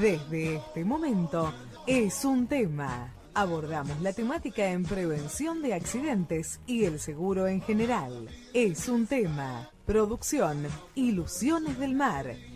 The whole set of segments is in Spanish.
Desde este momento es un tema. Abordamos la temática en prevención de accidentes y el seguro en general. Es un tema. Producción, Ilusiones del Mar.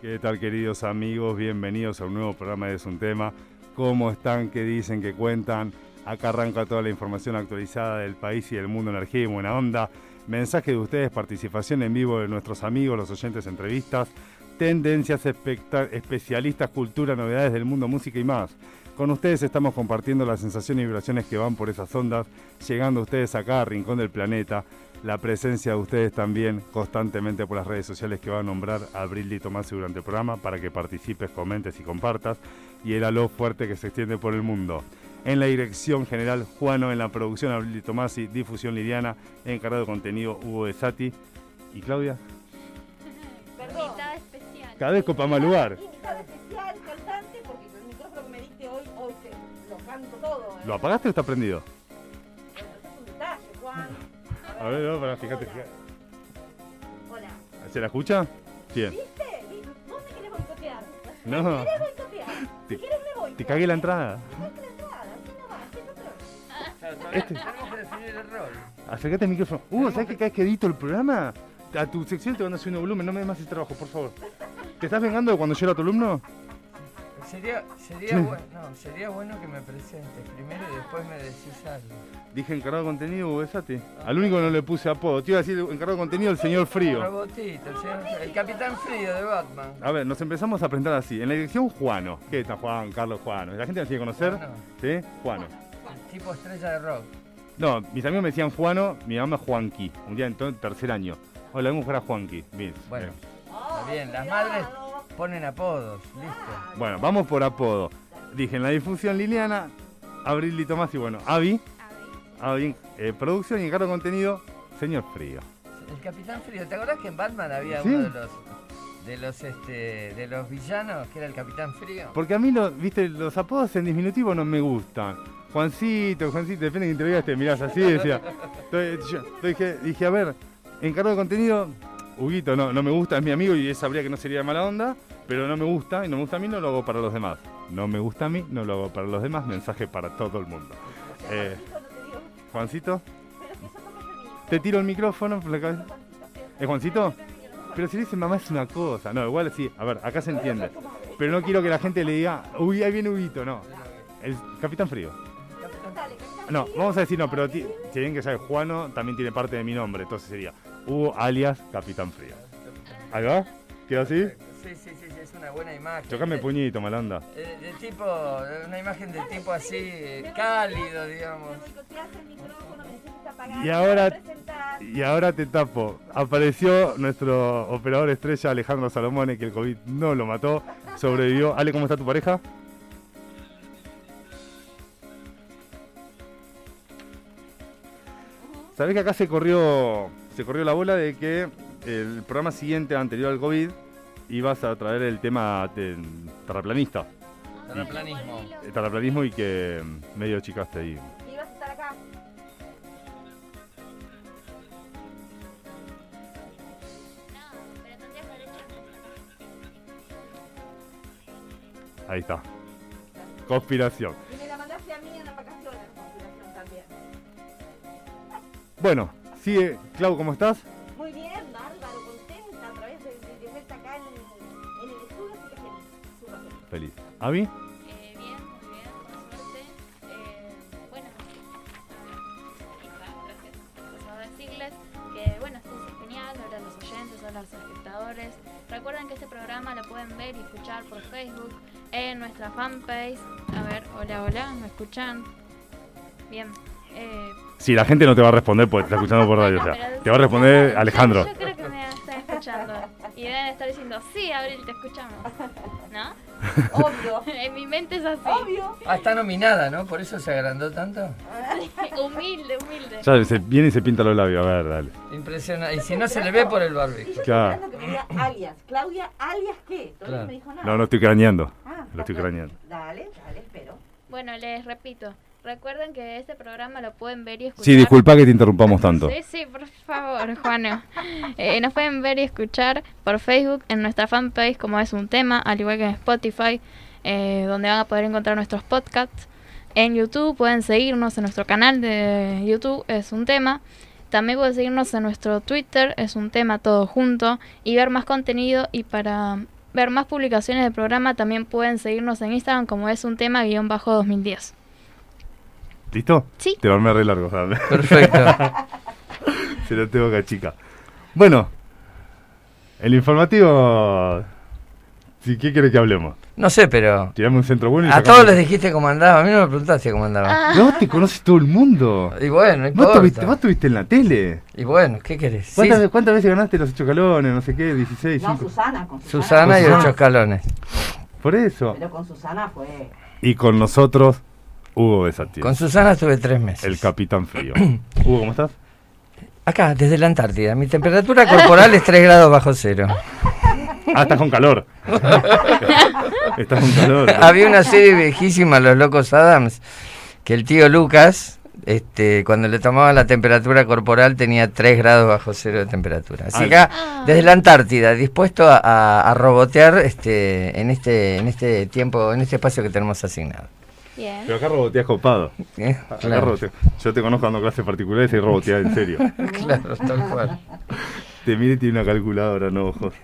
¿Qué tal queridos amigos? Bienvenidos a un nuevo programa de Es un tema. ¿Cómo están? ¿Qué dicen? ¿Qué cuentan? Acá arranca toda la información actualizada del país y del mundo, energía y buena onda. Mensaje de ustedes, participación en vivo de nuestros amigos, los oyentes, entrevistas, tendencias, especialistas, cultura, novedades del mundo, música y más. Con ustedes estamos compartiendo las sensaciones y vibraciones que van por esas ondas, llegando ustedes acá, a Rincón del Planeta. La presencia de ustedes también constantemente por las redes sociales que va a nombrar Abril Di Tomasi durante el programa para que participes, comentes y compartas. Y el aló fuerte que se extiende por el mundo. En la dirección general, Juano, en la producción Abril Di Tomasi, difusión Lidiana, encargado de contenido Hugo de Sati. ¿Y Claudia? Perdón. especial. Cada vez copa más lugar. ¿Lo apagaste o está prendido? A ver, no, para, fíjate, fíjate. Hola. ¿Se la escucha? Bien. ¿Viste? Vos me querés boicotear. No. Me querés boicotear. Te, Si querés me voy. te cagué la entrada. Este. Tenemos que definir el rol. Acércate al micrófono. Hugo, ¿sabes que cada vez que edito el programa? A tu sección te van a subir un volumen, no me des más ese trabajo, por favor. ¿Te estás vengando de cuando yo era tu alumno? Sería, sería, bueno, no, sería bueno que me presentes primero y después me decís algo. Dije encargado de contenido, Hugo Besati. Al único no le puse apodo. Te iba a decir encargado de contenido el señor Frío. Robotito, el, señor- el Capitán Frío de Batman. A ver, nos empezamos a presentar así. En la dirección, Juano. ¿Qué está Juan, Carlos Juano? La gente nos tiene que conocer. Juano. ¿Sí? Juano. Tipo estrella de rock. No, mis amigos me decían Juano, mi mamá Juanqui. Un día en tercer año. Hola, vengo a jugar a Juanqui. Bien. Bueno, está bien, las madres ponen apodos, listo. Bueno, vamos por apodo. Dije en la difusión Liliana, Abril y Tomás y bueno, Avi, Avi, eh, producción y encargo de contenido, señor Frío. El Capitán Frío, ¿te acordás que en Batman había Sí. uno de los de los este de los villanos que era el Capitán Frío? Porque a mí, lo, viste, los apodos en diminutivo no me gustan. Juancito, Juancito, depende de quién te veas, te mirás así, decía. Entonces, yo- yo dije, dije, a ver, encargo de contenido, Huguito, no, no me gusta, es mi amigo y él sabría que no sería de mala onda, pero no me gusta, y no me gusta a mí, no lo hago para los demás. No me gusta a mí, no lo hago para los demás, mensaje para todo el mundo. Eh, Juancito, te tiro el micrófono por la cabeza. ¿Es Juancito? Pero si le dicen mamá es una cosa. No, igual sí, a ver, acá se entiende. Pero no quiero que la gente le diga, uy, ahí viene Huguito, no. El Capitán Frío. No, vamos a decir no, pero si bien que sabe Juano, también tiene parte de mi nombre, entonces sería Hugo alias Capitán Frío. ¿Ahí va? ¿Queda así? Sí, sí, sí, sí, es una buena imagen. Chocame De- puñito, malanda. eh, de tipo, una imagen de tipo así, cálido, digamos. Y ahora, y ahora te tapo. Apareció nuestro operador estrella Alejandro Salomone, que el COVID no lo mató, sobrevivió. Ale, ¿cómo está tu pareja? Sabés que acá se corrió, se corrió la bola de que el programa siguiente anterior al COVID ibas a traer el tema terraplanista, Terraplanismo. el terraplanismo y que medio chicaste ahí. Y vas a estar acá. Ahí está. Conspiración. Y me la mandaste a mí en las vacaciones, conspiración también. Bueno, sigue. Clau, ¿cómo estás? Muy bien, bárbaro, contenta a través de, de, de verte acá en, en el estudio, así que feliz, súper feliz. Feliz. ¿Avi? Eh, bien, muy bien, por suerte. Eh, bueno, a ver, gracias. Paso a decirles que, bueno, esto es genial, los oyentes, ahora los espectadores. Recuerden que este programa lo pueden ver y escuchar por Facebook en nuestra fanpage. A ver, hola, hola, ¿me escuchan? Bien. Eh, Si la gente no te va a responder porque te está escuchando por radio, o sea, te va a responder Alejandro. Yo creo que me están escuchando. Y deben estar diciendo, sí, Abril, te escuchamos. ¿No? Obvio. En mi mente es así. Obvio. Ah, está nominada, ¿no? Por eso se agrandó tanto. Humilde, humilde. Ya se viene y se pinta los labios, a ver, dale. Impresionante. Y si no se le ve por el barbijo. Yo Claro. que me diga alias. Claudia, alias qué. Claro. no me dijo nada. No, no estoy craneando. Ah, Lo estoy craneando. Dale, dale, espero. Bueno, les repito. Recuerden que este programa lo pueden ver y escuchar. Sí, disculpa que te interrumpamos tanto. Sí, sí, por favor, Juano. Eh, nos pueden ver y escuchar por Facebook en nuestra fanpage como es un tema, al igual que en Spotify, eh, donde van a poder encontrar nuestros podcasts. En YouTube pueden seguirnos en nuestro canal de YouTube, es un tema. También pueden seguirnos en nuestro Twitter, es un tema todo junto, y ver más contenido. Y para ver más publicaciones del programa también pueden seguirnos en Instagram como es un tema guion bajo 2010. ¿Listo? Sí. Te va a armar re largo, ¿sabes? Perfecto. Se lo tengo acá, chica. Bueno, el informativo. ¿Sí, ¿Qué quiere que hablemos? No sé, pero. Tirame un centro bueno y A todos les dijiste cómo andaba. A mí no me preguntaste cómo andaba. Ah, No, te conoce todo el mundo. Y bueno, no Vos importa. vos estuviste en la tele. Y bueno, ¿qué querés? Sí, ¿Cuántas, cuántas veces ganaste los ocho calones? No sé qué, 16, No, 5. Susana, con Susana. Susana y Susana. ocho escalones. Por eso. Pero con Susana fue. Y con nosotros, Hugo Besati, Con Susana estuve tres meses. el capitán frío. Hugo, ¿cómo estás? Acá, desde la Antártida. Mi temperatura corporal es 3 grados bajo cero. Ah, estás con calor. estás con calor. Había una serie viejísima, Los Locos Adams, que el tío Lucas, este, cuando le tomaba la temperatura corporal, tenía 3 grados bajo cero de temperatura. Así Ah. que acá, desde la Antártida, dispuesto a, a- a robotear este, en, este, en este tiempo, en este espacio que tenemos asignado. Bien. Pero acá roboteas copado. ¿Eh? Claro. Yo te conozco dando clases particulares y roboteas en serio. claro, tal cual. Te mire y tiene una calculadora, no ojos.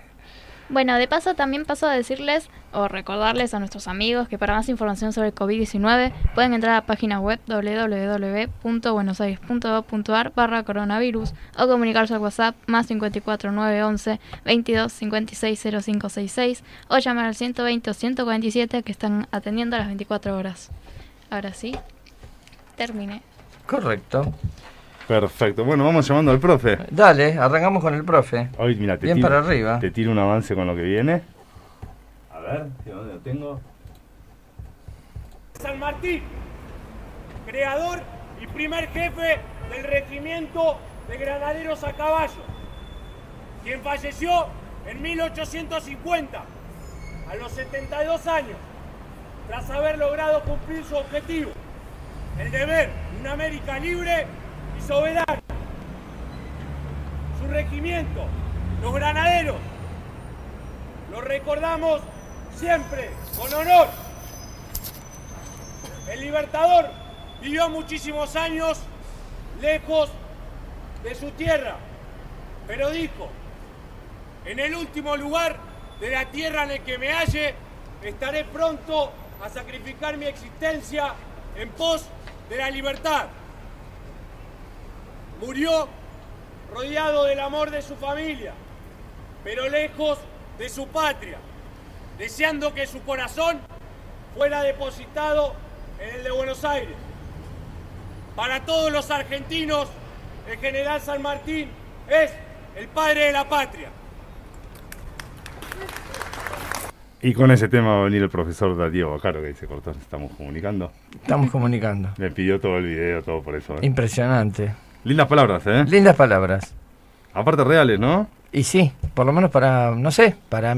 Bueno, de paso también paso a decirles o recordarles a nuestros amigos que para más información sobre el COVID-19 pueden entrar a la página web www.buenosaires.gov.ar barra coronavirus o comunicarse al WhatsApp más 54 911 22 56 0566 o llamar al 120 o 147 que están atendiendo a las 24 horas. Ahora sí, terminé. Correcto. Perfecto. Bueno, vamos llamando al profe. Dale, arrancamos con el profe. Hoy, mira, te Bien tiro, para arriba. Te tiro un avance con lo que viene. A ver, ¿dónde lo tengo? San Martín, creador y primer jefe del regimiento de granaderos a caballo, quien falleció en 1850, a los 72 años, tras haber logrado cumplir su objetivo, el deber de una América libre y soberana. Su regimiento, los granaderos, lo recordamos siempre con honor. El Libertador vivió muchísimos años lejos de su tierra, pero dijo, en el último lugar de la tierra en el que me halle, estaré pronto a sacrificar mi existencia en pos de la libertad. Murió rodeado del amor de su familia, pero lejos de su patria, deseando que su corazón fuera depositado en el de Buenos Aires. Para todos los argentinos, el general San Martín es el padre de la patria. Y con ese tema va a venir el profesor Darío Bacaro, que dice, cortó, estamos comunicando. Estamos comunicando. Me pidió todo el video, todo por eso. ¿eh? Impresionante. Lindas palabras, ¿eh? Lindas palabras. Aparte reales, ¿no? Y sí, por lo menos para, no sé, para,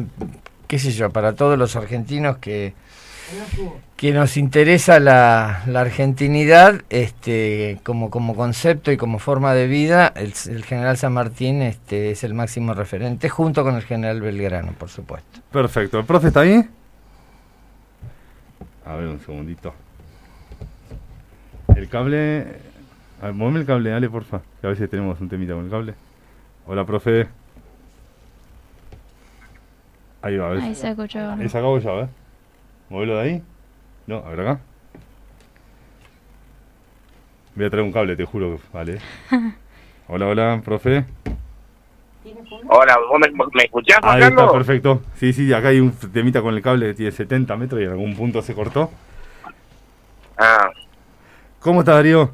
qué sé yo, para todos los argentinos que, que nos interesa la, la argentinidad este, como, como concepto y como forma de vida, el, el general San Martín este, es el máximo referente, junto con el general Belgrano, por supuesto. Perfecto. ¿El profe está ahí? A ver, un segundito. El cable... A ver, el cable, dale, porfa. Que a veces tenemos un temita con el cable. Hola, profe. Ahí va, a ver. Ahí se escuchó. Ahí se acabó ya, a ver. Muévelo de ahí. No, a ver acá. Voy a traer un cable, te juro que vale. Hola, hola, profe. Hola, ¿vos me, me escuchás, Ahí está, perfecto. Sí, sí, acá hay un temita con el cable que tiene 70 metros y en algún punto se cortó. Ah, ¿Cómo está Darío?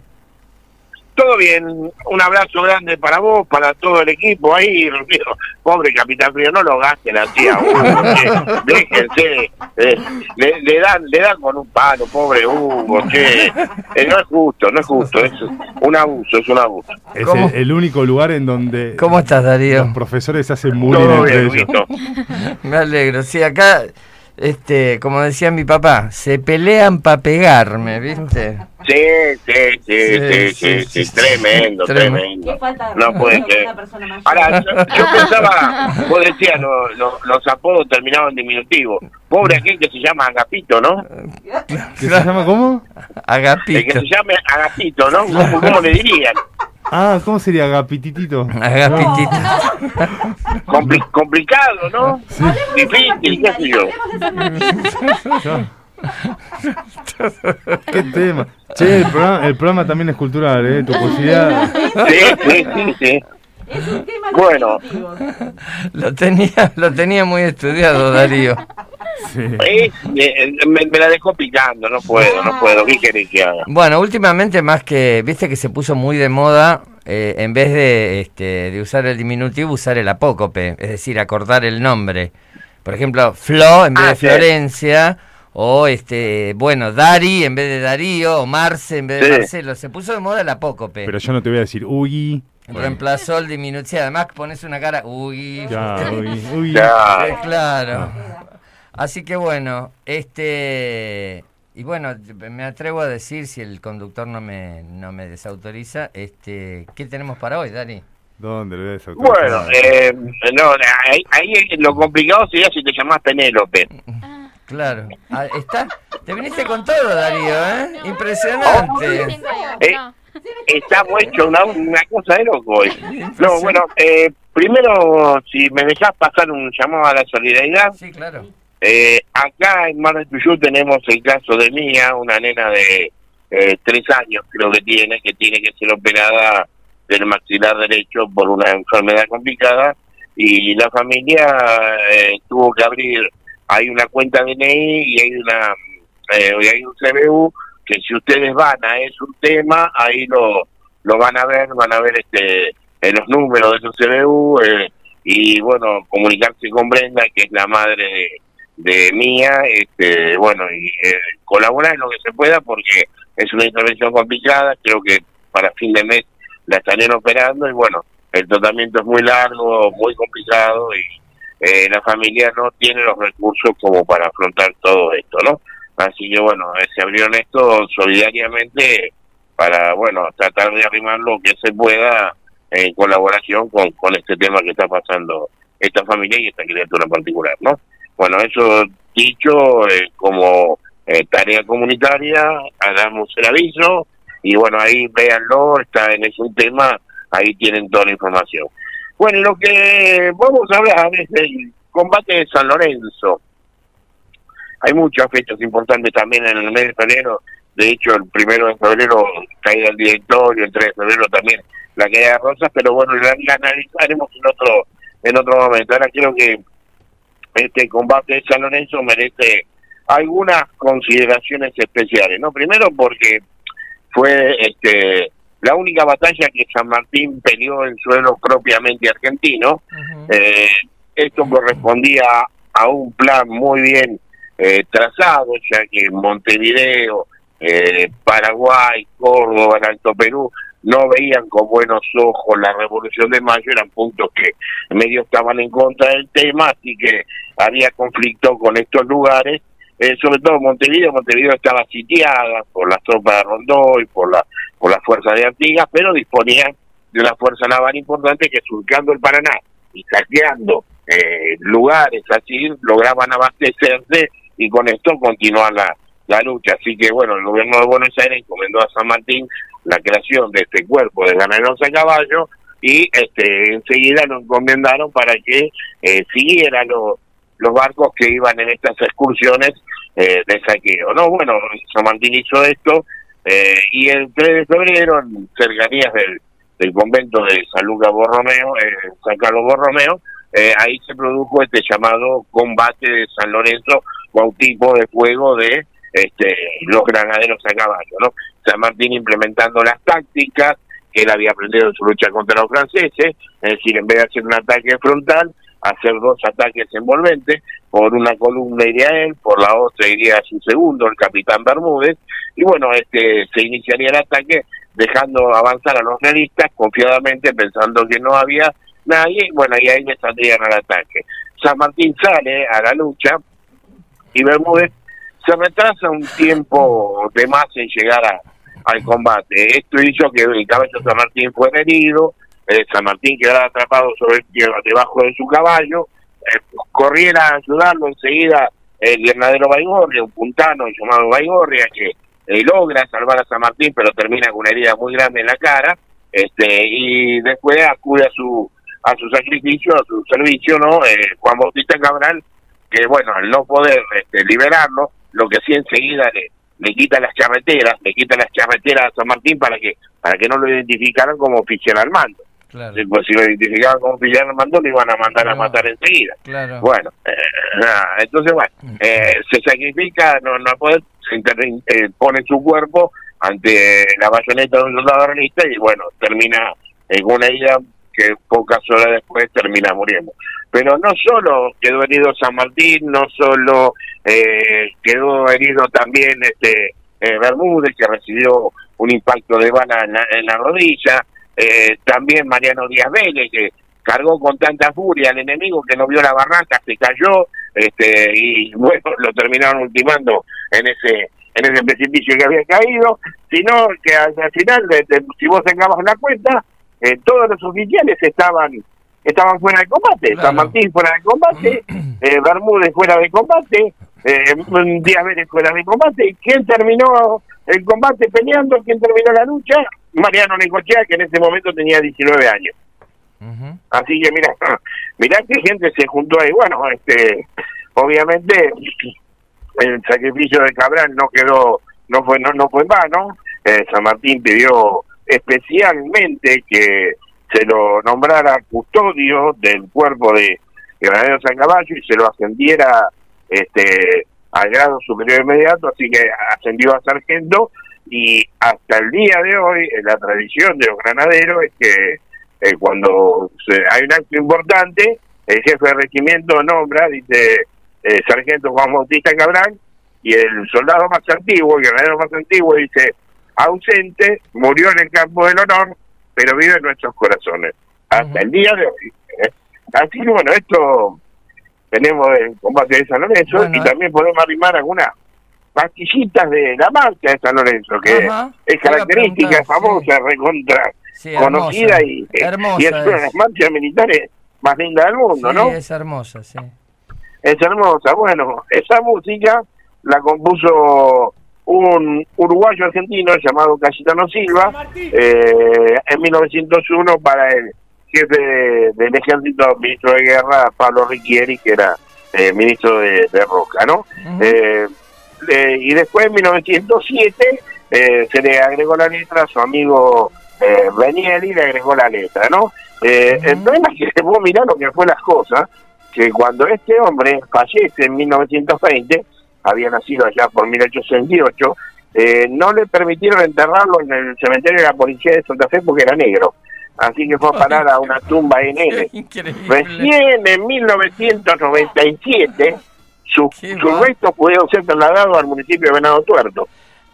Todo bien. Un abrazo grande para vos, para todo el equipo ahí. Pobre Capitán Frío, no lo gasten así a Hugo. che. Déjense. eh, le, le dan le dan con un palo, pobre Hugo. Che. Eh, no es justo, no es justo. Es un abuso, es un abuso. Es el, el único lugar en donde ¿Cómo estás, Darío? los profesores se hacen bullying Todo entre bien, ellos. Me alegro. Sí, acá, este, como decía mi papá, se pelean para pegarme, ¿viste? Sí, sí, sí, sí, sí, sí, tremendo, Tremendo. tremendo. Qué falta de No puede de ser. Ahora, yo, yo pensaba, vos decías, lo- lo- los apodos terminaban en diminutivo. Pobre aquel que se llama Agapito, ¿no? ¿Qué se llama cómo? El que Agapito. se llame Agapito, ¿no? ¿Cómo, cómo le dirían? Ah, ¿cómo sería Agapititito? Agapitito. Compli- complicado, ¿no? Difícil, qué sé yo. ¿Qué tema? Che, el programa, el programa también es cultural, ¿eh? Tu poesía. Sí, sí, sí, sí. Es un tema Bueno. Lo tenía, lo tenía muy estudiado, Darío. Sí. Es- eh, me, me la dejó picando, no puedo, no puedo. ¿Qué querés que haga? Bueno, últimamente más que, viste que se puso muy de moda, eh, en vez de, este, de usar el diminutivo, usar el apócope, es decir, acortar el nombre. Por ejemplo, Flo en vez Ah, de sí. Florencia, o este, bueno, Dari en vez de Darío, o Marce en vez de Sí. Marcelo. Se puso de moda el apócope. Pero yo no te voy a decir, uy. Reemplazó el diminutivo. Además pones una cara, uy. Ya, uy, uy. Ya. Eh, claro. Así que bueno, este y bueno, me atrevo a decir si el conductor no me no me desautoriza, este, ¿qué tenemos para hoy, Dani? ¿Dónde lo ves? Bueno, eh, no, ahí, ahí lo complicado sería si te llamás Penélope. Claro. Ah, está. Te viniste con todo, Darío, ¿eh? No. Impresionante. Eh, No. Estamos hechos una, una cosa de loco hoy. No, bueno, eh, primero, si me dejás pasar un llamado a la solidaridad, Sí, claro. Eh, acá en Mar del Tuyú tenemos el caso de Mía, una nena de eh, tres años creo que tiene, que tiene que ser operada del maxilar derecho por una enfermedad complicada. Y la familia eh, tuvo que abrir, hay una cuenta DNI y hay una eh, y hay un CBU que si ustedes van a es un tema, ahí lo, lo van a ver, van a ver este eh, los números de esos CBU y bueno, comunicarse con Brenda, que es la madre de, de Mía, este, bueno, y eh, colaborar en lo que se pueda porque es una intervención complicada, creo que para fin de mes la estarían operando y bueno, el tratamiento es muy largo, muy complicado y eh, la familia no tiene los recursos como para afrontar todo esto, ¿no? Así que bueno, eh, se abrieron esto solidariamente para, bueno, tratar de arrimar lo que se pueda en colaboración con, con este tema que está pasando esta familia y esta criatura en particular, ¿no? Bueno, eso dicho, eh, como eh, tarea comunitaria, hagamos el aviso y bueno, ahí véanlo, está en ese tema, ahí tienen toda la información. Bueno, lo que vamos a hablar es del combate de San Lorenzo. Hay muchas fechas importantes también en el mes de febrero. De hecho, el primero de febrero caída el directorio, el 3 de febrero también la caída de Rosas, pero bueno, la, la analizaremos en otro en otro momento. Ahora creo que este combate de San Lorenzo merece algunas consideraciones especiales, ¿no? Primero porque fue este la única batalla que San Martín peleó en suelo propiamente argentino. Eh, esto correspondía a un plan muy bien eh, trazado, ya que Montevideo, eh, Paraguay, Córdoba, el Alto Perú no veían con buenos ojos la Revolución de Mayo, eran puntos que medio estaban en contra del tema, así que había conflicto con estos lugares, eh, sobre todo Montevideo, Montevideo estaba sitiada por las tropas de Rondó y por la por las fuerzas de Artigas, pero disponía de una fuerza naval importante que surcando el Paraná y saqueando eh, lugares así, lograban abastecerse y con esto continuar la, la lucha. Así que bueno, el gobierno de Buenos Aires encomendó a San Martín la creación de este cuerpo de ganaderos a caballo y este enseguida lo encomendaron para que eh, siguiera los los barcos que iban en estas excursiones eh, de saqueo. No, bueno, San Martín hizo esto eh, y el 3 de febrero, en cercanías del, del convento de San Lucas Borromeo, eh, San Carlos Borromeo, eh, ahí se produjo este llamado combate de San Lorenzo, bautismo de fuego de este, los granaderos a caballo, ¿no? San Martín implementando las tácticas, que él había aprendido en su lucha contra los franceses, es decir, en vez de hacer un ataque frontal, hacer dos ataques envolventes, por una columna iría él, por la otra iría su segundo, el capitán Bermúdez, y bueno, este se iniciaría el ataque dejando avanzar a los realistas confiadamente pensando que no había nadie, bueno, y ahí le saldrían al ataque. San Martín sale a la lucha y Bermúdez se retrasa un tiempo de más en llegar a, al combate. Esto hizo que el caballo San Martín fuera herido, eh, San Martín quedara atrapado sobre debajo de su caballo, eh, corriera a ayudarlo enseguida el granadero Baigorria, un puntano llamado Baigorria, que eh, logra salvar a San Martín, pero termina con una herida muy grande en la cara, este y después acude a su a su sacrificio, a su servicio, ¿no? Eh, Juan Bautista Cabral, que bueno, al no poder este, liberarlo, lo que sí enseguida le, le quita las charreteras, le quita las charreteras a San Martín para que para que no lo identificaran como oficial al mando. Claro. Pues si lo identificaban como oficial al mando, lo iban a mandar a matar enseguida. Claro. Bueno, eh, entonces, bueno, eh, se sacrifica, no, no puede, se eh, pone su cuerpo ante la bayoneta de un soldado realista y bueno, termina en una herida que pocas horas después termina muriendo. Pero no solo quedó herido San Martín, no solo eh, quedó herido también este eh, Bermúdez, que recibió un impacto de bala en la, en la rodilla, eh, también Mariano Díaz Vélez, que cargó con tanta furia al enemigo que no vio la barranca, se cayó, este, y bueno, lo terminaron ultimando en ese en ese precipicio que había caído, sino que al, al final, de- de- si vos sacabas la cuenta, eh, todos los oficiales estaban estaban fuera de combate, Claro. San Martín fuera de combate, eh, Bermúdez fuera de combate, eh, Díaz Vélez fuera de combate, ¿quién terminó el combate peleando? ¿Quién terminó la lucha? Mariano Necochea, que en ese momento tenía 19 años. Así que mira, mira qué gente se juntó ahí. Bueno, este, obviamente el sacrificio de Cabral no quedó, no fue, no, no fue en vano. Eh, San Martín pidió especialmente que se lo nombrara custodio del cuerpo de Granadero San Caballo y se lo ascendiera este al grado superior inmediato, así que ascendió a sargento y hasta el día de hoy la tradición de los granaderos es que eh, cuando se- hay un acto importante, el jefe de regimiento nombra, dice eh, sargento Juan Bautista Cabral, y el soldado más antiguo, el granadero más antiguo, dice ausente, murió en el campo del honor, pero vive en nuestros corazones, hasta el día de hoy. ¿eh? Así que bueno, esto tenemos el combate de San Lorenzo Bueno, y eh. también podemos arrimar algunas pastillitas de la marcha de San Lorenzo, que Ajá, es característica, famosa, recontra Sí, conocida hermosa. y, Hermosa y es una de las marchas militares más lindas del mundo, Sí, ¿no? es hermosa, sí. Es hermosa. Bueno, esa música la compuso un uruguayo argentino llamado Cayetano Silva eh, en 1901 para el jefe de- del ejército, ministro de guerra, Pablo Riquieri, que era eh, ministro de, de Roca, ¿no? Ujú. Eh, eh, y después en 1907 eh, se le agregó la letra a su amigo eh, Benieli, le agregó la letra, ¿no? Eh, Ujú. El problema es que vos mirá lo que fue las cosas, que cuando este hombre fallece en 1920, había nacido allá por 1868, eh, no le permitieron enterrarlo en el cementerio de la policía de Santa Fe porque era negro. Así que fue a parar a una tumba en él. Recién en 1997 sus Qué sus restos pudieron ser trasladados al municipio de Venado Tuerto.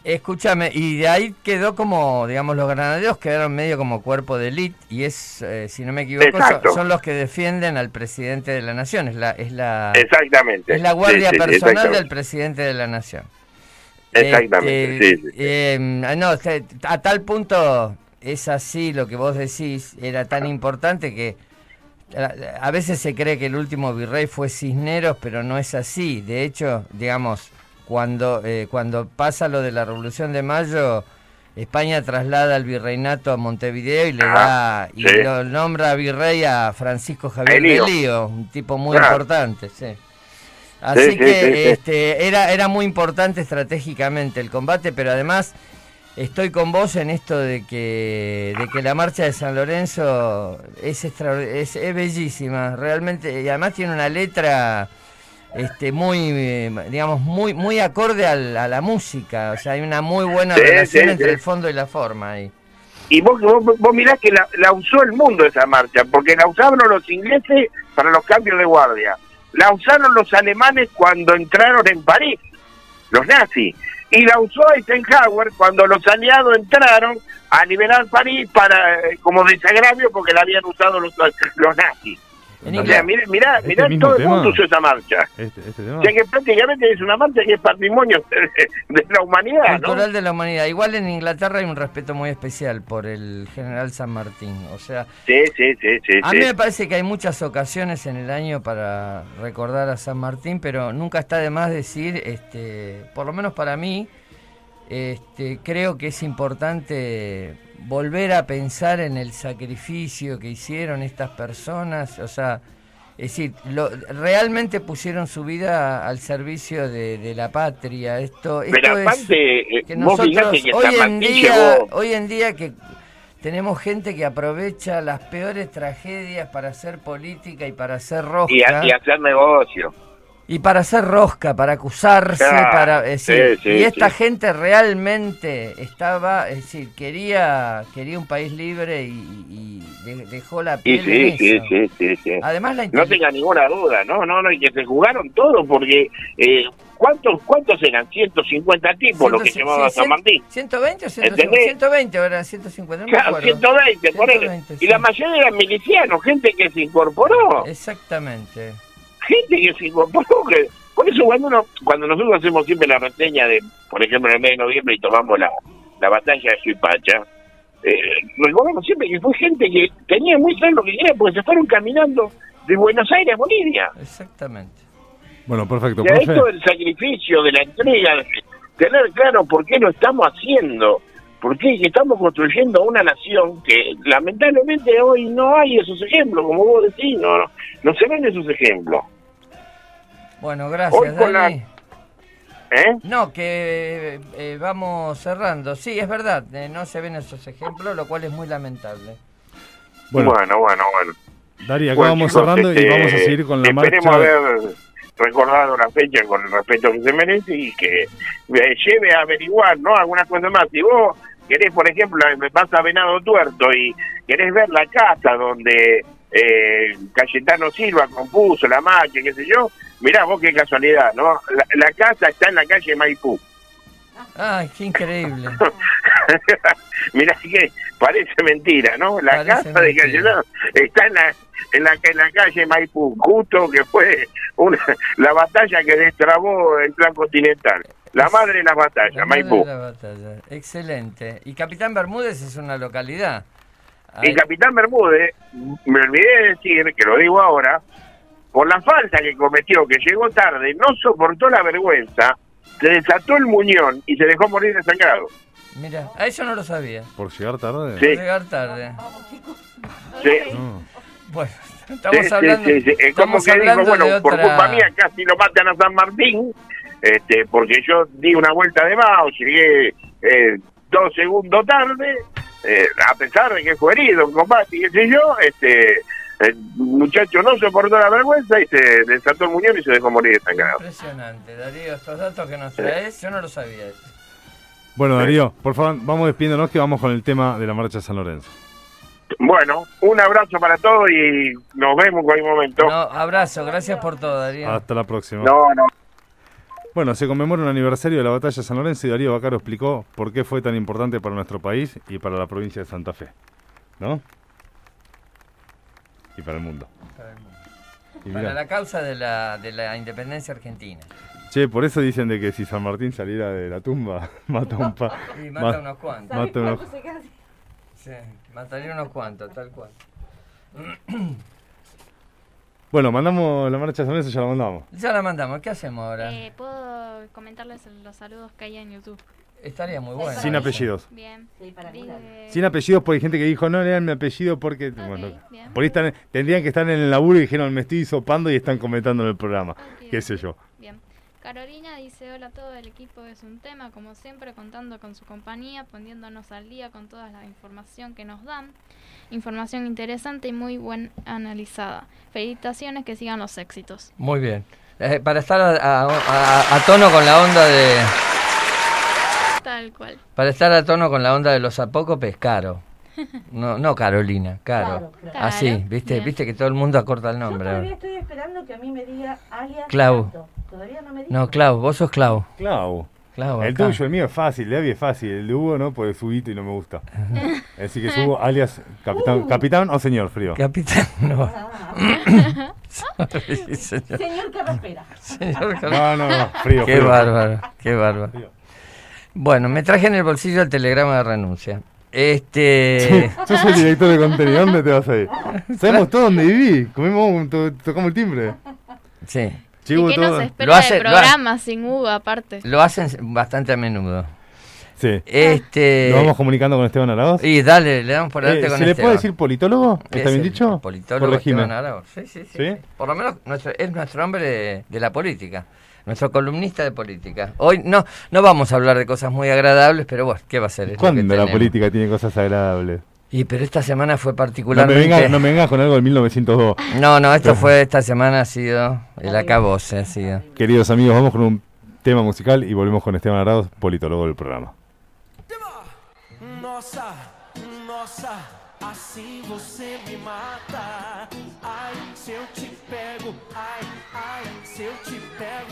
Escúchame, y de ahí quedó como, digamos, los granaderos quedaron medio como cuerpo de élite y es, eh, si no me equivoco, son, los que defienden al presidente de la nación, es la, es la, Exactamente. es la guardia Sí, sí, personal del presidente de la nación. Exactamente, Este, sí, sí. eh, no, este, a tal punto es así lo que vos decís, era tan importante que a, veces se cree que el último virrey fue Cisneros, pero no es así. De hecho, digamos, cuando, eh, cuando pasa lo de la Revolución de Mayo, España traslada el virreinato a Montevideo y le Ah, da y lo nombra virrey a Francisco Javier de Lío, un tipo muy importante, sí. Así Sí, sí, que este era era muy importante estratégicamente el combate, pero además estoy con vos en esto de que de que la marcha de San Lorenzo es es, es bellísima, realmente y además tiene una letra este muy digamos muy muy acorde al- a la música, o sea, hay una muy buena Sí, relación sí, entre sí. el fondo y la forma ahí. y vos, vos, vos mirás que la, la usó el mundo esa marcha, porque la usaron los ingleses para los cambios de guardia, la usaron los alemanes cuando entraron en París, los nazis, y la usó Eisenhower cuando los aliados entraron a liberar París para eh, como desagravio porque la habían usado los, los nazis. O sea, mirá, mirá, ¿Este todo el mundo usó esa marcha. Este, este tema. O sea que prácticamente es una marcha que es patrimonio de, de la humanidad, ¿no? Cultural de la humanidad. Igual en Inglaterra hay un respeto muy especial por el general San Martín. O sea, Sí, sí, sí, sí. a sí. mí me parece que hay muchas ocasiones en el año para recordar a San Martín, pero nunca está de más decir, este, por lo menos para mí, este, creo que es importante volver a pensar en el sacrificio que hicieron estas personas, o sea, es decir, lo- realmente pusieron su vida al servicio de, de la patria. Esto, esto Pero es aparte, eh, que nosotros que hoy en día, llegó... hoy en día que tenemos gente que aprovecha las peores tragedias para hacer política y para hacer rosca Y, y hacer negocio. Y para hacer rosca, para acusarse, para sí, sí, y esta sí. gente realmente estaba, es decir, quería quería un país libre y, y de- dejó la piel sí, en sí, eso. sí. Además la No tenga ninguna duda, no, no, no, y que se jugaron todo, porque eh, ¿cuántos cuántos eran? 150 tipos los que llevaban a San Martín. 120 o 150, ¿Entendés? 120 o eran 150, no Claro, acuerdo. 120, por eso. 120, Y la mayoría eran milicianos, gente que se incorporó, Exactamente. Gente que se incorporó. Que, por eso cuando uno, cuando nosotros hacemos siempre la reseña de, por ejemplo, en el mes de noviembre y tomamos la, la batalla de Suipacha, eh, recordamos siempre que fue gente que tenía muy claro lo que quería, porque se fueron caminando de Buenos Aires a Bolivia. Exactamente. Bueno, perfecto, O sea, profe. esto del sacrificio, de la entrega, de tener claro por qué lo estamos haciendo, por qué estamos construyendo una nación que lamentablemente hoy no hay esos ejemplos, como vos decís, no, no, no se ven esos ejemplos. Bueno, gracias, la- Dani. ¿eh? No, que eh, vamos cerrando. Sí, es verdad, eh, no se ven esos ejemplos, lo cual es muy lamentable. Bueno, Bueno, bueno, bueno. Darí, acá Bueno, vamos chicos, cerrando y este, vamos a seguir con la Esperemos marcha. haber recordado la fecha con el respeto que se merece y que eh, lleve a averiguar, ¿no? Algunas cosas más. Si vos querés, por ejemplo, me vas a Venado Tuerto y querés ver la casa donde eh, Cayetano Silva compuso la marcha, qué sé yo, mirá vos qué casualidad, ¿no? La, la casa está en la calle Maipú. Ay, qué increíble. Mirá que parece mentira, ¿no? La Parece casa de. Cayetano está en la, en la en la calle Maipú, justo que fue una, la batalla que destrabó el plan continental. La madre de la batalla, La madre Maipú. de la batalla. Excelente. Y Capitán Bermúdez es una localidad. Y Ahí- Capitán Bermúdez, me olvidé de decir, que lo digo ahora, por la falta que cometió, que llegó tarde, no soportó la vergüenza, se desató el muñón y se dejó morir desangrado. Mira, a eso no lo sabía. ¿Por llegar tarde? Sí. Llegar tarde. Sí. No. Bueno, estamos sí, hablando, sí, sí. Es como estamos que dijo, bueno, de por otra... culpa mía casi lo matan a San Martín, este, porque yo di una vuelta de más, llegué eh, dos segundos tarde, eh, a pesar de que fue herido en combate y qué sé yo, este, el muchacho no soportó la vergüenza y se desató el muñón y se dejó morir desangrado. Impresionante, Darío, estos datos que nos traes, yo no lo sabía. Bueno, Darío, por favor, vamos despidiéndonos que vamos con el tema de la marcha de San Lorenzo. Bueno, un abrazo para todos y nos vemos en cualquier momento. No, abrazo, gracias por todo, Darío. Hasta la próxima. no. no. Bueno, se conmemora un aniversario de la batalla de San Lorenzo y Darío Bacaro explicó por qué fue tan importante para nuestro país y para la provincia de Santa Fe. ¿No? Y para el mundo. Y Para mirá, la causa de la, de la independencia argentina. Che, por eso dicen de que si San Martín saliera de la tumba, mata un pa... Y ma- mata unos cuantos. ¿Sabés Mata unos-? Sí, mataría unos cuantos, tal cual. Bueno, mandamos la marcha de San Lorenzo, ya la mandamos. Ya la mandamos, ¿qué hacemos ahora? Eh, ¿Puedo comentarles los saludos que hay en YouTube? Estaría muy bueno. Sin eso. apellidos. Bien. Sí, para Dice- Sin apellidos porque hay gente que dijo, no lean mi apellido porque... bueno, bien. por ahí están- tendrían que estar en el laburo y dijeron, me estoy sopando y están comentando en el programa. Ok. Qué sé yo. Carolina dice, hola a todo el equipo es un tema, como siempre contando con su compañía, poniéndonos al día con toda la información que nos dan. Información interesante y muy buen analizada. Felicitaciones, que sigan los éxitos. Muy bien. Eh, para estar a, a- a- a tono con la onda de... Tal cual. Para estar a tono con la onda de los apócopes, caro. No, no Carolina, Caro. Claro, claro. Así, Claro, viste, bien. viste que todo el mundo acorta el Yo nombre. todavía ahora. estoy esperando que a mí me diga alias Clau. tanto. Todavía no me dijo. No, Clau, vos sos Clau. Clau. Clau, El acá. tuyo, el mío es fácil, el de Abby es fácil. El de Hugo no, porque es Huguito y no me gusta. Así que subo alias capitán, capitán o señor frío. Capitán, no. Ah, Sorry, señor. señor Carraspera. Señor No, no, no, frío. Qué frío. bárbaro, qué bárbaro. Frío. Bueno, me traje en el bolsillo el telegrama de renuncia. Este. Sos el director de contenido, ¿dónde te vas a ir? Sabemos todo dónde viví. Comimos, to- tocamos el timbre. Sí. ¿Y Chivo qué todo. nos Lo espera lo hace- programa sin Hugo aparte? Lo hacen bastante a menudo. Sí. Este. Nos vamos comunicando con Esteban Araoz. Y dale, le damos por delante Eh, con ¿Se le puede decir politólogo? ¿Qué ¿Está es bien dicho? Politólogo Corregime. Esteban. Sí, sí, sí, ¿Sí? sí. Por lo menos nuestro, es nuestro hombre de, de la política. Nuestro columnista de política. Hoy no no vamos a hablar de cosas muy agradables, pero bueno, ¿qué va a ser? ¿Cuándo la política tiene cosas agradables? Y pero esta semana fue No me, particularmente... vengas, no me vengas con algo del 1902. No, no, esto fue, esta semana ha sido el acabose, ha sido. Queridos amigos, vamos con un tema musical y volvemos con Esteban Araoz, politólogo del programa. Nossa, nossa, assim você me mata. Ai, se eu te pego, ai, ai, se eu te pego,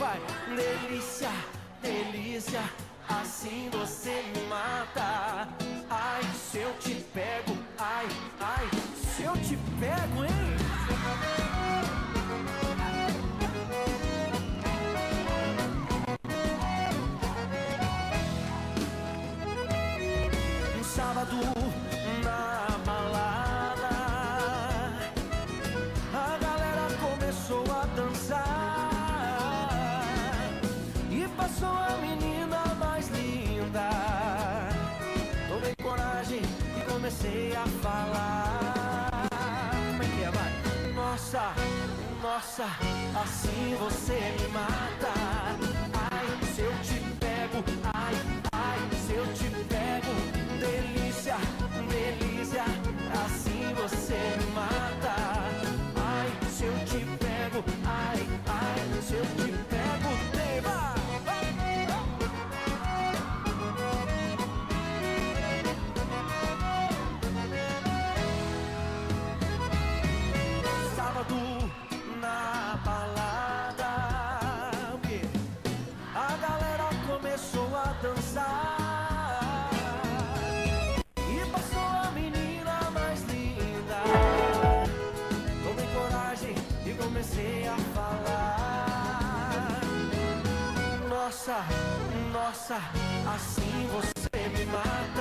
assim você me mata. Assim você me mata Nossa, nossa, assim você me mata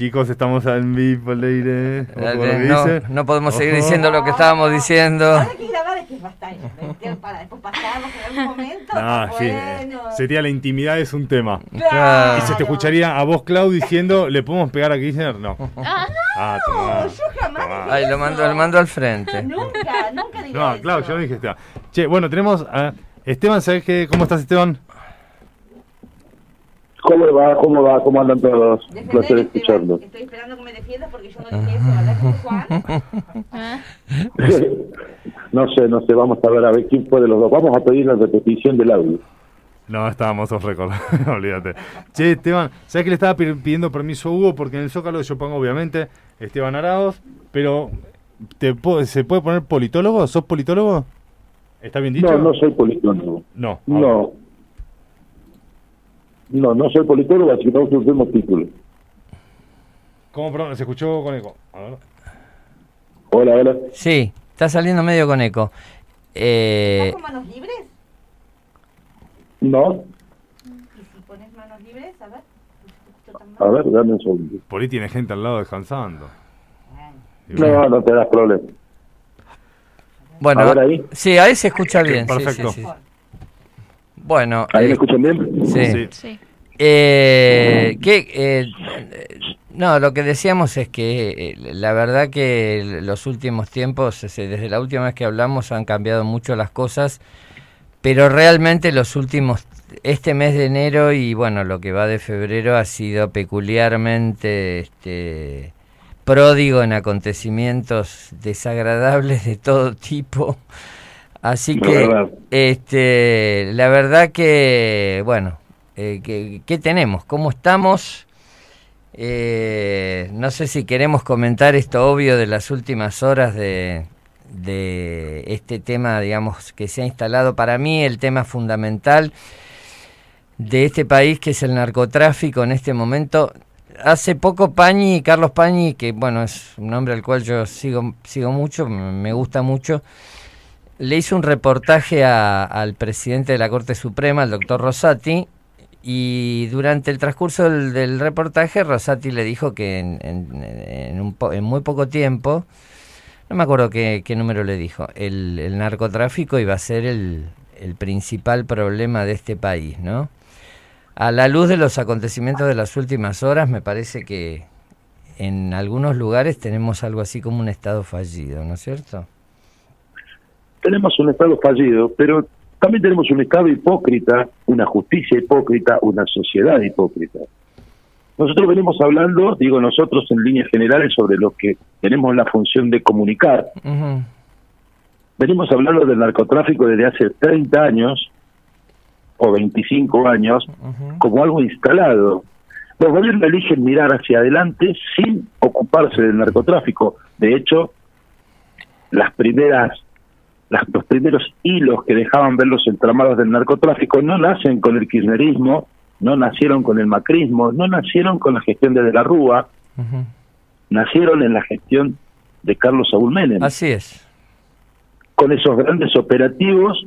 Chicos, estamos en vivo, Leire. No, dice. no podemos seguir Ojo. diciendo lo que estábamos diciendo. Ahora que grabar es que es bastante. ¿me Para después pasarlos en algún momento. Ah, está sí. bueno. Sería la intimidad es un tema. Claro. Y se te escucharía a vos, Clau, diciendo, ¿le podemos pegar a Kirchner? No. Ah, tomá. yo jamás Tomá. dije Ay, lo mando, lo mando al frente. Nunca, nunca dije No, eso. Clau, yo no dije Esteban. Che, bueno, tenemos a Esteban, ¿sabes qué? ¿Cómo estás, Esteban? ¿Cómo va? ¿Cómo va? ¿Cómo andan todos? Un placer Esteban. escucharlo. Estoy esperando que me defiendas porque yo no dije eso. ¿Verdad que Juan? Ah, no sé, no sé, vamos a ver a ver quién fue de los dos. Vamos a pedir la repetición del audio. No, estábamos off record, olvídate. Che, Esteban, ¿sabes que le estaba pi- pidiendo permiso a Hugo? Porque en el Zócalo yo pongo, obviamente, Esteban Araos, pero ¿te puedo- ¿se puede poner politólogo? ¿Sos politólogo? ¿Está bien dicho? No, no soy politólogo. No. No. No, no soy politólogo, así que no usemos títulos. ¿Cómo, perdón? ¿Se escuchó con eco? A ver. Hola, hola. Sí, está saliendo medio con eco. Eh, ¿Estás con manos libres? No, Y si pones manos libres, a ver. a ver, dame un segundo. Por ahí tiene gente al lado descansando. No, no te das problema. bueno, A ver ahí. sí, ahí se escucha bien. sí, Perfecto. sí, sí. Bueno, ¿Ahí me eh, escuchan bien? sí. Sí. sí. Eh, que, eh, no, lo que decíamos es que eh, la verdad que los últimos tiempos, ese, desde la última vez que hablamos, han cambiado mucho las cosas, pero realmente los últimos, este mes de enero y bueno, lo que va de febrero ha sido peculiarmente este, pródigo en acontecimientos desagradables de todo tipo. Así La que, verdad. este, la verdad que, bueno, eh, ¿qué, qué tenemos? ¿Cómo estamos? Eh, no sé si queremos comentar esto obvio de las últimas horas de, de este tema, digamos, que se ha instalado para mí, el tema fundamental de este país que es el narcotráfico en este momento. Hace poco Pañi, Carlos Pañi, que bueno, es un hombre al cual yo sigo, sigo mucho, me gusta mucho, le hizo un reportaje a- al presidente de la Corte Suprema, el doctor Rosati, y durante el transcurso del, reportaje Rosati le dijo que en, en- en un po- en muy poco tiempo, no me acuerdo qué, qué número le dijo, el, el narcotráfico iba a ser el, el principal problema de este país, ¿no? A la luz de los acontecimientos de las últimas horas, me parece que en algunos lugares tenemos algo así como un estado fallido, ¿no es cierto? Tenemos un Estado fallido, pero también tenemos un Estado hipócrita, una justicia hipócrita, una sociedad hipócrita. Nosotros venimos hablando, digo nosotros en líneas generales, sobre lo que tenemos la función de comunicar. Ujú, Venimos hablando del narcotráfico desde hace 30 años o 25 años como algo instalado. Los gobiernos eligen mirar hacia adelante sin ocuparse del narcotráfico. De hecho, las primeras, las- los primeros hilos que dejaban ver los entramados del narcotráfico no nacen con el kirchnerismo, no nacieron con el macrismo, no nacieron con la gestión de De la Rúa, nacieron en la gestión de Carlos Saúl Menem. Así es. con esos grandes operativos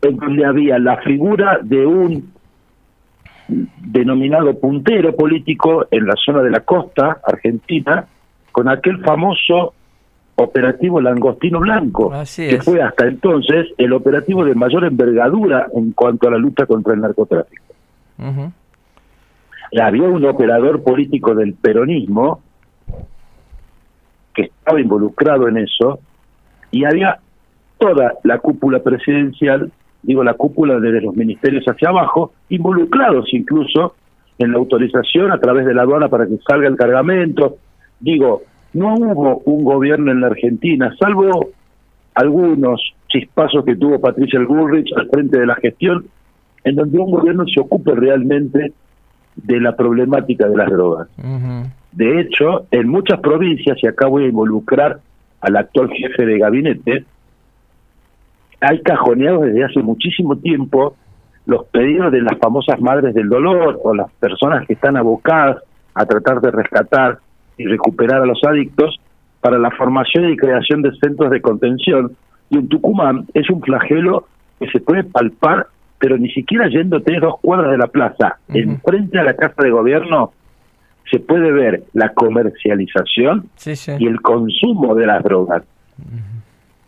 en donde había la figura de un denominado puntero político en la zona de la costa argentina con aquel famoso operativo Langostino Blanco, Así que es. fue hasta entonces el operativo de mayor envergadura en cuanto a la lucha contra el narcotráfico. Había un operador político del peronismo que estaba involucrado en eso y había toda la cúpula presidencial, digo la cúpula desde los ministerios hacia abajo, involucrados incluso en la autorización a través de la aduana para que salga el cargamento. Digo, no hubo un gobierno en la Argentina, salvo algunos chispazos que tuvo Patricia Bullrich al frente de la gestión, en donde un gobierno se ocupe realmente de la problemática de las drogas. De hecho, en muchas provincias, y acá voy a involucrar al actual jefe de gabinete, hay cajoneados desde hace muchísimo tiempo los pedidos de las famosas madres del dolor o las personas que están abocadas a tratar de rescatar y recuperar a los adictos para la formación y creación de centros de contención. Y en Tucumán es un flagelo que se puede palpar, pero ni siquiera yéndote dos cuadras de la plaza, Ujú. enfrente a la Casa de Gobierno, se puede ver la comercialización Sí, sí. y el consumo de las drogas.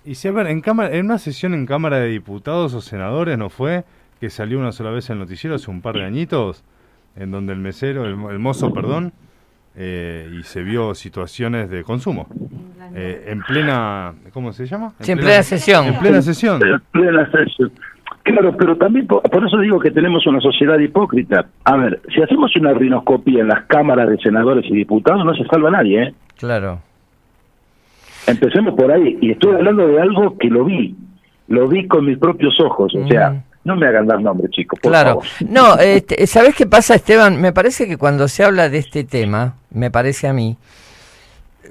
Y si, a ver, en, cámara, en una sesión en Cámara de Diputados o Senadores, ¿no fue? Que salió una sola vez el noticiero hace un par de añitos, en donde el mesero, el, mo- el mozo, perdón, eh, y se vio situaciones de consumo. Eh, en plena, ¿cómo se llama? Sí, en plena sesión. En plena sesión. Pero plena sesión. Claro, pero también por, por eso digo que tenemos una sociedad hipócrita. A ver, si hacemos una rinoscopía en las cámaras de senadores y diputados, no se salva nadie, ¿eh? Claro. Empecemos por ahí. Y estoy hablando de algo que lo vi. Lo vi con mis propios ojos. O sea, Mm. No me hagan dar nombres, chicos, por Claro. favor. No, este, ¿sabés qué pasa, Esteban? Me parece que cuando se habla de este tema, me parece a mí,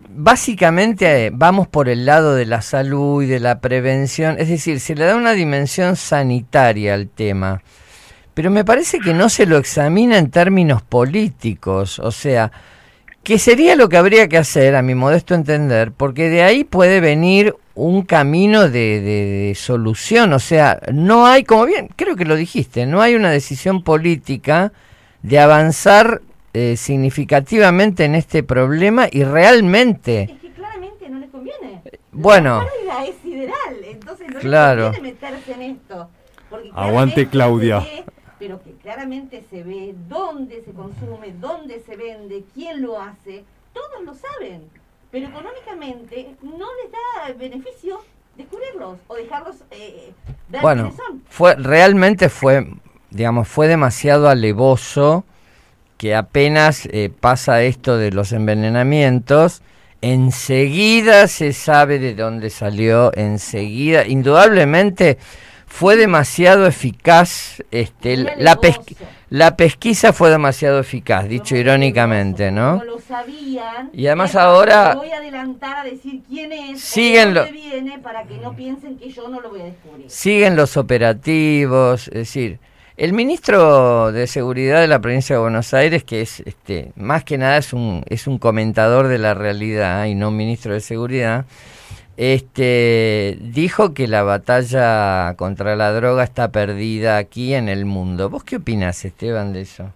básicamente eh, vamos por el lado de la salud y de la prevención, es decir, se le da una dimensión sanitaria al tema, pero me parece que no se lo examina en términos políticos, o sea, que sería lo que habría que hacer, a mi modesto entender, porque de ahí puede venir un camino de, de- de solución, o sea, no hay, como bien, creo que lo dijiste, no hay una decisión política de avanzar eh, significativamente en este problema y realmente, Es que claramente no les conviene. bueno, La es sideral, entonces no Claro. les conviene meterse en esto. Porque Aguante, Claudia. se ve, pero que claramente se ve dónde se consume, dónde se vende, quién lo hace, todos lo saben. Pero económicamente no les da beneficio descubrirlos o dejarlos eh, ver bueno, quiénes son. fue realmente fue, digamos, fue demasiado alevoso que apenas eh, pasa esto de los envenenamientos, enseguida se sabe de dónde salió, enseguida, indudablemente fue demasiado eficaz, este, la, pes- negocio. La pesquisa fue demasiado eficaz, dicho irónicamente, ¿no? Como lo sabían. Y además ahora- voy a adelantar a decir quién es, Siguen lo- dónde viene, para que no piensen que yo no lo voy a descubrir. siguen los operativos, es decir, el ministro de Seguridad de la provincia de Buenos Aires, que es este, más que nada es un, es un comentador de la realidad y no un ministro de Seguridad, este, dijo que la batalla contra la droga está perdida aquí en el mundo. ¿Vos qué opinás, Esteban, de eso?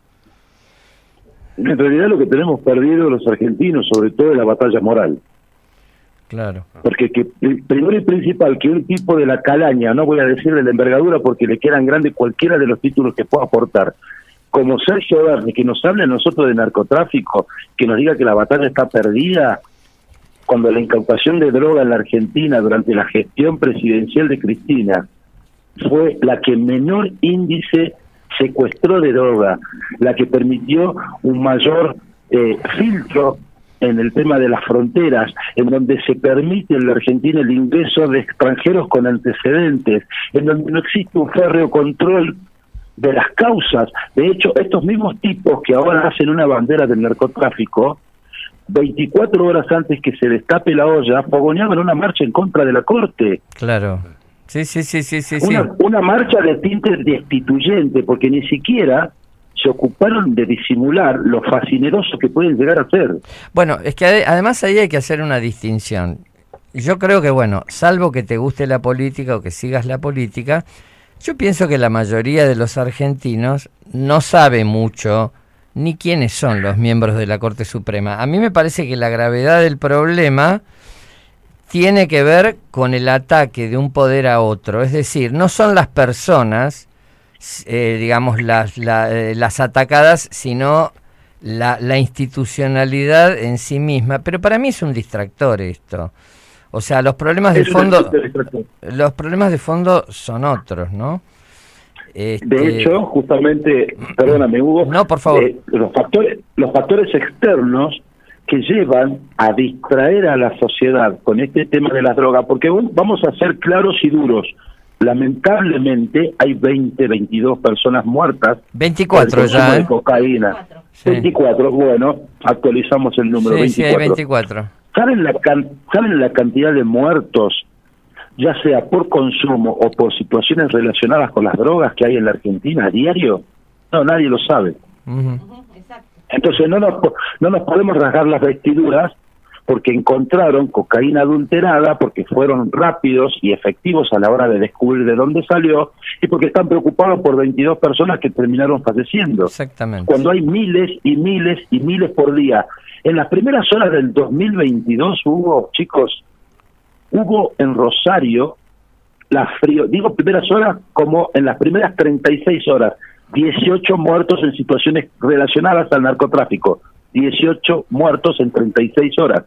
En realidad lo que tenemos perdido los argentinos, sobre todo, es la batalla moral. Claro. Porque que, el primero y principal, que un tipo de la calaña, no voy a decir de la envergadura porque le quedan grandes cualquiera de los títulos que pueda aportar, como Sergio Berni, que nos hable a nosotros de narcotráfico, que nos diga que la batalla está perdida, cuando la incautación de droga en la Argentina durante la gestión presidencial de Cristina fue la que menor índice secuestró de droga, la que permitió un mayor eh, filtro en el tema de las fronteras, en donde se permite en la Argentina el ingreso de extranjeros con antecedentes, en donde no existe un férreo control de las causas. De hecho, estos mismos tipos que ahora hacen una bandera del narcotráfico, 24 horas antes que se destape la olla, fogoneaban una marcha en contra de la Corte. Claro. Sí, sí, sí, sí, sí. sí. Una, una marcha de tinte destituyente, porque ni siquiera se ocuparon de disimular lo fascineroso que pueden llegar a ser. Bueno, es que ade- además ahí hay que hacer una distinción. Yo creo que, bueno, salvo que te guste la política o que sigas la política, yo pienso que la mayoría de los argentinos no sabe mucho ni quiénes son los miembros de la Corte Suprema. A mí me parece que la gravedad del problema tiene que ver con el ataque de un poder a otro. Es decir, no son las personas, eh, digamos, las, la- eh, las atacadas, sino la, la institucionalidad en sí misma. Pero para mí es un distractor esto. O sea, los problemas de fondo, los problemas de fondo son otros, ¿no? Este, De hecho, justamente, perdóname Hugo, No, por favor. eh, los factores los factores externos que llevan a distraer a la sociedad con este tema de las drogas, porque bueno, vamos a ser claros y duros. Lamentablemente hay 20, 22 personas muertas 24 por el consumo ya, de ¿eh? cocaína. Cuatro. Sí. 24, bueno, actualizamos el número Sí, sí, hay 24. 24. ¿Saben la, can- ¿Saben la cantidad de muertos, ya sea por consumo o por situaciones relacionadas con las drogas que hay en la Argentina a diario? No, nadie lo sabe. Entonces no nos, no nos podemos rasgar las vestiduras porque encontraron cocaína adulterada, porque fueron rápidos y efectivos a la hora de descubrir de dónde salió y porque están preocupados por 22 personas que terminaron falleciendo Exactamente. cuando hay miles y miles y miles por día. En las primeras horas del 2022 hubo, chicos, hubo en Rosario, la frío, digo primeras horas como en las primeras 36 horas, 18 muertos en situaciones relacionadas al narcotráfico, 18 muertos en 36 horas.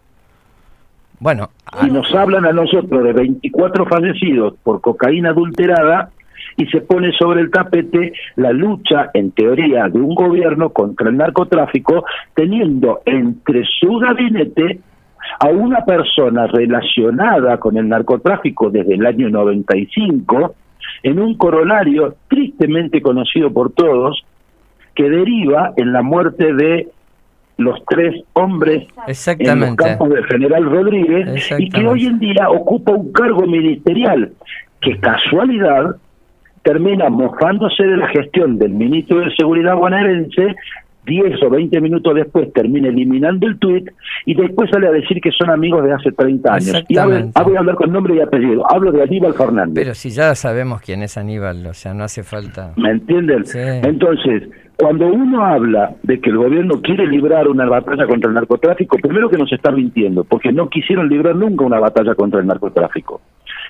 Bueno, Y nos hablan a nosotros de 24 fallecidos por cocaína adulterada y se pone sobre el tapete la lucha, en teoría, de un gobierno contra el narcotráfico, teniendo entre su gabinete a una persona relacionada con el narcotráfico desde el año 95, en un corolario tristemente conocido por todos, que deriva en la muerte de los tres hombres en los campos del general Rodríguez y que hoy en día ocupa un cargo ministerial que casualidad termina mofándose de la gestión del ministro de Seguridad bonaerense 10 o 20 minutos después termina eliminando el tuit y después sale a decir que son amigos de hace 30 años. Y hablo- voy a hablar con nombre y apellido. Hablo de Aníbal Fernández. Pero si ya sabemos quién es Aníbal, o sea, no hace falta. ¿Me entienden? Sí. Entonces, cuando uno habla de que el gobierno quiere librar una batalla contra el narcotráfico, primero que nos está mintiendo, porque no quisieron librar nunca una batalla contra el narcotráfico.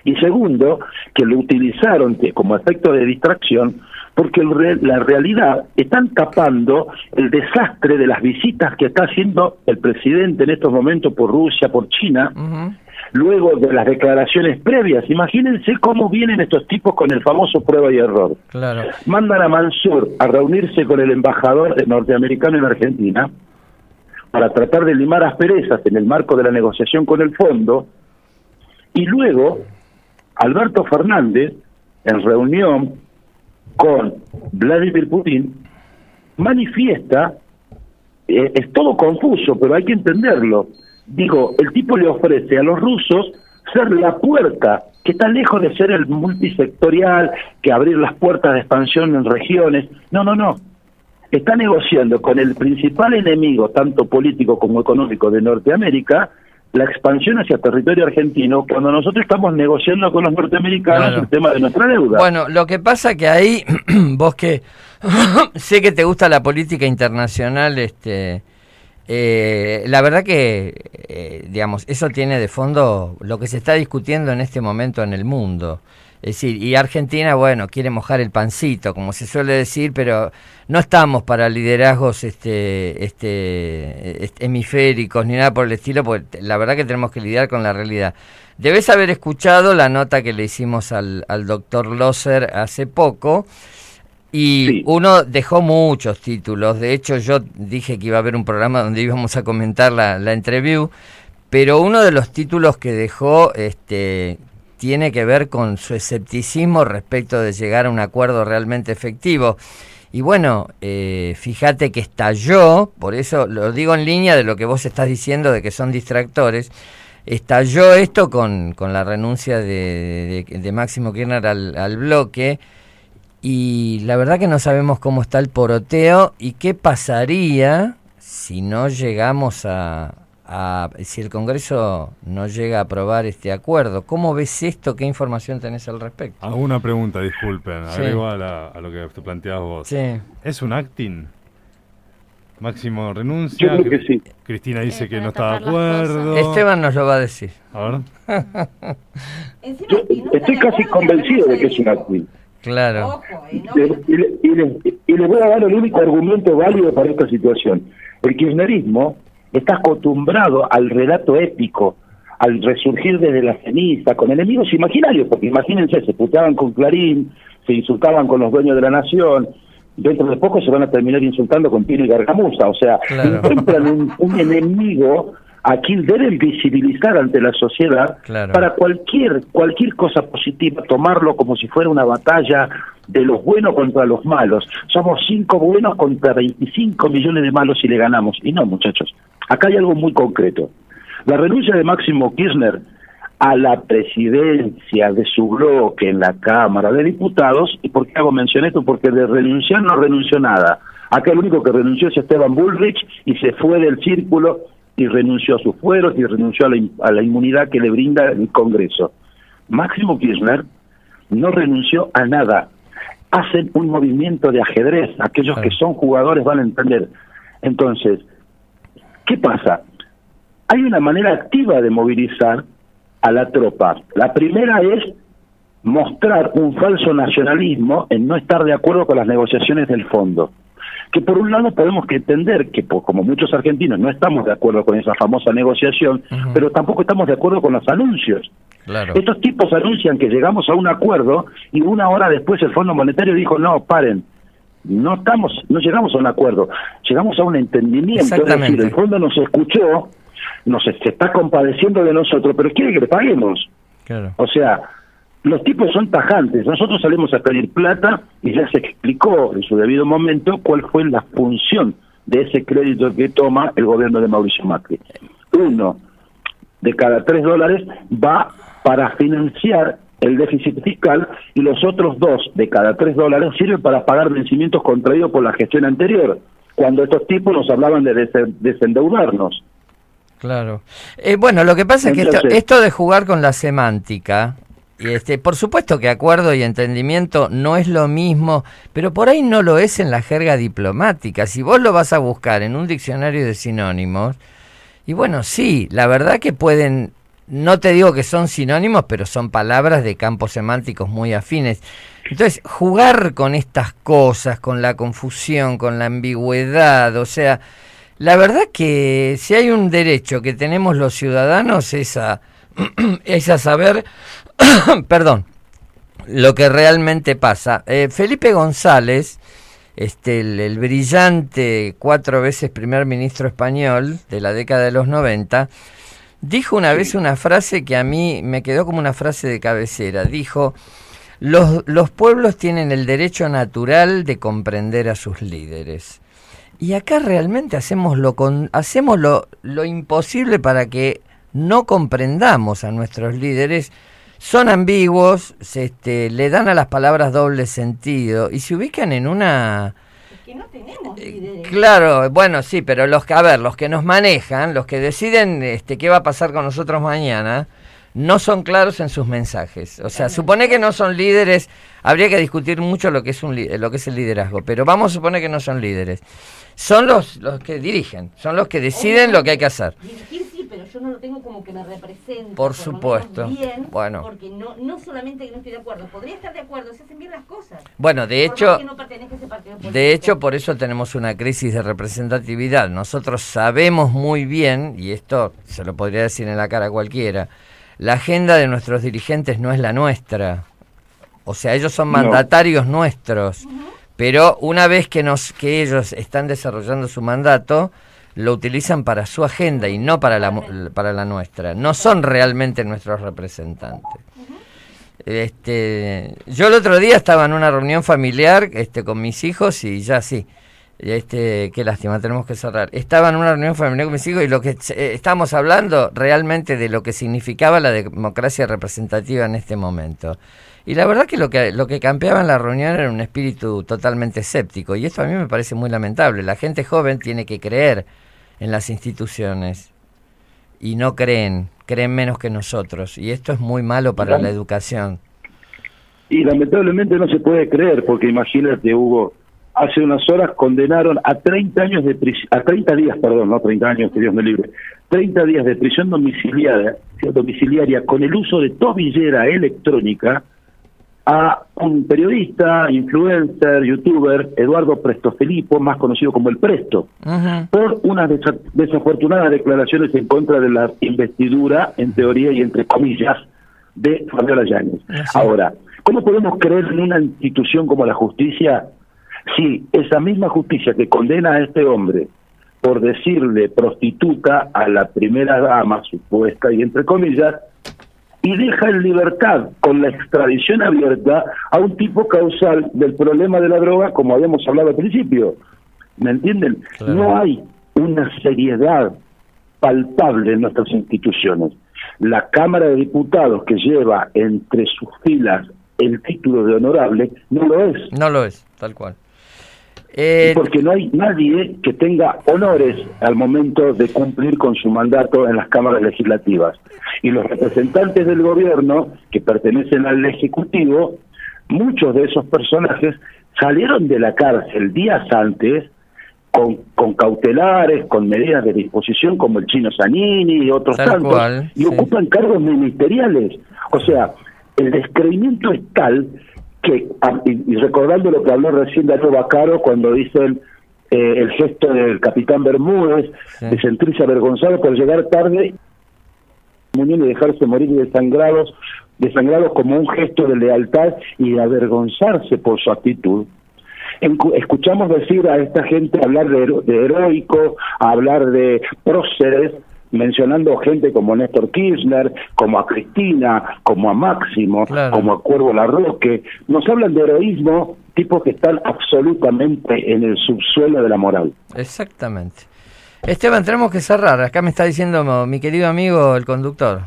Y segundo, que lo utilizaron como efecto de distracción, porque el la realidad están tapando el desastre de las visitas que está haciendo el presidente en estos momentos por Rusia, por China, luego de las declaraciones previas. Imagínense cómo vienen estos tipos con el famoso prueba y error Claro. mandan a Mansur a reunirse con el embajador norteamericano en Argentina para tratar de limar asperezas en el marco de la negociación con el fondo y luego Alberto Fernández en reunión con Vladimir Putin manifiesta eh, es todo confuso, pero hay que entenderlo. Digo, el tipo le ofrece a los rusos ser la puerta, que está lejos de ser el multisectorial, que abrir las puertas de expansión en regiones. No, no, no. Está negociando con el principal enemigo, tanto político como económico, de Norteamérica, la expansión hacia territorio argentino, cuando nosotros estamos negociando con los norteamericanos el tema de nuestra deuda. Bueno, lo que pasa que ahí, vos que sé que te gusta la política internacional, este, eh, la verdad que, eh, digamos, eso tiene de fondo lo que se está discutiendo en este momento en el mundo. Es decir, y Argentina, bueno, quiere mojar el pancito, como se suele decir, pero no estamos para liderazgos este, este, este, hemisféricos ni nada por el estilo, porque la verdad que tenemos que lidiar con la realidad. Debes haber escuchado la nota que le hicimos al, al doctor Loser hace poco. Y Sí. uno dejó muchos títulos. De hecho, yo dije que iba a haber un programa donde íbamos a comentar la, la entreview. Pero uno de los títulos que dejó este, tiene que ver con su escepticismo respecto de llegar a un acuerdo realmente efectivo. Y bueno, eh, fíjate que estalló, por eso lo digo en línea de lo que vos estás diciendo de que son distractores, estalló esto con, con la renuncia de, de- Máximo Kirchner al, al bloque y la verdad que no sabemos cómo está el poroteo y qué pasaría si no llegamos a, a- si el Congreso no llega a aprobar este acuerdo. ¿Cómo ves esto? ¿Qué información tenés al respecto? Hago una pregunta, disculpen, Sí. agrego a, la- a lo que te planteabas vos. Sí. ¿Es un acting? Máximo renuncia. Yo creo que sí. Cristina dice Eh, que no está de acuerdo. Esteban nos lo va a decir. A ver. Yo estoy casi convencido de que es de- actriz. Claro. Eh, y, le, y le- y le voy a dar el único argumento válido para esta situación. El kirchnerismo está acostumbrado al relato épico, al resurgir desde la ceniza, con enemigos imaginarios, porque imagínense, se puteaban con Clarín, se insultaban con los dueños de la nación, dentro de poco se van a terminar insultando con Pino y Gargamusa, o sea, Claro. encuentran un, un enemigo a quien deben visibilizar ante la sociedad Claro. para cualquier cualquier cosa positiva tomarlo como si fuera una batalla de los buenos contra los malos. Somos cinco buenos contra 25 millones de malos y le ganamos. Y no, muchachos, acá hay algo muy concreto. La renuncia de Máximo Kirchner a la presidencia de su bloque en la Cámara de Diputados, ¿y por qué hago mención esto? Porque de renunciar no renunció nada. Acá el único que renunció es Esteban Bullrich y se fue del círculo y renunció a sus fueros y renunció a la, a la inmunidad que le brinda el Congreso. Máximo Kirchner no renunció a nada. Hacen un movimiento de ajedrez. Aquellos que son jugadores van a entender. Entonces, ¿qué pasa? Hay una manera activa de movilizar a la tropa. La primera es mostrar un falso nacionalismo en no estar de acuerdo con las negociaciones del fondo. Que por un lado podemos que entender que, como muchos argentinos, no estamos de acuerdo con esa famosa negociación, pero tampoco estamos de acuerdo con los anuncios. Claro. Estos tipos anuncian que llegamos a un acuerdo y una hora después el Fondo Monetario dijo, no, paren, no estamos, no llegamos a un acuerdo, llegamos a un entendimiento, es decir, el fondo nos escuchó, nos se está compadeciendo de nosotros, pero quiere que le paguemos. Claro. O sea, los tipos son tajantes. Nosotros salimos a pedir plata y ya se explicó en su debido momento cuál fue la función de ese crédito que toma el gobierno de Mauricio Macri. Uno de cada tres dólares va para financiar el déficit fiscal y los otros dos de cada tres dólares sirven para pagar vencimientos contraídos por la gestión anterior, cuando estos tipos nos hablaban de desen- desendeudarnos. Claro. Eh, bueno, lo que pasa es que esto, esto de jugar con la semántica, y este, por supuesto que acuerdo y entendimiento no es lo mismo, pero por ahí no lo es en la jerga diplomática. Si vos lo vas a buscar en un diccionario de sinónimos, y bueno, sí, la verdad que pueden, no te digo que son sinónimos, pero son palabras de campos semánticos muy afines. Entonces, jugar con estas cosas, con la confusión, con la ambigüedad, o sea, la verdad que si hay un derecho que tenemos los ciudadanos es a, es a saber, perdón, lo que realmente pasa. Eh, Felipe González, este, el, el brillante cuatro veces primer ministro español de la década de los 90, dijo una vez una frase que a mí me quedó como una frase de cabecera. Dijo, los, los pueblos tienen el derecho natural de comprender a sus líderes. Y acá realmente hacemos lo, con, hacemos lo, lo imposible para que no comprendamos a nuestros líderes. Son ambiguos, se, este, le dan a las palabras doble sentido y se ubican en una... Es que no tenemos líderes. Claro, bueno, sí, pero los que, a ver, los que nos manejan, los que deciden este, qué va a pasar con nosotros mañana, no son claros en sus mensajes. O sea, supone que no son líderes, habría que discutir mucho lo que es un lo que es el liderazgo, pero vamos a suponer que no son líderes. Son los, los que dirigen, son los que deciden lo que hay que hacer. Dirigir sí, pero yo no lo tengo como que me representa. Por supuesto. Bien, Bueno. Porque no, no solamente que no estoy de acuerdo, podría estar de acuerdo, se hacen bien las cosas. Bueno, de Por hecho, no a. De hecho, por eso tenemos una crisis de representatividad. Nosotros sabemos muy bien, y esto se lo podría decir en la cara a cualquiera, la agenda de nuestros dirigentes no es la nuestra. O sea, ellos son No. mandatarios nuestros. Pero una vez que, nos, que ellos están desarrollando su mandato, lo utilizan para su agenda y no para la, para la nuestra. No son realmente nuestros representantes. Este, yo el otro día estaba en una reunión familiar este, con mis hijos y ya sí. Este, qué lástima, tenemos que cerrar. Estaba en una reunión familiar con mis hijos y lo que eh, estamos hablando realmente de lo que significaba la democracia representativa en este momento. Y la verdad que lo que lo que campeaba en la reunión era un espíritu totalmente escéptico y esto a mí me parece muy lamentable. La gente joven tiene que creer en las instituciones y no creen, creen menos que nosotros y esto es muy malo para la educación. Y lamentablemente no se puede creer, porque imagínate, Hugo, hace unas horas condenaron a 30 años de prisión, a 30 días, perdón, no 30 años, que Dios me libre, 30 días de prisión domiciliaria, domiciliaria con el uso de tobillera electrónica a un periodista, influencer, youtuber, Eduardo Prestofilipo, más conocido como el Presto, por unas desa- desafortunadas declaraciones en contra de la investidura, en teoría y entre comillas, de Fabiola Yáñez. Así. Ahora, ¿cómo podemos creer en una institución como la justicia si esa misma justicia que condena a este hombre por decirle prostituta a la primera dama supuesta y entre comillas, y deja en libertad con la extradición abierta a un tipo causal del problema de la droga, como habíamos hablado al principio. ¿Me entienden? Claro. No hay una seriedad palpable en nuestras instituciones. La Cámara de Diputados, que lleva entre sus filas el título de honorable, no lo es. No lo es, tal cual. Eh, porque no hay nadie que tenga honores al momento de cumplir con su mandato en las cámaras legislativas. Y los representantes del gobierno que pertenecen al Ejecutivo, muchos de esos personajes salieron de la cárcel días antes con, con cautelares, con medidas de disposición como el chino Zanini y otros tantos, cual, y sí. ocupan cargos ministeriales. O sea, el descreimiento es tal que, ah, y, recordando lo que habló recién Darío Bacaro cuando dice el, eh, el gesto del capitán Bermúdez, Sí. de sentirse avergonzado por llegar tarde y dejarse morir desangrados, desangrados como un gesto de lealtad y de avergonzarse por su actitud. Escuchamos decir a esta gente hablar de, de heroico, hablar de próceres, mencionando gente como Néstor Kirchner, como a Cristina, como a Máximo, Claro. como a Cuervo Larroque. Nos hablan de heroísmo, tipos que están absolutamente en el subsuelo de la moral. Exactamente. Esteban, tenemos que cerrar. Acá me está diciendo mi querido amigo el conductor.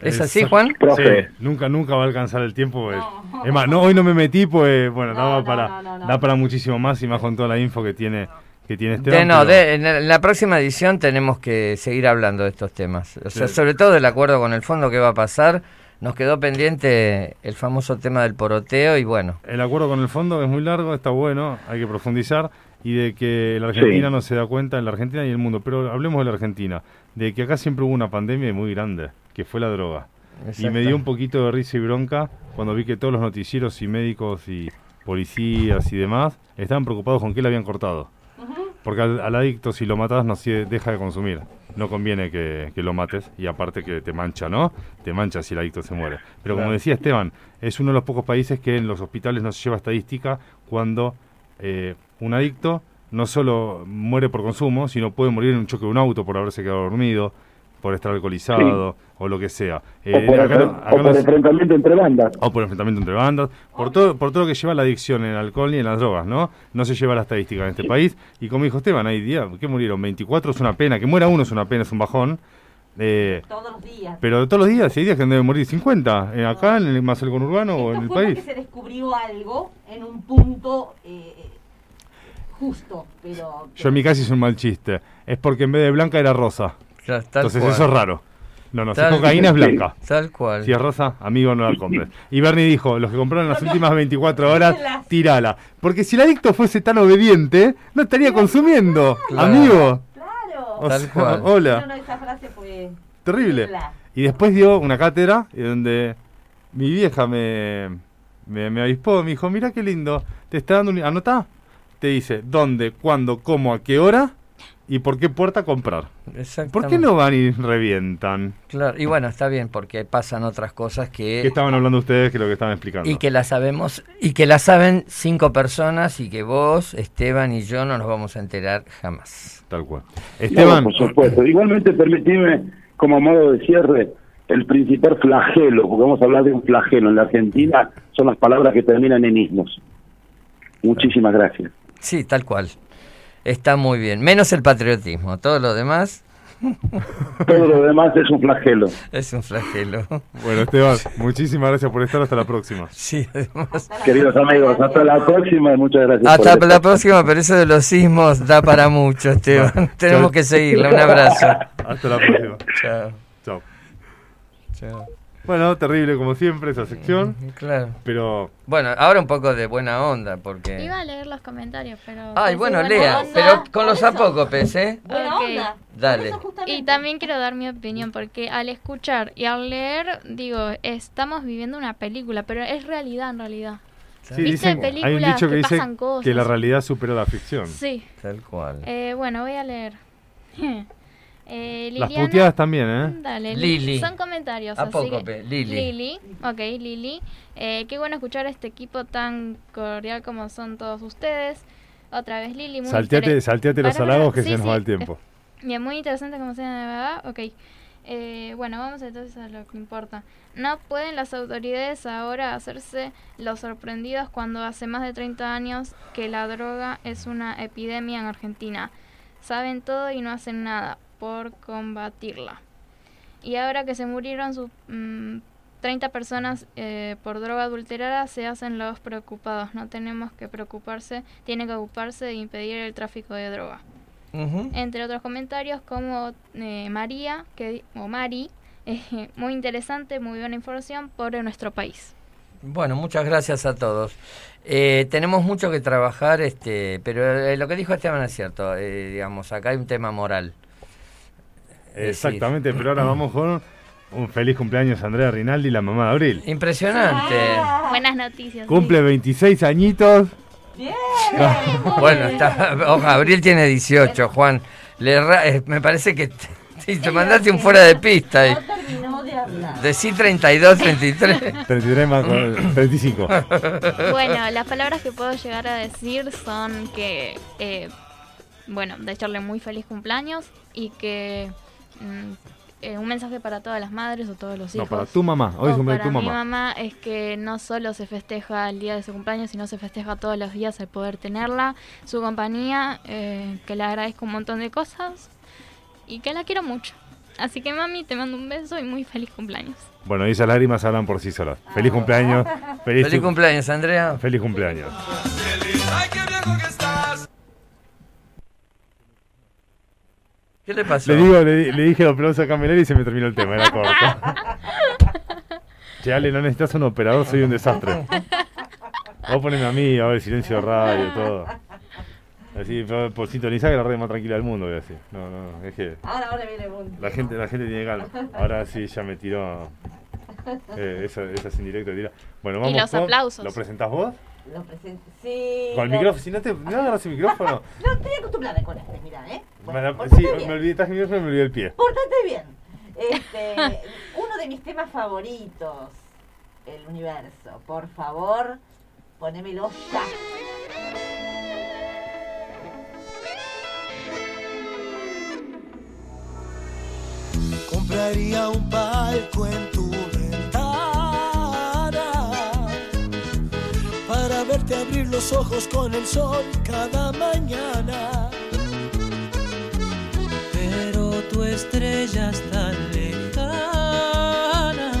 ¿Es así. Juan? Sí, nunca, nunca va a alcanzar el tiempo. pues. Es más, no, hoy no me metí, pues, bueno, No, daba no, para, no, no, no. da para muchísimo más y más con toda la info que tiene, que tiene De- Esteban. no, de- en la- en la próxima edición tenemos que seguir hablando de estos temas. O sea, Sí. sobre todo del acuerdo con el fondo que va a pasar. Nos quedó pendiente el famoso tema del poroteo y bueno, El acuerdo con el fondo es muy largo, está bueno, hay que profundizar y de que la Argentina Sí. no se da cuenta, en la Argentina y el mundo, pero hablemos de la Argentina, de que acá siempre hubo una pandemia muy grande, que fue la droga. Y me dio un poquito de risa y bronca cuando vi que todos los noticieros y médicos y policías y demás estaban preocupados con qué le habían cortado. Porque al, al adicto si lo matas no se deja de consumir. No conviene que, que lo mates y aparte que te mancha, ¿no? Te mancha si el adicto se muere. Pero como decía Esteban, es uno de los pocos países que en los hospitales no se lleva estadística cuando eh, un adicto no solo muere por consumo, sino puede morir en un choque de un auto por haberse quedado dormido, por estar alcoholizado o lo que sea. Eh, o por, acá no- enfren- acá o no por enfrentamiento entre bandas. o por enfrentamiento entre bandas, por todo, por todo lo que lleva la adicción en el alcohol y en las drogas, ¿no? No se lleva la estadística en este país. Y como dijo Esteban, hay días que murieron 24, es una pena. Que muera uno es una pena, es un bajón. Eh, Todos los días. pero todos los días, hay días que deben morir 50. eh, acá, en el más el conurbano o en el fue país. se descubrió algo en un punto eh, justo, pero... Yo en mi casa hice un mal chiste. Es porque en vez de blanca era rosa. Entonces cual. eso es raro. No, no, si es Tal- cocaína es blanca. Tal cual. Si es rosa, amigo, no la compres. Y Bernie dijo, los que compraron las últimas 24 horas, tirala. Porque si el adicto fuese tan obediente, no estaría consumiendo. Claro. Amigo. Claro. O Tal sea, cual. No, hola. no, esa frase fue... Terrible. Y después dio una cátedra y donde mi vieja me, me, me avispó, me dijo, mira qué lindo, te está dando un... Anotá. Te dice dónde, cuándo, cómo, a qué hora y por qué puerta comprar. ¿Por qué no van y revientan? Claro, y bueno, está bien porque pasan otras cosas que... ¿Qué estaban hablando ustedes que lo que estaban explicando? Y que la sabemos, y que la saben cinco personas y que vos, Esteban y yo no nos vamos a enterar jamás. Tal cual. No, Esteban, por supuesto. Igualmente, permitime, como modo de cierre, el principal flagelo, porque vamos a hablar de un flagelo en la Argentina, son las palabras que terminan en ismos. Muchísimas gracias. Sí, tal cual. Está muy bien. Menos el patriotismo. Todo lo demás Todo lo demás es un flagelo. es un flagelo. bueno, Esteban, muchísimas gracias por estar. Hasta la próxima. Sí, además. Queridos amigos, hasta la próxima y muchas gracias. por Hasta la próxima, pero eso de los sismos da para mucho, Esteban. Tenemos que seguirle. Un abrazo. Hasta la próxima. Chao. Chao. Chao. Bueno, terrible como siempre esa sección, Claro. pero Bueno, ahora un poco de buena onda, porque... Iba a leer los comentarios, pero... Ay, bueno, lea, onda. pero con los apócopes, ¿eh? Buena Ok. onda. Dale. Y también quiero dar mi opinión, porque al escuchar y al leer, digo, estamos viviendo una película, pero es realidad en realidad. sí, ¿Viste dicen, hay un dicho que que dice que la realidad supera la ficción. Sí. Tal cual. Eh, bueno, voy a leer. eh, Las Liliana- puteadas también, ¿eh? Dale, Li- Lili. Son comentarios. así que- Lili. Lili. Ok, Lili. Eh, qué bueno escuchar a este equipo tan cordial como son todos ustedes. Otra vez Lili. Muy Salteate, salteate los halagos que sí, se nos sí, va el tiempo. Bien, muy interesante como sea verdad. Ok. Eh, bueno, vamos entonces a lo que importa. No pueden las autoridades ahora hacerse los sorprendidos cuando hace más de 30 años que la droga es una epidemia en Argentina. Saben todo y no hacen nada por combatirla. Y ahora que se murieron sus mm, 30 personas eh, por droga adulterada, se hacen los preocupados. No tenemos que preocuparse, tiene que ocuparse de impedir el tráfico de droga entre otros comentarios como eh, María que o Mari eh, muy interesante muy buena información por nuestro país Bueno, muchas gracias a todos. Eh, tenemos mucho que trabajar, este, pero eh, lo que dijo Esteban es cierto. eh, digamos, acá hay un tema moral. Exactamente, pero ahora vamos con un feliz cumpleaños a Andrea Rinaldi, la mamá de Abril. Impresionante. buenas noticias Cumple 26 añitos. Bien. Bueno, está, oja, Abril tiene 18, Juan. Le eh, me parece que te, sí, te mandaste un fuera de pista. No terminó. charla. Decí 32, 33. 33 más 35. Bueno, las palabras que puedo llegar a decir son que, eh, bueno, desearle muy feliz cumpleaños y que mm, eh, un mensaje para todas las madres o todos los No, hijos. para tu mamá. Hoy es un de para tu mi mamá. mamá es que no solo se festeja el día de su cumpleaños, sino se festeja todos los días el poder tenerla, su compañía, eh, que le agradezco un montón de cosas y que la quiero mucho. Así que mami, te mando un beso y muy feliz cumpleaños. Bueno, y esas lágrimas hablan por sí solas. Feliz cumpleaños. Feliz, Feliz cumpleaños, Andrea. Feliz cumpleaños. ¿Qué le pasó? Le digo, le, le dije aplauso a Camelar y se me terminó el tema, era corto. che, Ale, no necesitas un operador, soy un desastre. Vos poneme a mí, a ver, silencio de radio, todo. Así, por, por sintonizar que la red más tranquila del mundo, voy a decir. No, no, es que Ahora, ahora viene un... la gente, la gente tiene calma. Ahora sí, ya me tiró eh, esa, esas indirectas. Tira. Bueno, vamos los con- aplausos. ¿Lo presentás vos? Lo presento. Sí. Con el lo- micrófono. Si no te no agarras el micrófono. No, estoy acostumbrada con este, mira, ¿eh? Me la- sí, bien. me olvidé, estás y me olvidé el pie. Pórtate bien. Este, uno de mis temas favoritos, el universo. Por favor, ponémelo ya. Compraría un palco en tu ventana para verte abrir los ojos con el sol cada mañana. Tu estrella es tan lejana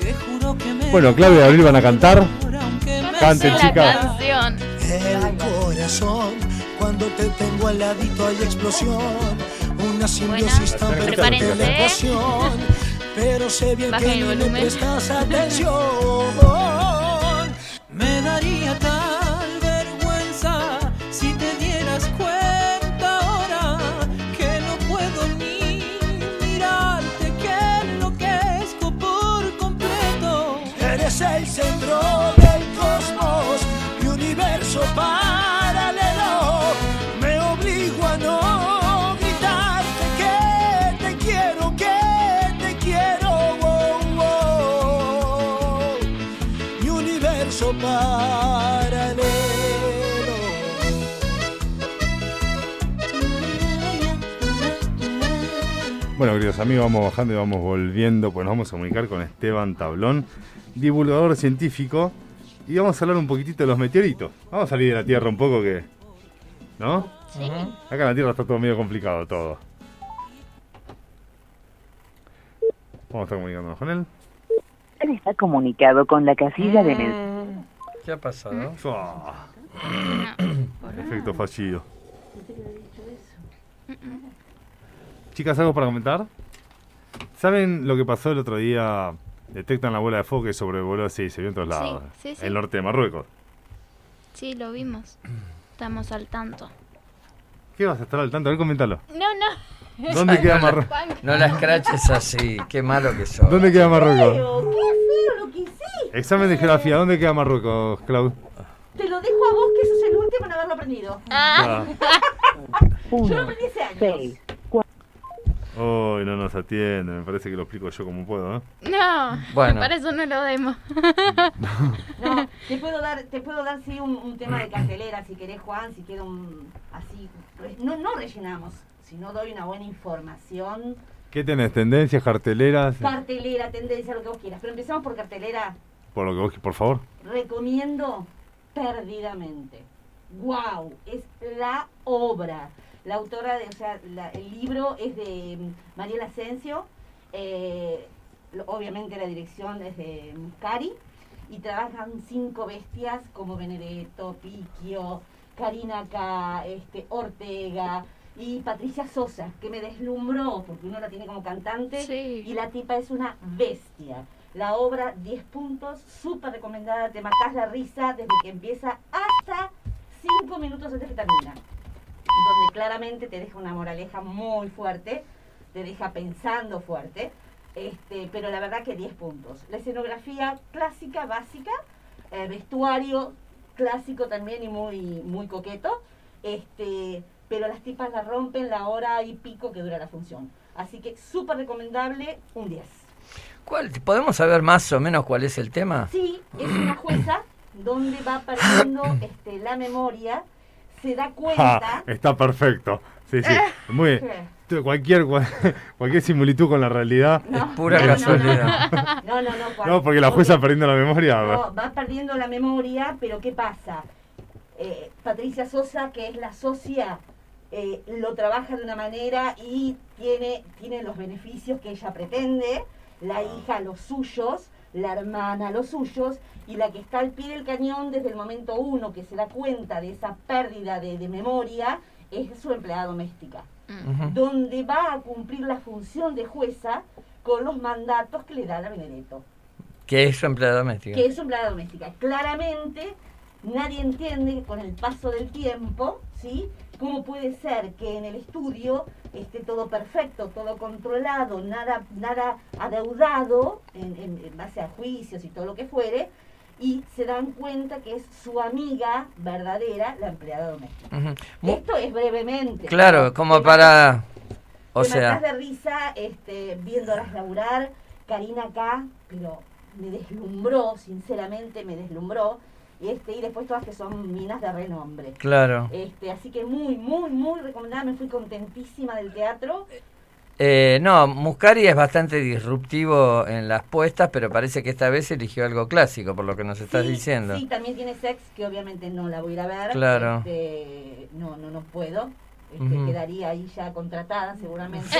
que juro que me Bueno, Claudia y Abril van a cantar. Canten, la chicas. canción. el corazón, cuando te tengo al ladito hay explosión. Una simbiosis tan perfecta en la prepárense. ecuación. Pero sé bien Bajen que ni me prestas atención. Universo paralelo. Bueno, queridos amigos, vamos bajando y vamos volviendo, pues nos vamos a comunicar con Esteban Tablón, divulgador científico, y vamos a hablar un poquitito de los meteoritos. Vamos a salir de la Tierra un poco que... ¿No? Sí. Acá en la Tierra está todo medio complicado todo. Vamos a estar comunicándonos con él. Usted está comunicado con la casilla de mensajes. ¿Qué ha pasado? Ah, efecto fallido. Chicas, ¿algo para comentar? ¿Saben lo que pasó el otro día? Detectan la bola de fuego que sobrevoló, sí, se vio en todos Sí, lados. sí, sí. El norte de Marruecos. Sí, lo vimos. Estamos al tanto. ¿Qué vas a estar al tanto? A ver, comentalo. No, no. ¿Dónde queda Marruecos? No la escraches así, qué malo que sos. ¿Dónde queda Marruecos? Feo, qué feo lo que hiciste. Examen de geografía, ¿dónde queda Marruecos, Clau? Te lo dejo a vos, que sos el último en haberlo aprendido. Ah, Ah. Yo lo Uno, aprendí hace años. seis, Uy, no nos atiende, me parece que lo explico yo como puedo, ¿eh? no. Bueno. Para eso no lo demos. No, te puedo dar, te puedo dar sí un, un tema de cartelera si querés Juan, si quieres un así, no, no rellenamos, sino doy una buena información, ¿Qué tenés? ¿Tendencias, carteleras? cartelera, tendencia, lo que vos quieras, pero empezamos por cartelera, Por lo que vos, por favor. recomiendo perdidamente. Wow, es la obra. La autora de, o sea, la- el libro es de mm, Mariela Asensio, eh, obviamente la dirección es de Cari, y trabajan cinco bestias como Benedetto, Piquio, Karina K, este, Ortega y Patricia Sosa, que me deslumbró, porque uno la tiene como cantante, Sí. y la tipa es una bestia. La obra 10 puntos, súper recomendada, te matás la risa desde que empieza hasta 5 minutos antes que termina. Donde claramente te deja una moraleja muy fuerte, te deja pensando fuerte, este, pero la verdad que 10 puntos. La escenografía clásica, básica, eh, vestuario clásico también y muy, muy coqueto, este, pero las tipas la rompen la hora y pico que dura la función. Así que súper recomendable, un 10. ¿Cuál, ¿Podemos saber más o menos cuál es el tema? Sí, es una jueza donde va perdiendo este, la memoria, se da Ja, cuenta... está perfecto. Sí, sí. Muy ¿Qué? tú- cualquier cual- cualquier similitud con la realidad. No, pura no, no, casualidad. No, no, no. No, porque la jueza perdiendo la memoria. No, va perdiendo la memoria, pero ¿qué pasa? Eh, Patricia Sosa, que es la socia, eh, lo trabaja de una manera y tiene, tiene los beneficios que ella pretende, la hija los suyos, la hermana los suyos, y la que está al pie del cañón desde el momento uno que se da cuenta de esa pérdida de, de memoria es su empleada doméstica, Ujú. donde va a cumplir la función de jueza con los mandatos que le da la Benedetto Que es su empleada doméstica. que es su empleada doméstica. Claramente nadie entiende con el paso del tiempo, ¿sí? ¿Cómo puede ser que en el estudio esté todo perfecto, todo controlado, nada, nada adeudado en, en- en base a juicios y todo lo que fuere, y se dan cuenta que es su amiga verdadera la empleada doméstica? Esto es brevemente. Claro, como te para... O te sea, de risa este, viéndolas laburar. Karina acá, pero me deslumbró, sinceramente me deslumbró. Este, y después todas que son minas de renombre. claro. Este, así que muy, muy, muy recomendada. Me fui contentísima del teatro. Eh, no, Muscari es bastante disruptivo en las puestas, pero parece que esta vez eligió algo clásico, por lo que nos estás Sí, diciendo. Sí, también tiene sex, que obviamente no la voy a ir a ver. Claro. Este, no, no, no puedo. Este. Quedaría ahí ya contratada seguramente.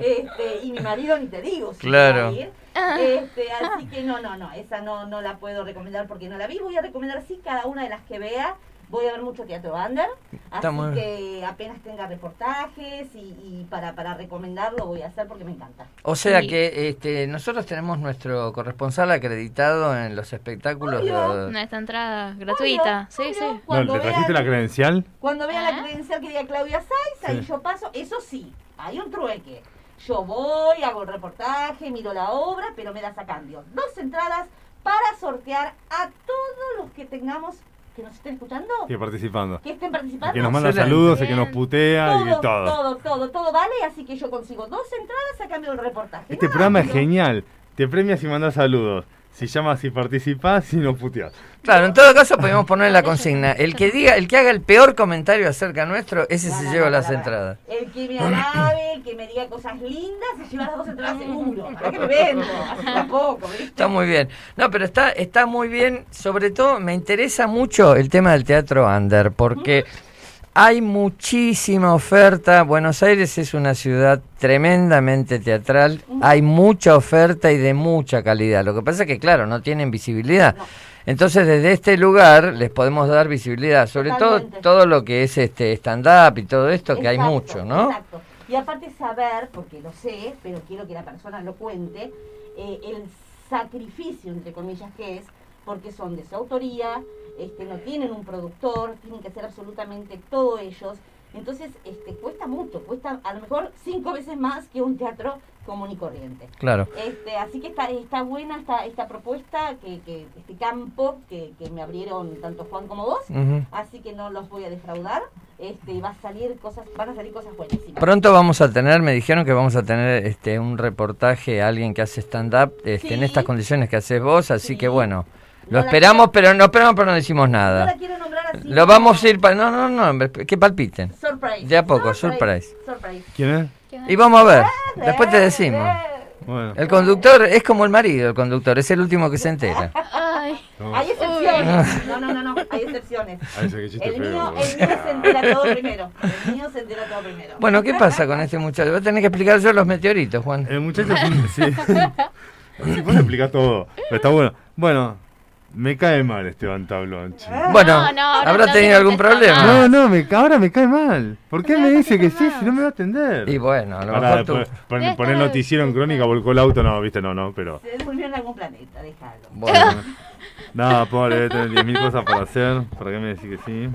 este, y mi marido ni te digo. si Claro. ir. Este, así que no, no, no, esa no, no la puedo recomendar porque no la vi. Voy a recomendar sí cada una de las que vea. Voy a ver mucho teatro under, Está así que apenas tenga reportajes y, y para, para recomendarlo voy a hacer porque me encanta. O sea Sí. que este, nosotros tenemos nuestro corresponsal acreditado en los espectáculos Obvio. de... Nuestra entrada gratuita. Sí, obvio. sí. No, Cuando ¿Le trajiste la credencial? Cuando vean la credencial que diga Claudia Sáiz, ahí Sí. yo paso, eso sí, hay un trueque. Yo voy, hago el reportaje, miro la obra, pero me das a cambio. Dos entradas para sortear a todos los que tengamos, que nos estén escuchando, Que participando. que estén participando. que nos manda Excelente. saludos, el que nos putea y todo, todo. todo, todo, todo vale, así que yo consigo dos entradas a cambio del reportaje. Este Nada, programa es genial. Te premias y mandas saludos. Si llamas y participás y no puteas. Claro, en todo caso podemos poner la consigna. El que diga, el que haga el peor comentario acerca nuestro, ese No, se no, lleva no, las entradas. El que me alabe, el que me diga cosas lindas, se lleva las dos entradas seguro. ¿Para qué me vendo? Tampoco, ¿viste? Está muy bien. No, pero está, está muy bien. Sobre todo me interesa mucho el tema del teatro under, porque hay muchísima oferta. Buenos Aires es una ciudad tremendamente teatral. Hay mucha oferta y de mucha calidad. Lo que pasa es que, claro, no tienen visibilidad. No. Entonces, desde este lugar les podemos dar visibilidad, sobre todo Totalmente. todo lo que es este stand-up y todo esto, que hay mucho, ¿no? Exacto. Y aparte saber, porque lo sé, pero quiero que la persona lo cuente, eh, el sacrificio, entre comillas, que es, porque son de su autoría, este, no tienen un productor, tienen que hacer absolutamente todo ellos. Entonces, este, cuesta mucho, cuesta a lo mejor cinco veces más que un teatro común y corriente. Claro. Este, así que está, está buena esta, esta propuesta, que, que este campo que, que me abrieron tanto Juan como vos. Así que no los voy a defraudar. Este, va a salir cosas, van a salir cosas buenísimas. Pronto vamos a tener, me dijeron que vamos a tener este un reportaje, alguien que hace stand-up este, en estas condiciones que haces vos, así Sí. que bueno, No lo la esperamos, pero no esperamos, pero no decimos No nada. la quiero nombrar así. Lo vamos a ir, pa- no, no, no, hombre, que palpiten. Surprise. De a poco, surprise. Surprise. ¿Quién es? Y vamos a ver, después te decimos. Bueno. El conductor es como el marido, el conductor, es el último que se entera. Ay, No. Hay excepciones. No, no, no, no, hay excepciones. Chiste El feo, mío, el mío se entera todo primero. El mío se entera todo primero. Bueno, ¿qué pasa con este muchacho? Voy a tener que explicar yo los meteoritos, Juan. El muchacho es un- sí. Sí, vos explicás todo. Pero está bueno. Bueno, me cae mal Esteban Tablón, che. Bueno, No, no, ahora ¿habrá no tenido te algún problema? No, no, me, ahora me cae mal. ¿Por qué me dice que sí si no me va a atender? Y bueno, a lo Pará, mejor tú... pon- poner noticiero en crónica, volcó el auto, no, viste, no, no, pero... Se durmió en algún planeta, déjalo. Bueno, Nada, pobre, debe tener 10.000 cosas para hacer. ¿Para qué me decís que sí?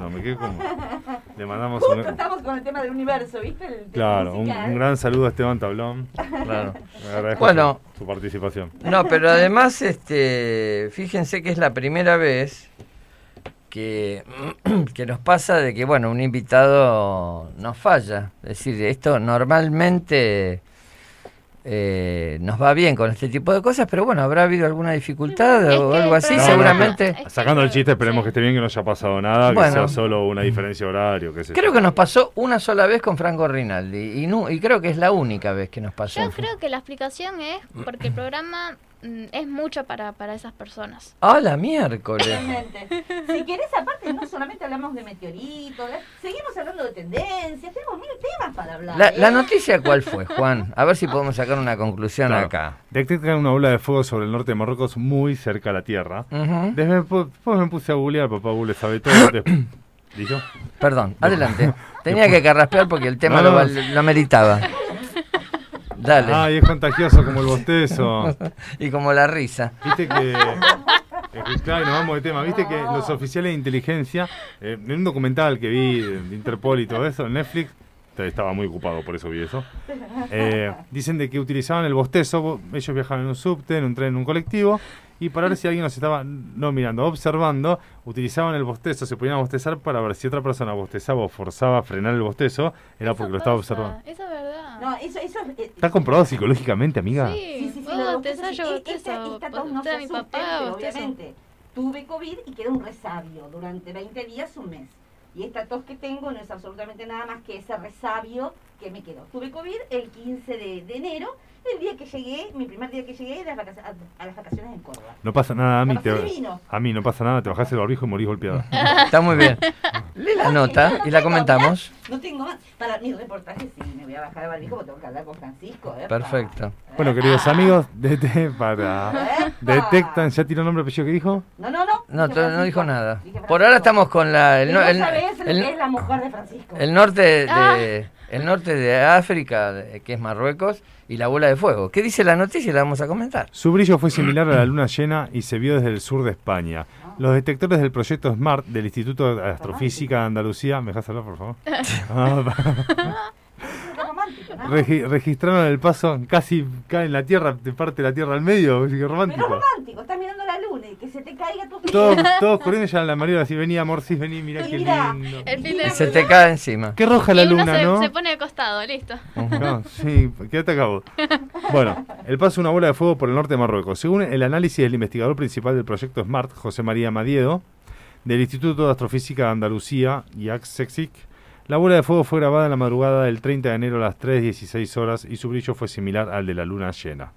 No, me quedé como... Le mandamos Justo un... estamos con el tema del universo, ¿viste? El tema Claro, un, un gran saludo a Esteban Tablón. claro. Le agradezco Bueno. su, su participación. No, pero además, este, fíjense que es la primera vez que, que nos pasa de que, bueno, un invitado nos falla. Es decir, esto normalmente eh, nos va bien con este tipo de cosas, pero bueno, habrá habido alguna dificultad Es o que algo así, seguramente. Sacando el chiste, esperemos sí. que esté bien, que no haya pasado nada, Bueno. que sea solo una diferencia de horario, qué sé Creo yo. que nos pasó una sola vez con Franco Rinaldi y, nu- y creo que es la única vez que nos pasó. Yo creo que la explicación es porque el programa es mucho para, para esas personas. ¡Ah, la miércoles! Si querés, aparte, no solamente hablamos de meteoritos, ¿eh? seguimos hablando de tendencias, tenemos mil temas para hablar. La, ¿eh? la noticia cuál fue, Juan? A ver si podemos sacar una conclusión Claro. acá. Detectan una ola de fuego sobre el norte de Marruecos muy cerca a la Tierra. Desde, después me puse a googlear, papá Google sabe todo. ¿Dijo? Perdón, adelante. Tenía que carraspear porque el tema No, lo, no. val- lo meritaba. Dale. Ay, es contagioso como el bostezo. y como la risa. Viste que. es que, claro, nos vamos de tema. Viste que los oficiales de inteligencia, eh, en un documental que vi de Interpol y todo eso, en Netflix, estaba muy ocupado, por eso vi eso. eh, dicen de que utilizaban el bostezo. Ellos viajaban en un subte, en un tren, en un colectivo. Y para ver si alguien los estaba, no mirando, observando, utilizaban el bostezo, se ponían a bostezar para ver si otra persona bostezaba o forzaba a frenar el bostezo, era porque lo estaba observando. Eso es verdad. No, eso, eso es. eh, ¿Está comprobado psicológicamente, amiga? Sí, Sí, sí, sí, vos bostezás, yo bostezo, esta tos no se mi papá, obviamente tuve COVID y quedé un resabio durante 20 días, un mes. Y esta tos que tengo no es absolutamente nada más que ese resabio que me quedó. Tuve COVID el 15 de, de enero, el día que llegué, mi primer día que llegué de las vacac- a, a las vacaciones en Córdoba. No pasa nada, a mí, te, a mí no pasa nada, te bajás el barbijo y morís golpeada. Está muy bien. Lee la nota y la comentamos. No tengo más. Para mi reportaje sí, me voy a bajar al barbijo porque tengo que hablar con Francisco. ¿eh? Perfecto. Bueno, queridos amigos, DT para... Epa. Detectan, ¿ya tiró nombre apellido que dijo? No, no, no. No, no dijo nada. Por ahora estamos con la, el, no- el- el- que es la mujer de Francisco. el norte de, Ah. el norte de África, que es Marruecos, y la bola de fuego. ¿Qué dice la noticia? La vamos a comentar. Su brillo fue similar a la luna llena y se vio desde el sur de España. Los detectores del proyecto SMART del Instituto de Astrofísica de Andalucía... ¿Me dejas hablar, por favor? Qué romántico, ¿no? regi- registraron el paso, casi cae en la Tierra, te parte la Tierra al medio, qué Pero romántico. romántico, estás mirando la luna y que se te caiga tu Todos, todos corriendo ya en la marina así, vení amor, sí, vení, mirá Y qué mirá, lindo. El fin de Se te cae encima. Qué roja la uno luna, se, ¿no? se pone de costado, listo. No, sí, quédate acá vos. Bueno, el paso es una bola de fuego por el norte de Marruecos. Según el análisis del investigador principal del proyecto SMART, José María Madiedo, del Instituto de Astrofísica de Andalucía, IACSEXIC, la bola de fuego fue grabada en la madrugada del 30 de enero a las 3.16 horas y su brillo fue similar al de la luna llena,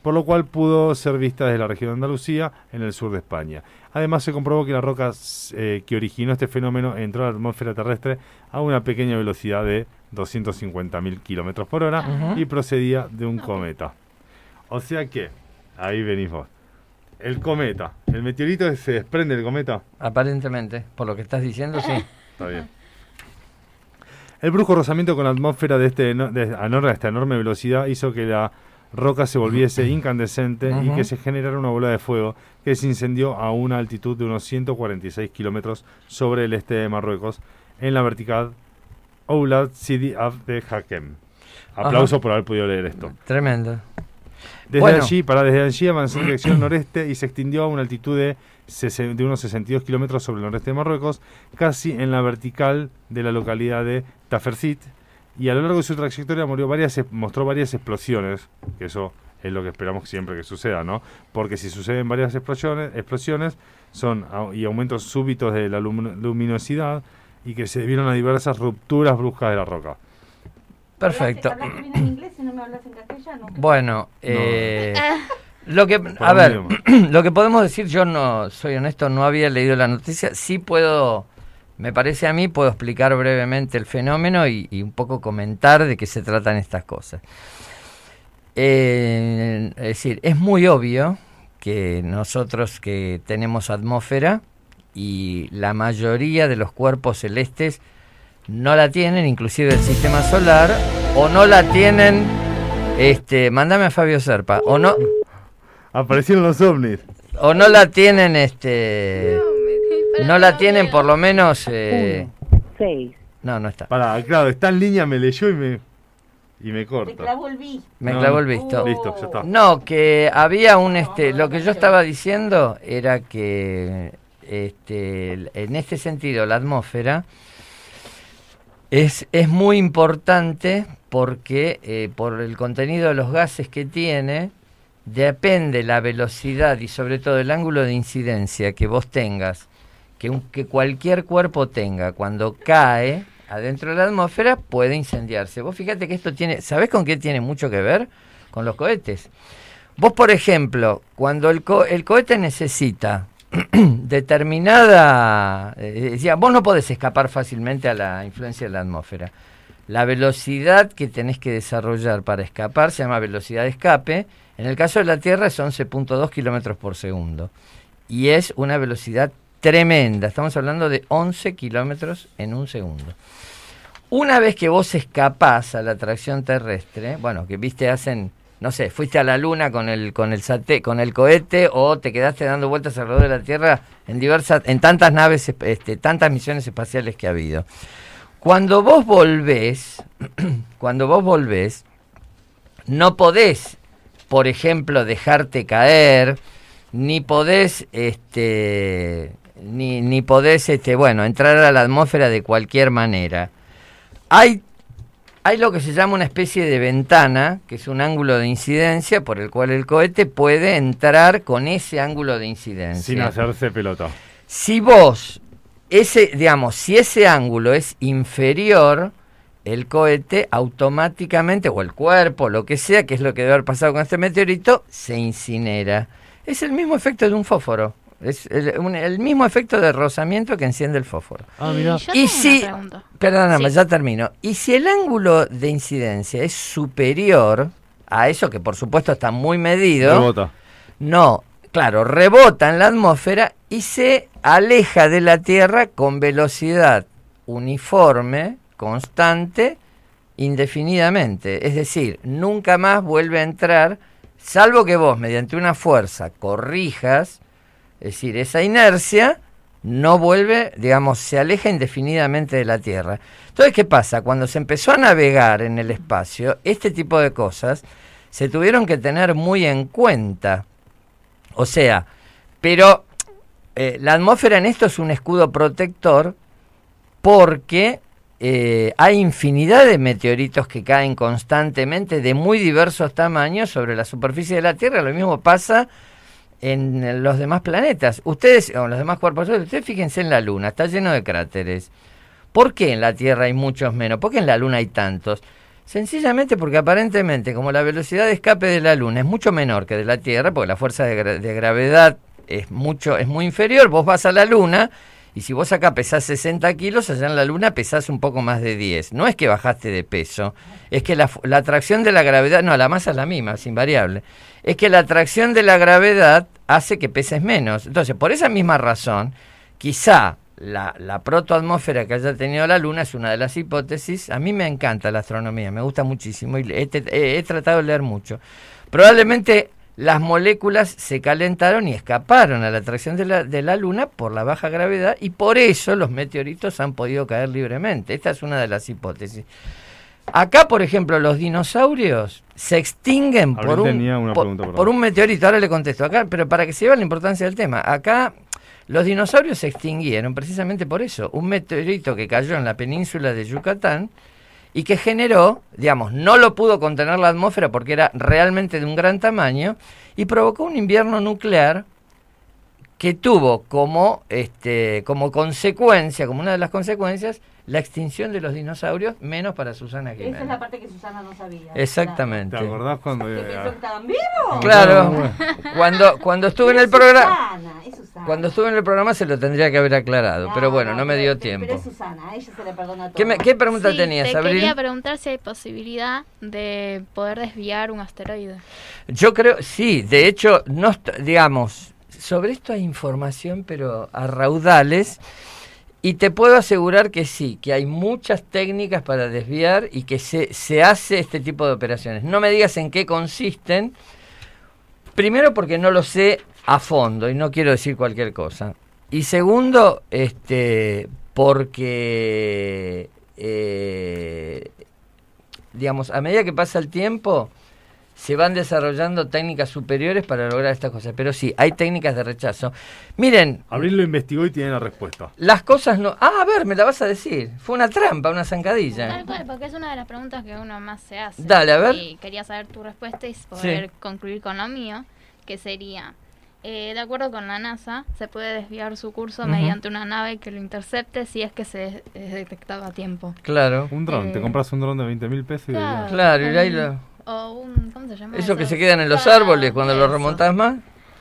por lo cual pudo ser vista desde la región de Andalucía en el sur de España. Además se comprobó que la roca eh, que originó este fenómeno entró a la atmósfera terrestre a una pequeña velocidad de 250.000 kilómetros por hora y procedía de un cometa. O sea que, ahí venís vos. El cometa, el meteorito se desprende del cometa, Aparentemente, por lo que estás diciendo, sí. está bien. El brusco rozamiento con la atmósfera de este de, a esta enorme velocidad hizo que la roca se volviese incandescente y que se generara una bola de fuego que se incendió a una altitud de unos 146 kilómetros sobre el este de Marruecos en la vertical Oulad Sidi Abde Hakem. Aplauso Ajá. por haber podido leer esto. Tremendo. Desde Bueno. allí, para desde allí avanzó en dirección noreste y se extendió a una altitud de, de unos 62 kilómetros sobre el noreste de Marruecos, casi en la vertical de la localidad de Tafersit. Y a lo largo de su trayectoria murió varias, mostró varias explosiones, que eso es lo que esperamos siempre que suceda, ¿no? Porque si suceden varias explosiones, explosiones son y aumentos súbitos de la lum- luminosidad y que se debieron a diversas rupturas bruscas de la roca. Perfecto. Hablaste bien en inglés y no me hablas en castellano. Bueno, eh, lo que, a ver, lo que podemos decir, yo no soy honesto, no había leído la noticia, sí puedo, me parece a mí, puedo explicar brevemente el fenómeno y, y un poco comentar de qué se tratan estas cosas. Eh, es decir, es muy obvio que nosotros que tenemos atmósfera y la mayoría de los cuerpos celestes no la tienen, inclusive el sistema solar, o no la tienen, este, mándame a Fabio Serpa, o no, Aparecieron los ovnis. o no la tienen, este, no la tienen por lo menos, eh, Seis. no, no está, Para, claro, está en línea, me leyó y me y me corta. clavó el vi. me No, clavó el visto. Listo, ya está. No, que había un, este, lo que yo estaba diciendo era que este, en este sentido, la atmósfera es, es muy importante porque eh, por el contenido de los gases que tiene, depende la velocidad y sobre todo el ángulo de incidencia que vos tengas, que, un- que cualquier cuerpo tenga cuando cae adentro de la atmósfera, puede incendiarse. Vos fíjate que esto tiene, ¿sabés con qué tiene mucho que ver? Con los cohetes. Vos, por ejemplo, cuando el, co- el cohete necesita determinada... eh, decía, vos no podés escapar fácilmente a la influencia de la atmósfera. La velocidad que tenés que desarrollar para escapar se llama velocidad de escape. En el caso de la Tierra es 11.2 kilómetros por segundo. Y es una velocidad tremenda. Estamos hablando de 11 kilómetros en un segundo. Una vez que vos escapás a la atracción terrestre, bueno, que viste, hacen, no sé, fuiste a la luna con el, con el cohete, o te quedaste dando vueltas alrededor de la Tierra en diversas, en tantas naves, este, tantas misiones espaciales que ha habido. Cuando vos volvés, cuando vos volvés, no podés, por ejemplo, dejarte caer, ni podés, este, ni, ni podés, este, bueno, entrar a la atmósfera de cualquier manera. Hay, hay lo que se llama una especie de ventana, que es un ángulo de incidencia por el cual el cohete puede entrar con ese ángulo de incidencia. Sin hacerse pelota. Si vos, ese, digamos, si ese ángulo es inferior, el cohete automáticamente, o el cuerpo, lo que sea, que es lo que debe haber pasado con este meteorito, se incinera. Es el mismo efecto de un fósforo. Es el, un- el mismo efecto de rozamiento que enciende el fósforo. Ah, mira. Y si-. Perdóname, Sí. ya termino. Y si el ángulo de incidencia es superior a eso, que por supuesto está muy medido, Rebota. no, claro, rebota en la atmósfera y se aleja de la Tierra con velocidad uniforme, constante, indefinidamente. Es decir, nunca más vuelve a entrar, salvo que vos, mediante una fuerza, corrijas, es decir, esa inercia no vuelve, digamos, se aleja indefinidamente de la Tierra. Entonces, ¿qué pasa? Cuando se empezó a navegar en el espacio, este tipo de cosas se tuvieron que tener muy en cuenta. O sea, pero eh, la atmósfera en esto es un escudo protector porque eh, hay infinidad de meteoritos que caen constantemente de muy diversos tamaños sobre la superficie de la Tierra. Lo mismo pasa en los demás planetas. Ustedes, o en los demás cuerpos, ustedes fíjense en la Luna, está lleno de cráteres. ¿Por qué en la Tierra hay muchos menos? ¿Por qué en la Luna hay tantos? Sencillamente porque aparentemente, como la velocidad de escape de la Luna es mucho menor que de la Tierra, porque la fuerza de, de gravedad es mucho, es muy inferior, vos vas a la Luna y si vos acá pesás 60 kilos, allá en la Luna pesás un poco más de 10. No es que bajaste de peso, es que la, atracción de la gravedad, no, la masa es la misma, es invariable. Es que la atracción de la gravedad hace que peses menos. Entonces, por esa misma razón, quizá la, la protoatmósfera que haya tenido la Luna es una de las hipótesis. A mí me encanta la astronomía, me gusta muchísimo y he tratado de leer mucho. Probablemente las moléculas se calentaron y escaparon a la atracción de la, de la Luna por la baja gravedad y por eso los meteoritos han podido caer libremente. Esta es una de las hipótesis. Acá, por ejemplo, los dinosaurios se extinguen por un, por un meteorito. Ahora le contesto acá, pero para que se vea la importancia del tema. Acá los dinosaurios se extinguieron precisamente por eso. Un meteorito que cayó en la península de Yucatán y que generó, digamos, no lo pudo contener la atmósfera porque era realmente de un gran tamaño y provocó un invierno nuclear que tuvo como, este, como consecuencia, como una de las consecuencias, la extinción de los dinosaurios, menos para Susana Esa es la Jiménez. parte que Susana no sabía. Exactamente. ¿Te acordás cuando... ¿Que estaban vivos? Claro, cuando, cuando estuve en el Es programa, Susana, es Susana. cuando estuve en el programa se lo tendría que haber aclarado, pero bueno, no me dio pero- Pero tiempo. es Susana, a ella se le perdona todo. ¿Qué, me- qué pregunta Sí, tenías, te Abril? quería preguntar si hay posibilidad de poder desviar un asteroide. Yo creo, sí, de hecho, no, digamos, sobre esto hay información, pero a raudales, y te puedo asegurar que sí, que hay muchas técnicas para desviar y que se, se hace este tipo de operaciones. No me digas en qué consisten, primero porque no lo sé a fondo y no quiero decir cualquier cosa. Y segundo, este, porque, eh, digamos, a medida que pasa el tiempo, se van desarrollando técnicas superiores para lograr estas cosas. Pero sí, hay técnicas de rechazo. Miren, Abril lo investigó y tiene la respuesta. las cosas no... Ah, a ver, me la vas a decir. Fue una trampa, una zancadilla. Tal cual, porque es una de las preguntas que uno más se hace. Dale, a ver. Y quería saber tu respuesta y poder concluir con lo mío, que sería, eh, de acuerdo con la NASA, se puede desviar su curso mediante una nave que lo intercepte si es que se es detectado a tiempo. Claro. Un dron, te Eh, compras un dron de 20 mil pesos y Claro, y ahí lo- O un, ¿cómo se llama? Eso que se quedan en los Claro, árboles cuando lo eso. remontas más.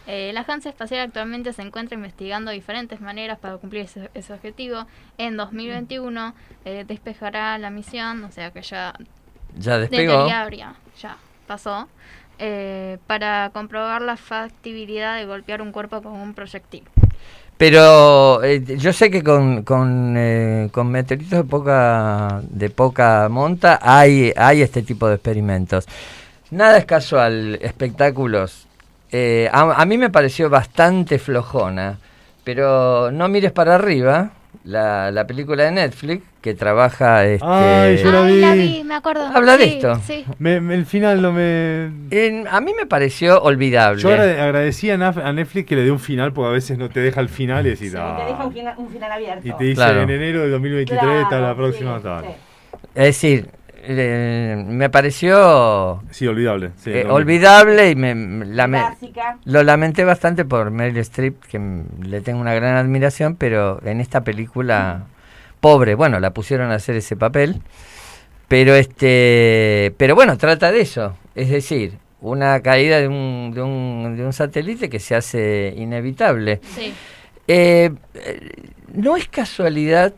Eh, la Agencia Espacial actualmente se encuentra investigando diferentes maneras para cumplir ese, ese objetivo. En 2021 eh, despejará la misión, o sea que ya Ya de despegó. habría- ya pasó, eh, para comprobar la factibilidad de golpear un cuerpo con un proyectil. Pero eh, yo sé que con, con, eh, con meteoritos de poca, de poca monta hay, hay este tipo de experimentos. Nada es casual, espectáculos. Eh, a, a mí me pareció bastante flojona, pero no mires para arriba. La, la película de Netflix que trabaja este, Ay, yo la Ay, vi. la vi, me acuerdo. Habla de esto. Sí. Me- me- el final no me... en- a mí me pareció olvidable. Yo agrade- agradecí a, Netflix que le dé un final porque a veces no te deja el final y decís, Sí, "Ah". te deja un final, un final abierto. Y te dice Claro. en enero de 2023 está la próxima sí, tal. sí. Es decir, eh, me pareció Sí, olvidable. sí, eh, olvidable y me, lo lamenté bastante por Meryl Streep, que le tengo una gran admiración, pero en esta película, pobre, bueno, la pusieron a hacer ese papel, pero este, pero bueno, trata de eso, es decir, una caída de un, de un, de un satélite que se hace inevitable. Sí. Eh, no es casualidad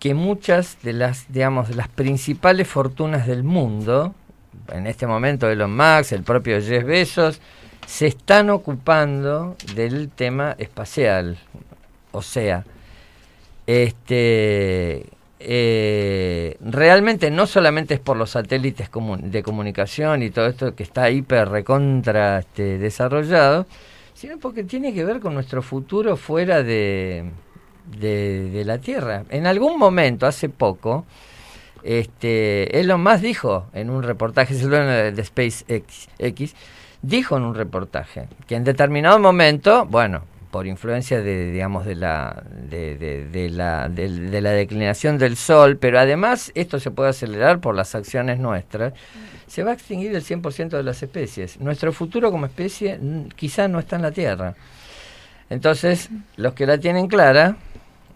que muchas de las, digamos, de las principales fortunas del mundo, en este momento Elon Musk, el propio Jeff Bezos, se están ocupando del tema espacial. O sea, este eh, realmente no solamente es por los satélites comu- de comunicación y todo esto que está hiper recontra este, desarrollado, sino porque tiene que ver con nuestro futuro fuera de, de, la Tierra. En algún momento, hace poco, este, Elon Musk dijo en un reportaje, de SpaceX, X, dijo en un reportaje que en determinado momento, bueno, por influencia de, digamos, de la, de, de- la, de la declinación del Sol, pero además esto se puede acelerar por las acciones nuestras, se va a extinguir el 100% de las especies. Nuestro futuro como especie mm, quizá no está en la Tierra. Entonces, los que la tienen clara,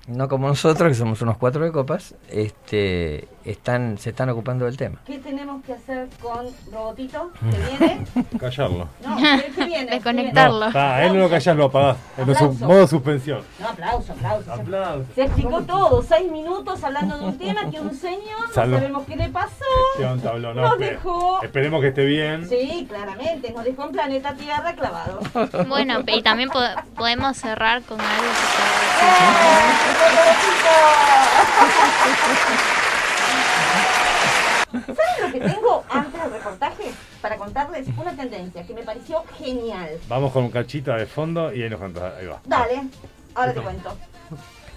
no como nosotros, que somos unos cuatro de copas, este, están, se están ocupando del tema. ¿Qué tenemos que hacer con Robotito? ¿Que viene? Callarlo. No, ¿qué, viene? Desconectarlo. Ah, él no lo callas, lo apagás. En su- Aplauso. modo suspensión. No, aplauso, aplauso. Aplausos. Se explicó todo, seis minutos hablando de un tema que un señor, no sabemos qué le pasó. Tablón, no, Nos dejó. Esperemos que esté bien. Sí, claramente, nos dejó en planeta Tierra clavado. Bueno, y también po- podemos cerrar con algo que ¿Saben lo que tengo antes del reportaje? Para contarles una tendencia que me pareció genial. Vamos con un cachita de fondo y ahí nos contás. Ahí va. Dale, ahora te cuento.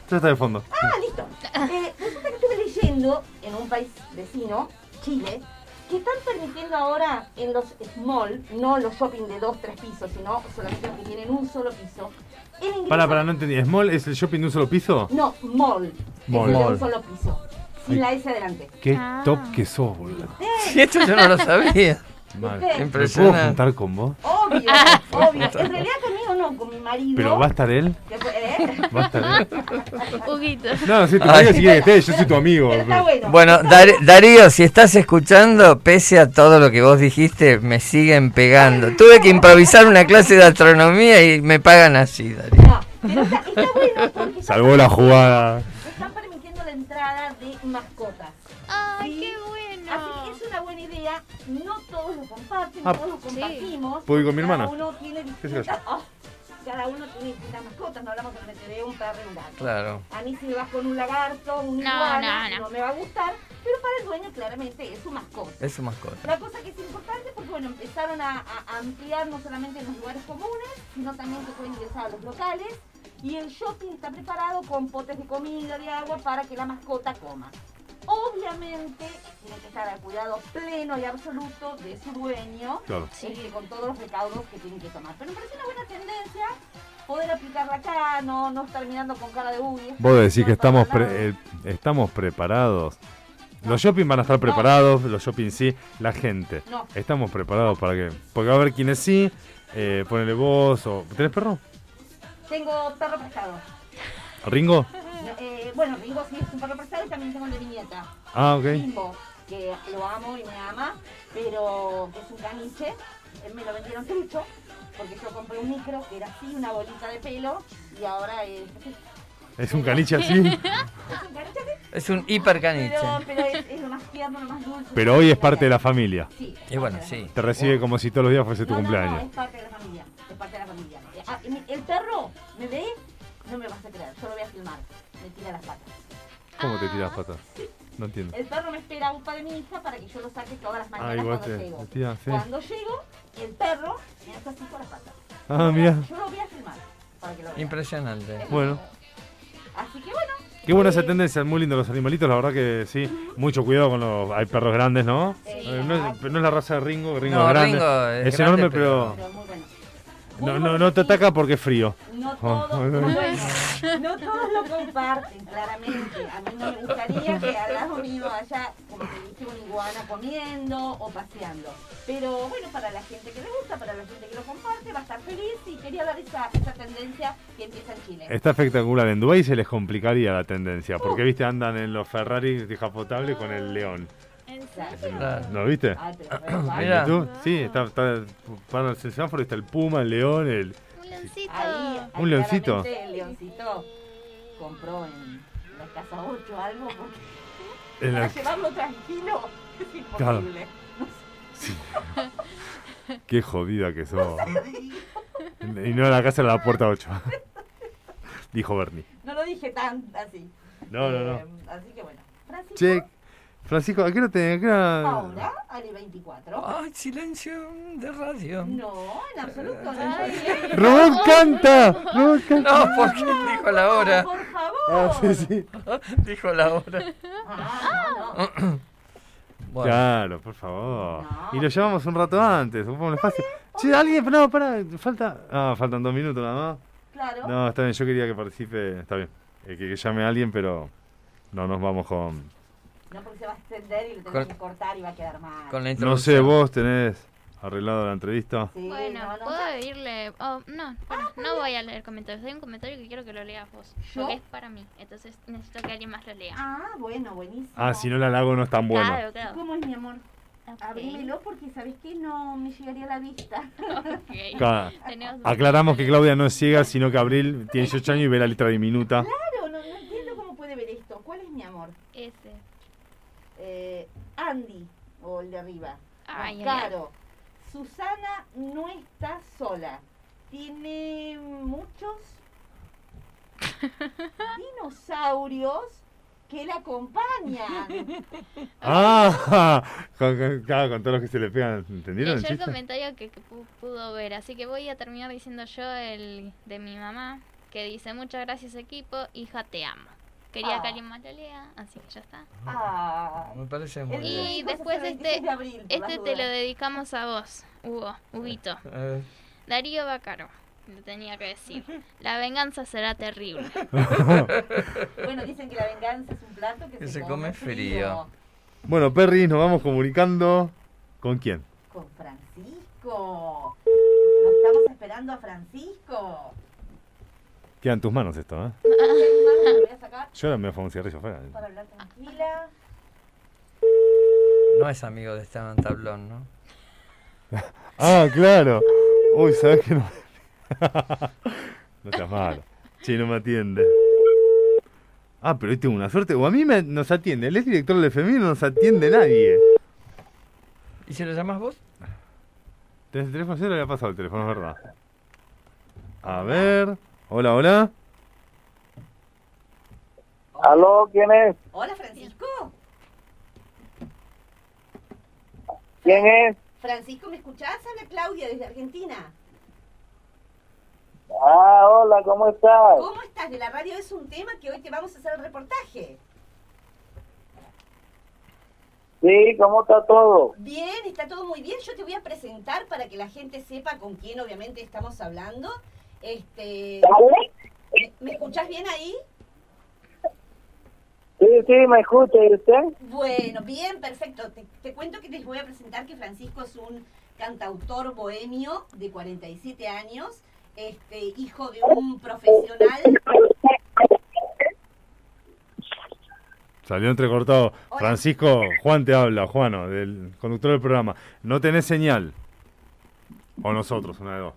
Ya está de fondo. Ah, listo. Eh, resulta que estuve leyendo en un país vecino, Chile, que están permitiendo ahora en los small, no los shopping de dos, tres pisos, sino solamente los que tienen un solo piso, el ingreso... Para, para, no entendí. ¿Small es el shopping de un solo piso? No, mall. Mall. Es el de Mall. un solo piso. Sin la S adelante. Qué Ah. top que sos, boludo. Si esto yo no lo sabía. ¿Viste? ¿Me puedo juntar con vos? Obvio, obvio. En realidad conmigo no, con mi marido. ¿Pero va a estar él? ¿eh? ¿Va a estar él? Huguito. No, sí, tu marido si quiere que esté, yo soy tu amigo. Pero está bueno. Bueno, Está Dar- Darío, si estás escuchando, pese a todo lo que vos dijiste, me siguen pegando. Tuve que improvisar una clase de astronomía y me pagan así, Darío. No, pero está, está bueno Salvó la jugada. De mascotas. ¡Ay, Sí. qué bueno! Así que es una buena idea. No todos lo comparten, Ah, todos lo compartimos. ¿puedo ir con mi hermana? Uno tiene ¿Qué distintas, oh, cada uno tiene distintas mascotas. No hablamos solamente de un perro y un gato. Claro. A mí si me vas con un lagarto, un No, iguana, no, no. me va a gustar. Pero para el dueño claramente es su mascota. Es su mascota. La cosa que es importante porque bueno, empezaron a, a ampliar no solamente en los lugares comunes, sino también que pueden ingresar a los locales. Y el shopping está preparado con potes de comida, de agua, para que la mascota coma. Obviamente tiene que estar al cuidado pleno y absoluto de su dueño, Claro. eh, con todos los recaudos que tiene que tomar. Pero me parece una buena tendencia poder aplicarla acá, no, no estar mirando con cara de uy. Vos decís que no estamos, pre- nada". eh, estamos preparados. Los shopping van a estar preparados, los shopping sí, la gente. No. Estamos preparados para que. Porque va a haber quienes sí, eh, ponele vos o. ¿Tenés perro? Tengo perro prestado. ¿Ringo? Eh, bueno, Ringo sí es un perro prestado y también tengo el de mi nieta. Ah, ok. Bimbo, que lo amo y me ama, pero que es un caniche. Eh, Me lo vendieron trucho, porque yo compré un micro que era así, una bolita de pelo, y ahora es, Es un caniche así. es un caniche así, Es un hipercaniche. pero, pero es, es lo más tierno, lo más dulce. Pero hoy es parte de la familia. Sí, es Y bueno, la sí. Te recibe como si todos los días fuese tu No, no, no, cumpleaños. es parte de la familia, es parte de la familia. Ah, el perro me ve, no me vas a creer, yo lo voy a filmar, tira las patas. ¿Cómo te tiras patas? No entiendo. El perro me espera a un de mi hija para que yo lo saque todas las Ah, mañanas igual cuando te, llego. te sí. Cuando llego, el perro me hace así con las patas. Ah, mira. Yo lo voy a filmar para que lo vean. Impresionante. Bueno. Así que bueno. Qué buena esa tendencia, muy lindo los animalitos, la verdad que sí. Mucho cuidado con los. Hay perros grandes, ¿no? Eh, no, es, no es la raza de Ringo, Ringo No, es grande. Ringo es es grande, enorme, pero- pero. No, no, no te ataca porque es frío. No Oh, todos, bueno. bueno, no todos lo comparten, claramente. A mí no me gustaría que al lado mío haya, como te dije, una iguana comiendo o paseando. Pero bueno, para la gente que le gusta, para la gente que lo comparte, va a estar feliz y quería dar esa, esa tendencia que empieza en Chile. Está espectacular. En Dubái se les complicaría la tendencia. Porque, viste, andan en los Ferrari descapotables con el león. ¿No viste? Pero re ¿En. YouTube? Sí, está, está para el semáforo está el puma, el león, el. Un leoncito. Ahí, ahí Un leoncito. claramente El leoncito compró en la casa 8 algo porque para llevarlo tranquilo es Claro. imposible. Qué jodida que sos. Y no la casa era la puerta 8. Dijo Bernie. No lo dije tan así. No, no, no. Eh, así que bueno. Francisco, Che, Francisco, ¿a qué hora te.? a qué hora- ahora, Ale 24. Ay, silencio de radio. No, en absoluto. No, Ay. ¡Robot canta! ¡Robot canta! No, porque dijo la hora. Por favor. Ah, sí, sí. Dijo la hora. Ah, no, no. Bueno, Claro, por favor. No. Y lo llevamos un rato antes, ocupamos el espacio. Che, alguien, no, pará, falta. Ah, faltan dos minutos nada más. Claro. No, está bien, yo quería que participe, está bien. eh, que, que llame a alguien, pero no nos vamos con. No, porque se va a extender y lo Con- que cortar y va a quedar mal. con la No sé, vos tenés arreglado la entrevista. Sí, Bueno, no, no, puedo ya- irle. Oh, no, bueno, no voy a leer comentarios. Hay un comentario que quiero que lo leas vos. ¿Yo? Porque es para mí. Entonces necesito que alguien más lo lea. Ah, bueno, buenísimo. Ah, si no la hago no es tan bueno. Claro, claro. ¿Cómo es mi amor? Ok. Abrímelo porque sabes que no me llegaría a la vista. Ok. Claro. Tenemos- Aclaramos que Claudia no es ciega, sino que Abril tiene 18 años y ve la letra diminuta. Claro, no, no entiendo cómo puede ver esto. ¿Cuál es mi amor? Ese. Eh, Andy, o el de arriba. Ay, ay, Caro. Susana no está sola. Tiene muchos dinosaurios que la acompañan. Ah, con, con- claro, con todos los que se le pegan, ¿entendieron el Leyó el comentario que, que pu- pudo ver, así que voy a terminar diciendo yo el de mi mamá, que dice muchas gracias equipo, hija te amo. Quería Ah. que alguien más lo lea, así que ya está. Ah, Me parece muy bien. Y después este, 26 de abril, este te lo dedicamos a vos, Hugo, Huguito. Eh, Darío Bacaro, lo tenía que decir. La venganza será terrible. Bueno, dicen que la venganza es un plato que, Que se, se come come frío. Bueno, Perry, nos vamos comunicando. ¿Con quién? Con Francisco. Lo estamos esperando a Francisco. Queda en tus manos esto, ¿eh? Lo voy a sacar Yo ahora me voy a fumar un cigarrillo afuera. para hablar tranquila. no es amigo de Esteban Tablón, ¿no? Ah, claro. Uy, ¿sabes que no? no seas malo. Che, no me atiende. Ah, pero hoy tengo una suerte. O a mí me, nos atiende. Él es director del FMI y no nos atiende nadie. ¿Y si lo llamas vos? ¿Tenés el teléfono? Yo le había pasado el teléfono, es verdad. A ver. Hola, hola. ¿Aló? ¿Quién es? Hola, Francisco. ¿Quién es? Francisco, ¿me escuchás? Habla Claudia desde Argentina. Ah, hola, ¿cómo estás? ¿Cómo estás? De la radio es un tema que hoy te vamos a hacer el reportaje. Sí, ¿cómo está todo? Bien, está todo muy bien. Yo te voy a presentar para que la gente sepa con quién obviamente estamos hablando. Este, ¿me, me escuchás bien ahí? Sí, sí, me escucha, ¿y usted? Bueno, bien, perfecto. Te, te cuento que les voy a presentar que Francisco es un cantautor bohemio de 47 años, este, hijo de un profesional. Salió entrecortado. Francisco, Juan te habla, Juano, del conductor del programa. ¿No tenés señal? O nosotros, una de dos.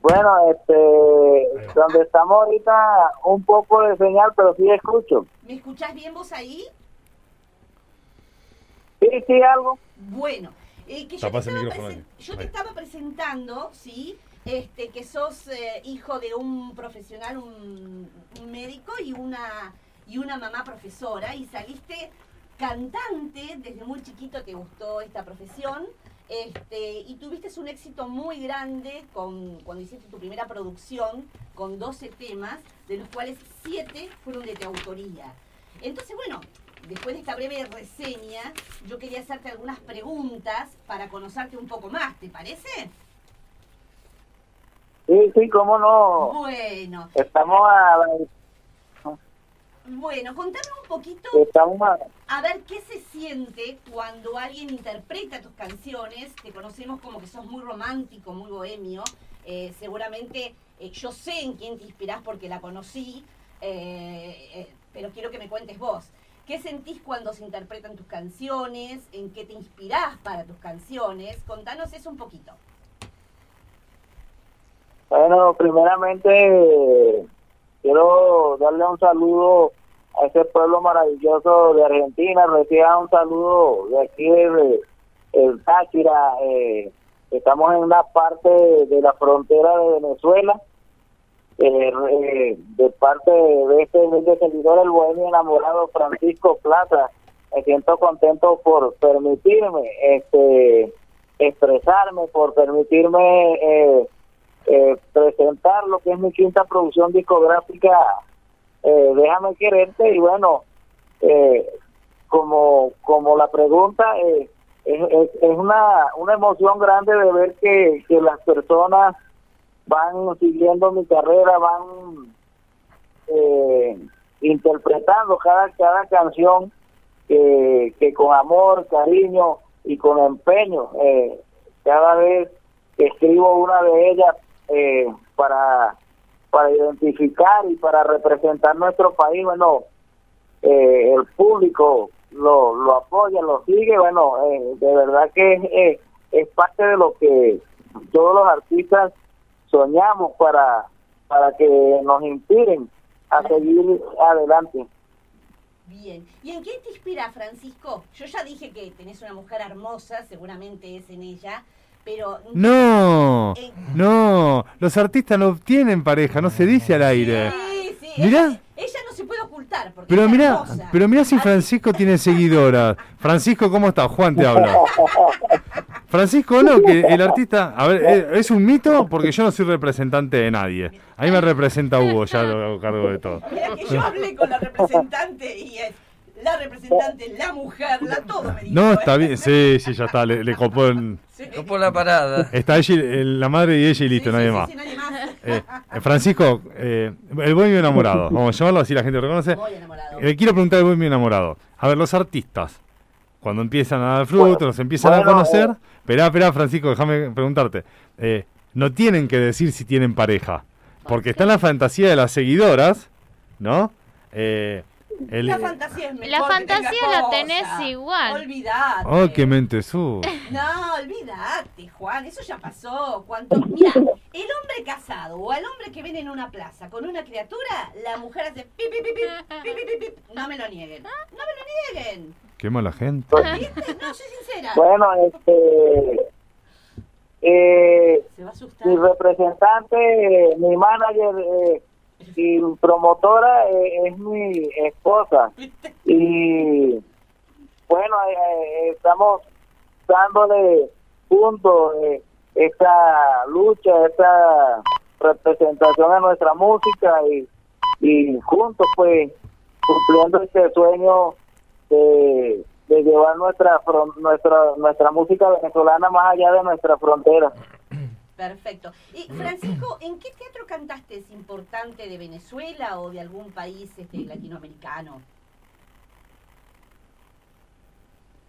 Bueno, este, donde estamos ahorita, un poco de señal, pero sí escucho. ¿Me escuchás bien vos ahí? Sí, sí, algo. Bueno, eh, que yo, te estaba, micrófono presen- ahí. yo te estaba presentando, ¿sí? Este, que sos eh, hijo de un profesional, un, un médico y una, y una mamá profesora y saliste cantante, desde muy chiquito te gustó esta profesión este, y tuviste un éxito muy grande con, cuando hiciste tu primera producción con 12 temas, de los cuales 7 fueron de tu autoría. Entonces, bueno, después de esta breve reseña, yo quería hacerte algunas preguntas para conocerte un poco más, ¿te parece? Sí, sí, cómo no. Bueno, Estamos a, bueno, contame un poquito estamos a, a ver qué se siente cuando alguien interpreta tus canciones. Te conocemos como que sos muy romántico, muy bohemio. Eh, seguramente eh, yo sé en quién te inspirás porque la conocí, eh, pero quiero que me cuentes vos. ¿Qué sentís cuando se interpretan tus canciones? ¿En qué te inspirás para tus canciones? Contanos eso un poquito. Bueno, primeramente quiero darle un saludo a ese pueblo maravilloso de Argentina, reciba un saludo de aquí de, el Táchira, eh, estamos en una parte de la frontera de Venezuela, eh, eh, de parte de este humilde seguidor, el bohemio enamorado Francisco Plata, me siento contento por permitirme este expresarme, por permitirme eh, presentar lo que es mi quinta producción discográfica, eh, Déjame quererte, y bueno, eh, como, como la pregunta, eh, es, es, es una, una emoción grande de ver que, que las personas van siguiendo mi carrera, van eh, interpretando cada, cada canción que, que con amor, cariño y con empeño, eh, cada vez escribo una de ellas eh, para, para identificar y para representar nuestro país, bueno, eh, el público lo, lo apoya, lo sigue, bueno, eh, de verdad que es, eh, es parte de lo que todos los artistas soñamos para, para que nos inspiren a seguir adelante. Bien. ¿Y en qué te inspira, Francisco? Yo ya dije que tenés una mujer hermosa, seguramente es en ella, pero... No, Eh, no, los artistas no tienen pareja, no se dice al aire. Sí, sí, Mirá. Ella, ella no se puede ocultar porque Pero es mira, hermosa. pero mira si Francisco tiene seguidoras. Francisco, ¿cómo estás? Juan te habla. Francisco, no, que el artista, a ver, ¿es- ¿es un mito? Porque yo no soy representante de nadie. A mí me representa Hugo, ya lo hago cargo de todo. Mirá que yo hablé con la representante y es la representante, la mujer, la todo me dijo. No, ¿eh? está bien, sí, sí, ya está, le, le copó en- Sí. Por la parada. Está ella, el- la madre y ella y listo, Sí, nadie sí, más. sí, nadie más. Eh, eh, Francisco, eh, el bohemio enamorado, vamos a llamarlo así, la gente lo reconoce. Le quiero preguntar al bohemio enamorado. A ver, los artistas, cuando empiezan a dar fruto, nos empiezan a bueno, conocer. eh. Esperá, esperá, Francisco, déjame preguntarte. Eh, no tienen que decir si tienen pareja, porque está en la fantasía de las seguidoras, ¿no? Eh, el- La fantasía es mejor La fantasía la cosa. tenés igual. Olvidate. ¡Oh, qué mente su! No, olvídate, Juan, eso ya pasó. Cuánto... Mira, el hombre casado o al hombre que viene en una plaza con una criatura, la mujer hace pip, pip, pip, pip, pip, pip, pip. No me lo nieguen. No me lo nieguen. ¡Qué mala gente! ¿Viste? No, soy sincera. Bueno, este, eh, Se va a asustar. mi representante, eh, mi manager eh, y promotora es mi esposa. Y bueno, eh, eh, estamos dándole juntos eh, esta lucha, esta representación a nuestra música y, y juntos pues cumpliendo este sueño de, de llevar nuestra, nuestra, nuestra música venezolana más allá de nuestra frontera. Perfecto. Y Francisco, ¿en qué teatro cantaste? ¿Es importante de Venezuela o de algún país este, latinoamericano?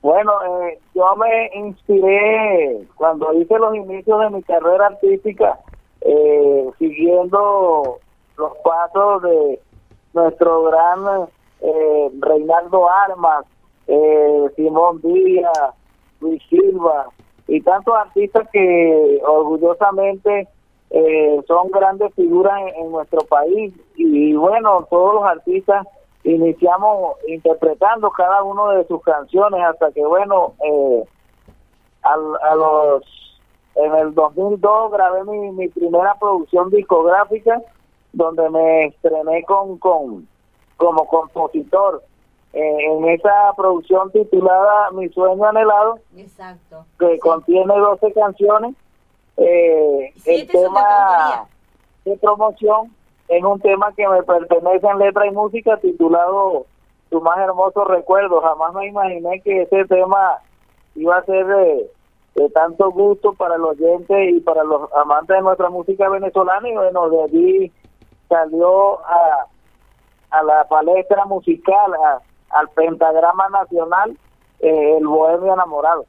Bueno, eh, yo me inspiré cuando hice los inicios de mi carrera artística, eh, siguiendo los pasos de nuestro gran eh, Reinaldo Armas, eh, Simón Díaz, Luis Silva y tantos artistas que orgullosamente eh, son grandes figuras en, nuestro país. Y bueno, todos los artistas iniciamos interpretando cada uno de sus canciones hasta que bueno eh, al- a los en el 2002 grabé mi, mi primera producción discográfica donde me estrené con, con como compositor en esa producción titulada Mi sueño anhelado Exacto. que contiene 12 canciones eh, el tema de promoción es un tema que me pertenece en letra y música titulado Tu más hermoso recuerdo. Jamás me imaginé que ese tema iba a ser de, de tanto gusto para los oyentes y para los amantes de nuestra música venezolana y bueno, de allí salió a, a la palestra musical, a- al pentagrama nacional, eh, el bohemio enamorado.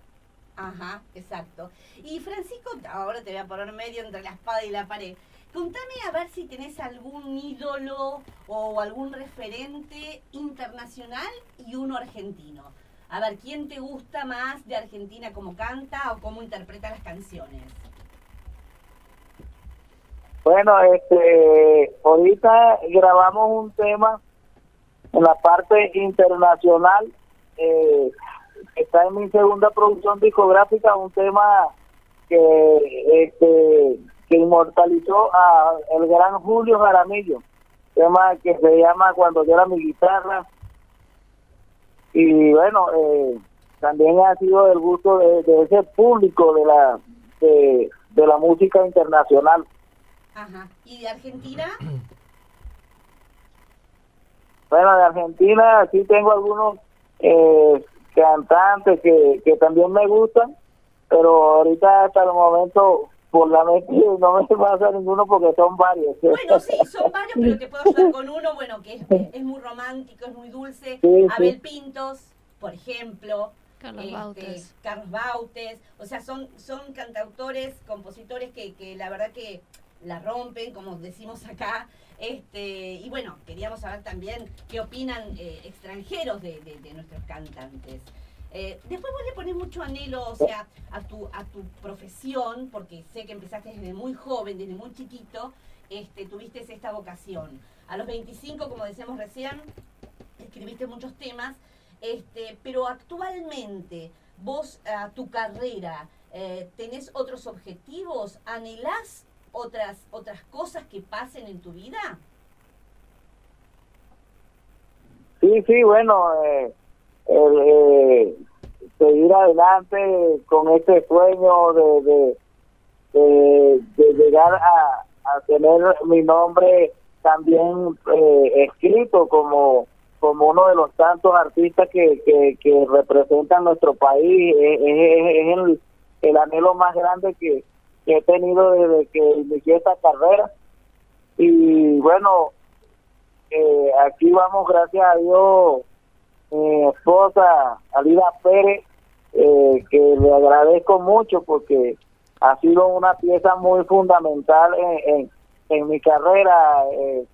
Ajá, exacto. Y Francisco, ahora te voy a poner medio entre la espada y la pared. Contame a ver si tenés algún ídolo o algún referente internacional y uno argentino. A ver, ¿quién te gusta más de Argentina cómo canta o cómo interpreta las canciones? Bueno, este, ahorita grabamos un tema en la parte internacional. eh, está en mi segunda producción discográfica, un tema que, este, que inmortalizó a el gran Julio Jaramillo, tema que se llama Cuando yo era mi guitarra. Y bueno, eh, también ha sido del gusto de, de ese público de la de, de la música internacional. Ajá. ¿Y de Argentina? Bueno, de Argentina sí tengo algunos eh, cantantes que, que también me gustan, pero ahorita hasta el momento por la mente no me pasa ninguno porque son varios. Bueno, sí, son varios, pero te puedo ayudar con uno, bueno, que es, es muy romántico, es muy dulce. Sí, Abel sí. Pintos, por ejemplo. Carlos este, Bautes. Carlos Bautes. O sea, son, son cantautores, compositores que, que la verdad que la rompen, como decimos acá. Este, y bueno, queríamos saber también qué opinan eh, extranjeros de, nuestros cantantes. Eh, después vos le pones mucho anhelo, o sea, a tu, a tu profesión, porque sé que empezaste desde muy joven, desde muy chiquito, este, tuviste esta vocación. A los 25, como decíamos recién, escribiste muchos temas, este, pero actualmente vos, a tu carrera, eh, ¿tenés otros objetivos? ¿Anhelás otras, otras cosas que pasen en tu vida? Sí, sí, bueno, eh, eh, seguir adelante con este sueño de, de, de, llegar a, tener mi nombre también eh, escrito como como uno de los tantos artistas que, que, que representan nuestro país es, es- es el, el anhelo más grande que, que he tenido desde que inicié esta carrera. Y bueno eh, aquí vamos gracias a Dios mi esposa Alida Pérez eh, que le agradezco mucho porque ha sido una pieza muy fundamental en, en, mi carrera. Eh,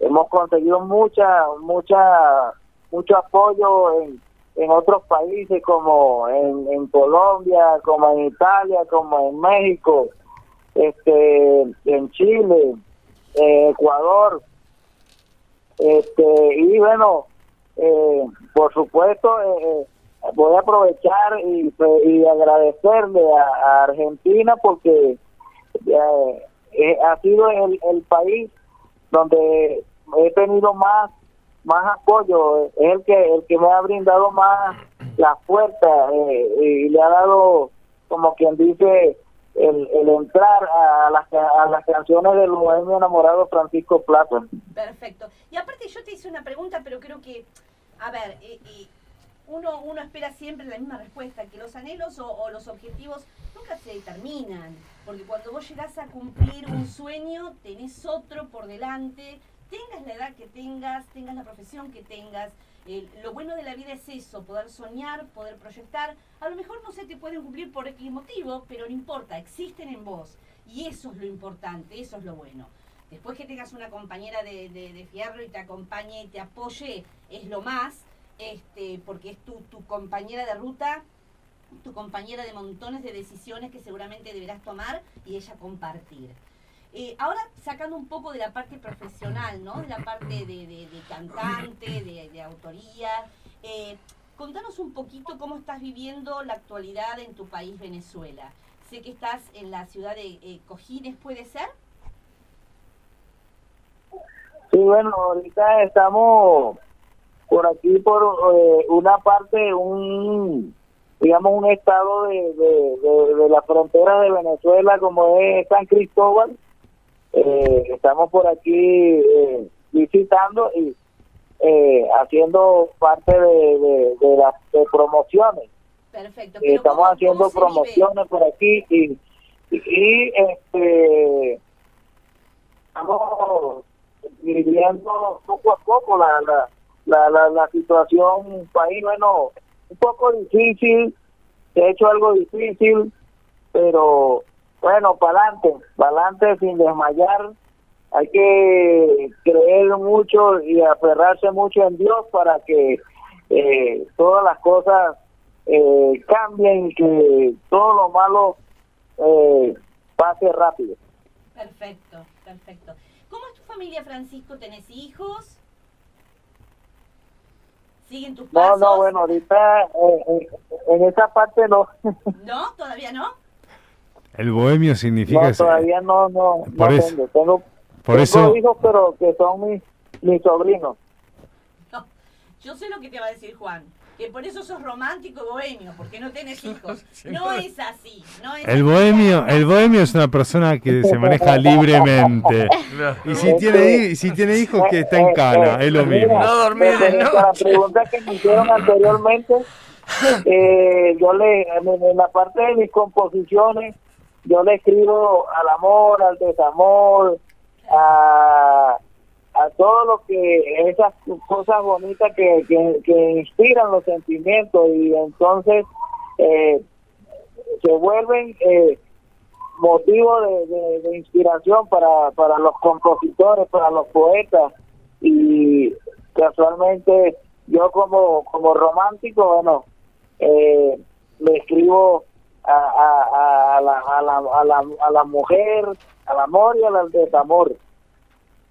hemos conseguido mucha mucha mucho apoyo en, en otros países como en, Colombia como en Italia como en México este en Chile eh, Ecuador. Este y bueno eh, por supuesto eh, eh, voy a aprovechar y, y agradecerle a, a Argentina porque eh, eh, ha sido el, el país donde he tenido más más apoyo es el que el que me ha brindado más la fuerza eh, y le ha dado como quien dice el, el entrar a las, a las canciones del bohemio enamorado Francisco Plata Perfecto. Y aparte yo te hice una pregunta, pero creo que, a ver, eh, eh, uno, uno espera siempre la misma respuesta, que los anhelos o, o los objetivos nunca se determinan, porque cuando vos llegás a cumplir un sueño, tenés otro por delante, tengas la edad que tengas, tengas la profesión que tengas. eh, lo bueno de la vida es eso, poder soñar, poder proyectar. A lo mejor no se te pueden cumplir por X motivo, pero no importa, existen en vos. Y eso es lo importante, eso es lo bueno. Después que tengas una compañera de, de, fierro y te acompañe y te apoye, es lo más, este, porque es tu, tu compañera de ruta, tu compañera de montones de decisiones que seguramente deberás tomar y ella compartir. Eh, ahora sacando un poco de la parte profesional, ¿no? De la parte de, de- cantante, de, de autoría. eh, contanos un poquito cómo estás viviendo la actualidad en tu país, Venezuela. Sé que estás en la ciudad de eh, Cojines, ¿puede ser? Sí, bueno, ahorita estamos por aquí, por eh, una parte, un digamos, un estado de, de, de, de la frontera de Venezuela como es San Cristóbal. Eh, estamos por aquí eh, visitando y eh, haciendo parte de, de, de las de promociones. Perfecto. Eh, pero estamos ¿cómo- haciendo promociones por aquí y, y, y, este estamos viviendo poco a poco la la, la, la, la situación país bueno un poco difícil se ha hecho algo difícil pero bueno para adelante para adelante sin desmayar hay que creer mucho y aferrarse mucho en Dios para que eh, todas las cosas eh, cambien y que todo lo malo eh, pase rápido. Perfecto, perfecto. ¿Cómo es tu familia, Francisco? ¿Tenés hijos? ¿Siguen tus No, pasos? no, bueno, ahorita eh, eh, en esa parte no, ¿No? ¿Todavía no? El bohemio significa... no todavía no, no, Por no eso- tengo. Tengo, por tengo eso- hijos, pero que son mis, mis sobrinos. No. Yo sé lo que te va a decir Juan. Que por eso sos romántico y bohemio, porque no tenés hijos. No es así. No es El así. bohemio, el bohemio es una persona que se maneja libremente. Y si tiene, si tiene hijos que está en cana, es lo mismo. No dormir La pregunta que me hicieron anteriormente, eh, yo le, en la parte de mis composiciones, yo le escribo al amor, al desamor, a, a todo lo que, esas cosas bonitas que, que, que inspiran los sentimientos y entonces eh, se vuelven eh, motivo de, de- de inspiración para, para los compositores, para los poetas y casualmente yo como, como romántico, bueno, eh, le escribo a, a, a, la, a, la, a, la, a la mujer, al amor y al desamor.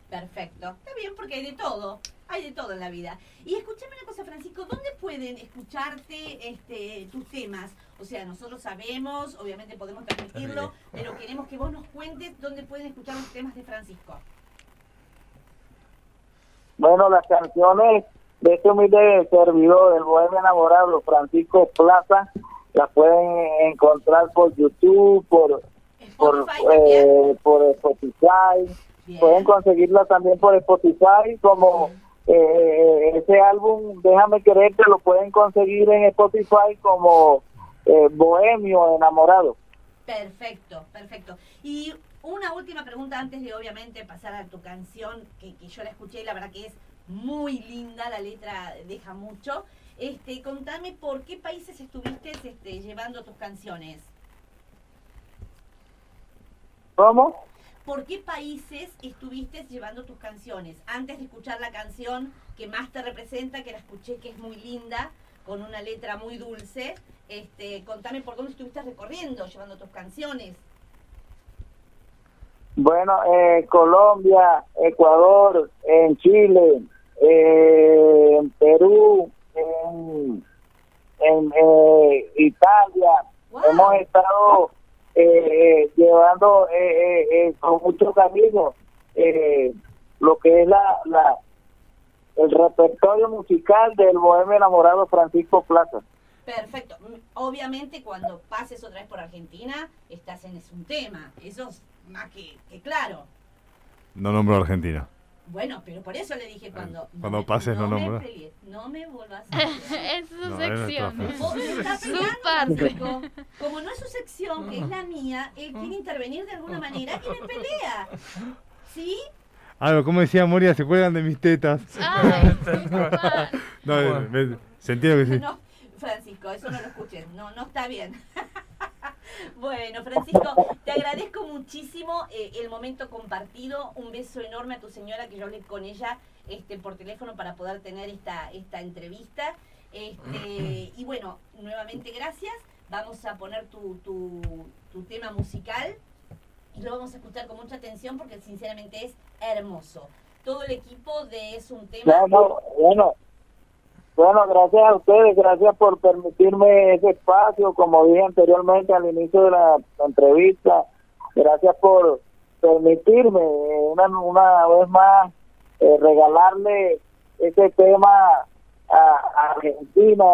Perfecto. Está bien porque hay de todo. Hay de todo en la vida. Y escúchame una cosa, Francisco, ¿dónde pueden escucharte este, tus temas? O sea, nosotros sabemos, obviamente podemos transmitirlo, pero queremos que vos nos cuentes dónde pueden escuchar los temas de Francisco. Bueno, las canciones de este humilde servidor, el bohemio enamorado, Francisco Plaza, las pueden encontrar por YouTube, por por, eh, por Spotify, Bien. pueden conseguirla también por Spotify, como eh, ese álbum, Déjame Quererte, lo pueden conseguir en Spotify como eh, Bohemio Enamorado. Perfecto, perfecto. Y una última pregunta antes de obviamente pasar a tu canción, que, que yo la escuché y la verdad que es muy linda, la letra deja mucho. Este, contame por qué países estuviste este, llevando tus canciones. ¿Cómo? ¿Por qué países estuviste llevando tus canciones? Antes de escuchar la canción que más te representa, que la escuché que es muy linda, con una letra muy dulce, este, contame por dónde estuviste recorriendo, llevando tus canciones. Bueno, eh, Colombia, Ecuador, en Chile, eh, en Perú, en, en eh, Italia. Wow. Hemos estado eh, eh, llevando eh, eh, eh, con mucho cariño eh, lo que es la, la el repertorio musical del bohemio enamorado Francisco Plaza. Perfecto. Mm, Obviamente cuando pases otra vez por Argentina, estás en Es un tema. Eso es más que, que claro. No nombro a Argentina. Bueno, pero por eso le dije cuando... no Cuando me- pases no me nombras. pelees, No me vuelvas a hacer. es su No, es sección. me estás Su parte. Francisco. Como no es su sección, que es la mía, él quiere intervenir de alguna manera y me pelea. ¿Sí? Algo, como decía Moria, se cuelgan de mis tetas. Ay. No, eh, me- se entiende que sí. No, Francisco, eso no lo escuches. No, no está bien. Bueno, Francisco, te agradezco muchísimo eh, el momento compartido. Un beso enorme a tu señora que yo hablé con ella este, por teléfono para poder tener esta, esta entrevista. Este, y bueno, nuevamente gracias. Vamos a poner tu, tu, tema musical y lo vamos a escuchar con mucha atención porque sinceramente es hermoso. Todo el equipo de Es un tema. No, bueno, gracias a ustedes, gracias por permitirme ese espacio, como dije anteriormente al inicio de la entrevista, gracias por permitirme eh, una, una vez más eh, regalarle ese tema a, Argentina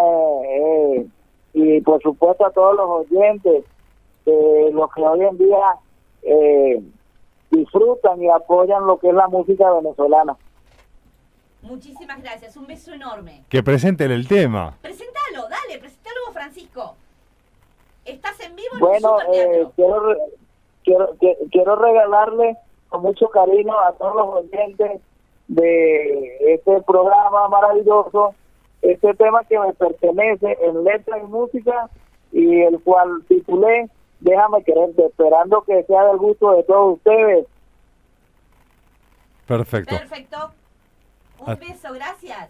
eh, y por supuesto a todos los oyentes, eh, los que hoy en día disfrutan y apoyan lo que es la música venezolana. Muchísimas gracias. Un beso enorme. Que presenten el tema. Presentalo, dale, presentalo vos, Francisco. Estás en vivo en Bueno, superteatro. eh, quiero, quiero, quiero regalarle con mucho cariño a todos los oyentes de este programa maravilloso este tema que me pertenece en letra y música y el cual titulé Déjame quererte, esperando que sea del gusto de todos ustedes. Perfecto. Perfecto. Un Ah. beso, gracias.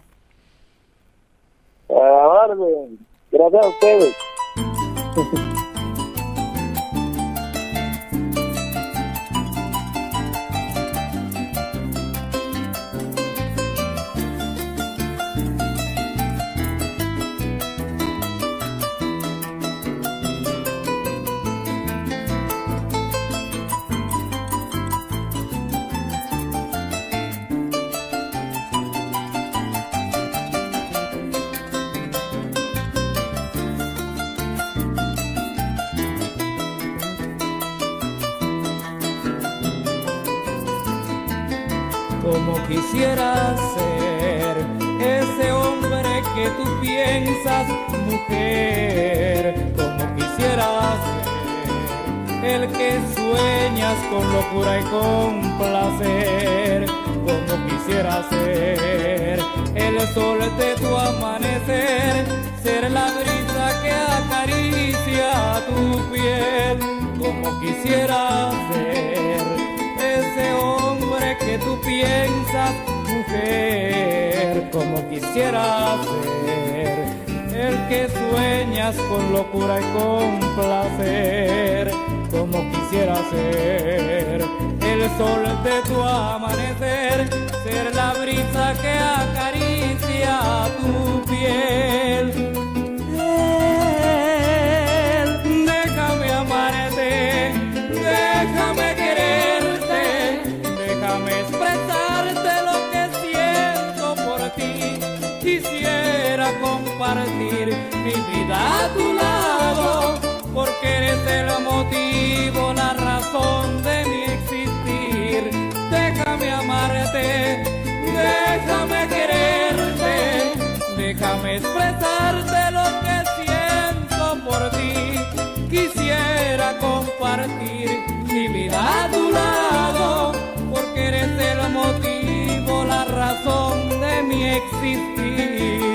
A la orden. Gracias a ustedes. con locura y con placer, como quisiera ser. El sol de tu amanecer, ser la brisa que acaricia tu piel, como quisiera ser. Ese hombre que tú piensas, mujer, como quisiera ser, el que sueñas con locura y con placer, como quisiera ser, el sol de tu amanecer, ser la brisa que acaricia tu piel. Déjame amarte, déjame quererte, déjame expresarte lo que siento por ti. Quisiera compartir mi vida a tu lado, porque eres el motivo, la razón de mi existir. Déjame amarte, déjame quererte, déjame expresarte lo que siento por ti. Quisiera compartir mi vida a tu lado, porque eres el motivo, la razón de mi existir.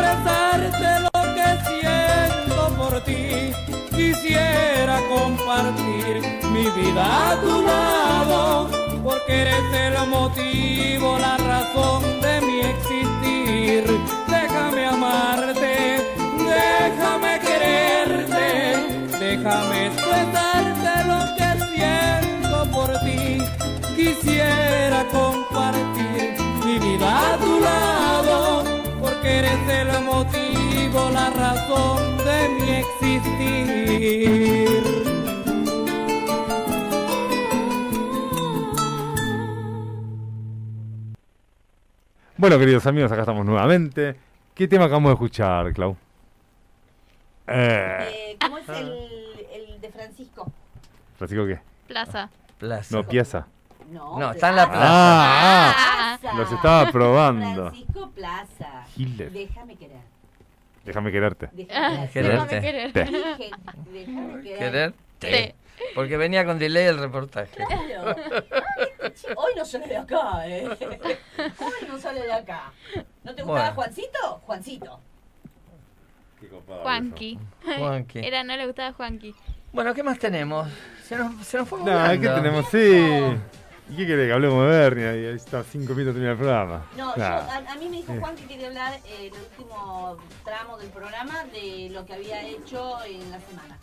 Expresarte lo que siento por ti. Quisiera compartir mi vida a tu lado, porque eres el motivo, la razón de mi existir. Déjame amarte, déjame quererte, déjame expresarte lo que siento por ti. Quisiera compartir eres el motivo la razón de mi existir. Bueno, queridos amigos, acá estamos nuevamente. ¿Qué tema acabamos de escuchar, Clau? Eh, Eh, ¿Cómo es el, el de Francisco? ¿Francisco qué? Plaza. Plaza. No, pieza. No, No, está en la plaza. Ah, ah, Plaza. los estaba probando. Francisco Plaza. Giles. Déjame querer. Déjame quererte. Déjame Quererte. querer. Te. Dije, déjame querer. ¿Querer? Te. Porque venía con delay el reportaje. Claro. Che, Hoy no sale de acá, ¿eh? Hoy no sale de acá. ¿No te gustaba Bueno. Juancito? Juancito. Juanqui. Juanqui. Era, no le gustaba Juanqui. Bueno, ¿qué más tenemos? Se nos, se nos fue No. ¿qué tenemos? Sí. ¿Y qué querés que hablemos de Bernia? Y ahí está, cinco minutos termina el programa. No, Nah. yo, a, a mí me dijo. Juan que quería hablar eh, en el último tramo del programa de lo que había hecho en la semana.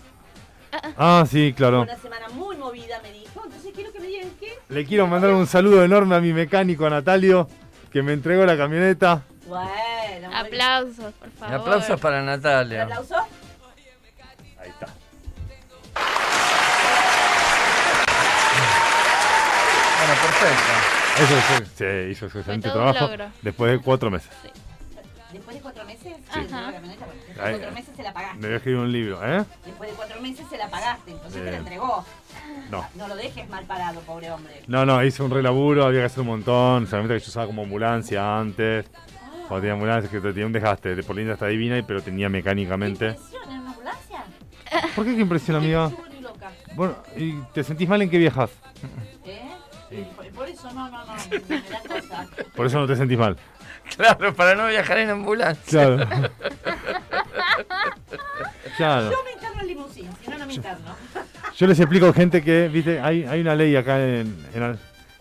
Ah, sí, claro. Una semana muy movida, me dijo. Entonces quiero que me digan qué. Le quiero mandar un saludo enorme a mi mecánico, a Natalio, que me entregó la camioneta. Bueno, Aplausos, por favor. Aplausos para. Natalia. ¿Aplauso? Perfecto. Eso sí, hizo su excelente trabajo logro. después de cuatro meses. Después de cuatro meses, Sí. se después de Ahí. cuatro meses se la pagaste. Me voy a escribir un libro, ¿eh? Después de cuatro meses se la pagaste, entonces te la entregó. No. No lo dejes mal parado, pobre hombre. No, no, hice un relaburo, había que hacer un montón. Solamente que yo usaba como ambulancia antes. Cuando tenía ambulancia, que tenía un desgaste. De por linda está divina, pero tenía mecánicamente. ¿Impresión en una ambulancia? ¿Por qué qué impresión, amiga? Yo ni loca. Bueno, ¿y te sentís mal en qué viajas? ¿Eh? Y por, eso no, no, no, me, me da cosa. Por eso no te sentís mal. Claro, para no viajar en ambulancia. Claro. Claro. Yo me interno en limusín, si no, no me interno. Yo les explico, gente, que, viste, hay, hay una ley acá en, en,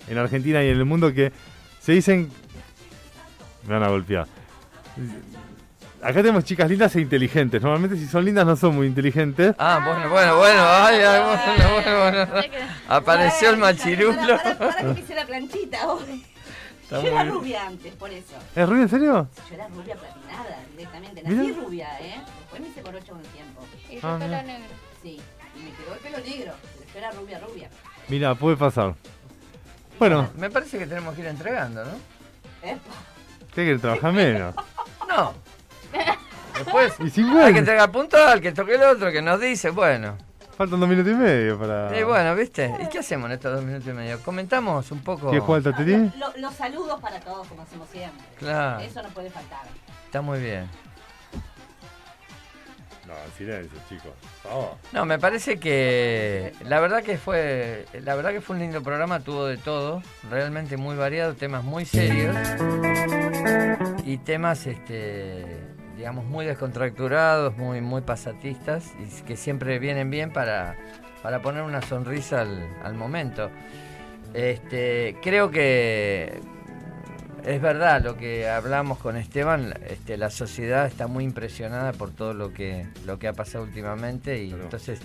en Argentina y en el mundo que se dicen. Me van a golpear. Acá tenemos chicas lindas e inteligentes. Normalmente, si son lindas, no son muy inteligentes. Ah, bueno, bueno, bueno. Ay, ay, bueno, bueno, bueno. Apareció el machirulo. Para, que me hice la planchita hoy. Está Yo era rubia antes, por eso. ¿Es rubia, en serio? Yo era rubia platinada directamente. Mira. Nací rubia, ¿eh? Después me hice morocha con el tiempo. Y Ah, su pelo mira. negro. Sí, y me quedó el pelo negro. Pero yo era rubia, rubia. Mira, puede pasar. Bueno, Me parece que tenemos que ir entregando, ¿no? ¿Eh? ¿qué que trabajar menos? No. Después Y sin hay que entregar puntual, que toque el otro, que nos dice, bueno. Faltan dos minutos y medio para. Y bueno, ¿viste? ¿Y qué hacemos en estos dos minutos y medio? ¿Comentamos un poco? ¿Qué juega el? Lo- los saludos para todos, como hacemos siempre. Claro. Eso no puede faltar. Está muy bien. No, en silencio, chicos. Favor. No, me parece que la verdad que fue la verdad que fue un lindo programa, tuvo de todo, realmente muy variado, temas muy serios y temas este digamos muy descontracturados, muy muy pasatistas y que siempre vienen bien para para poner una sonrisa al, al momento. Este, creo que es verdad lo que hablamos con Esteban, este, la sociedad está muy impresionada por todo lo que, lo que ha pasado últimamente y entonces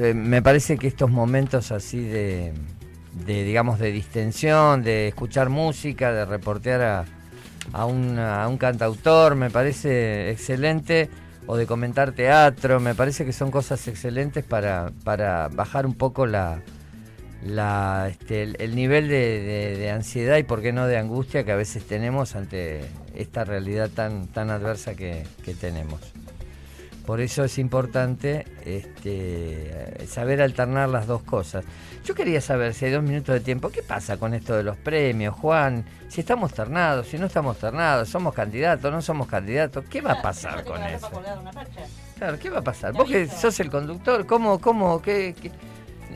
eh, me parece que estos momentos así de, de, digamos, de distensión, de escuchar música, de reportear a, a, un, a un cantautor, me parece excelente, o de comentar teatro, me parece que son cosas excelentes para, para bajar un poco la, la, este, el, el nivel de, de- de ansiedad y por qué no de angustia que a veces tenemos ante esta realidad tan, tan adversa que, que tenemos. Por eso es importante este, saber alternar las dos cosas. Yo quería saber si hay dos minutos de tiempo, ¿qué pasa con esto de los premios, Juan? Si estamos ternados, si no estamos ternados, somos candidatos, no somos candidatos, ¿qué va a pasar con eso? Claro, ¿qué va a pasar? Vos que sos el conductor, ¿cómo, cómo, qué, qué-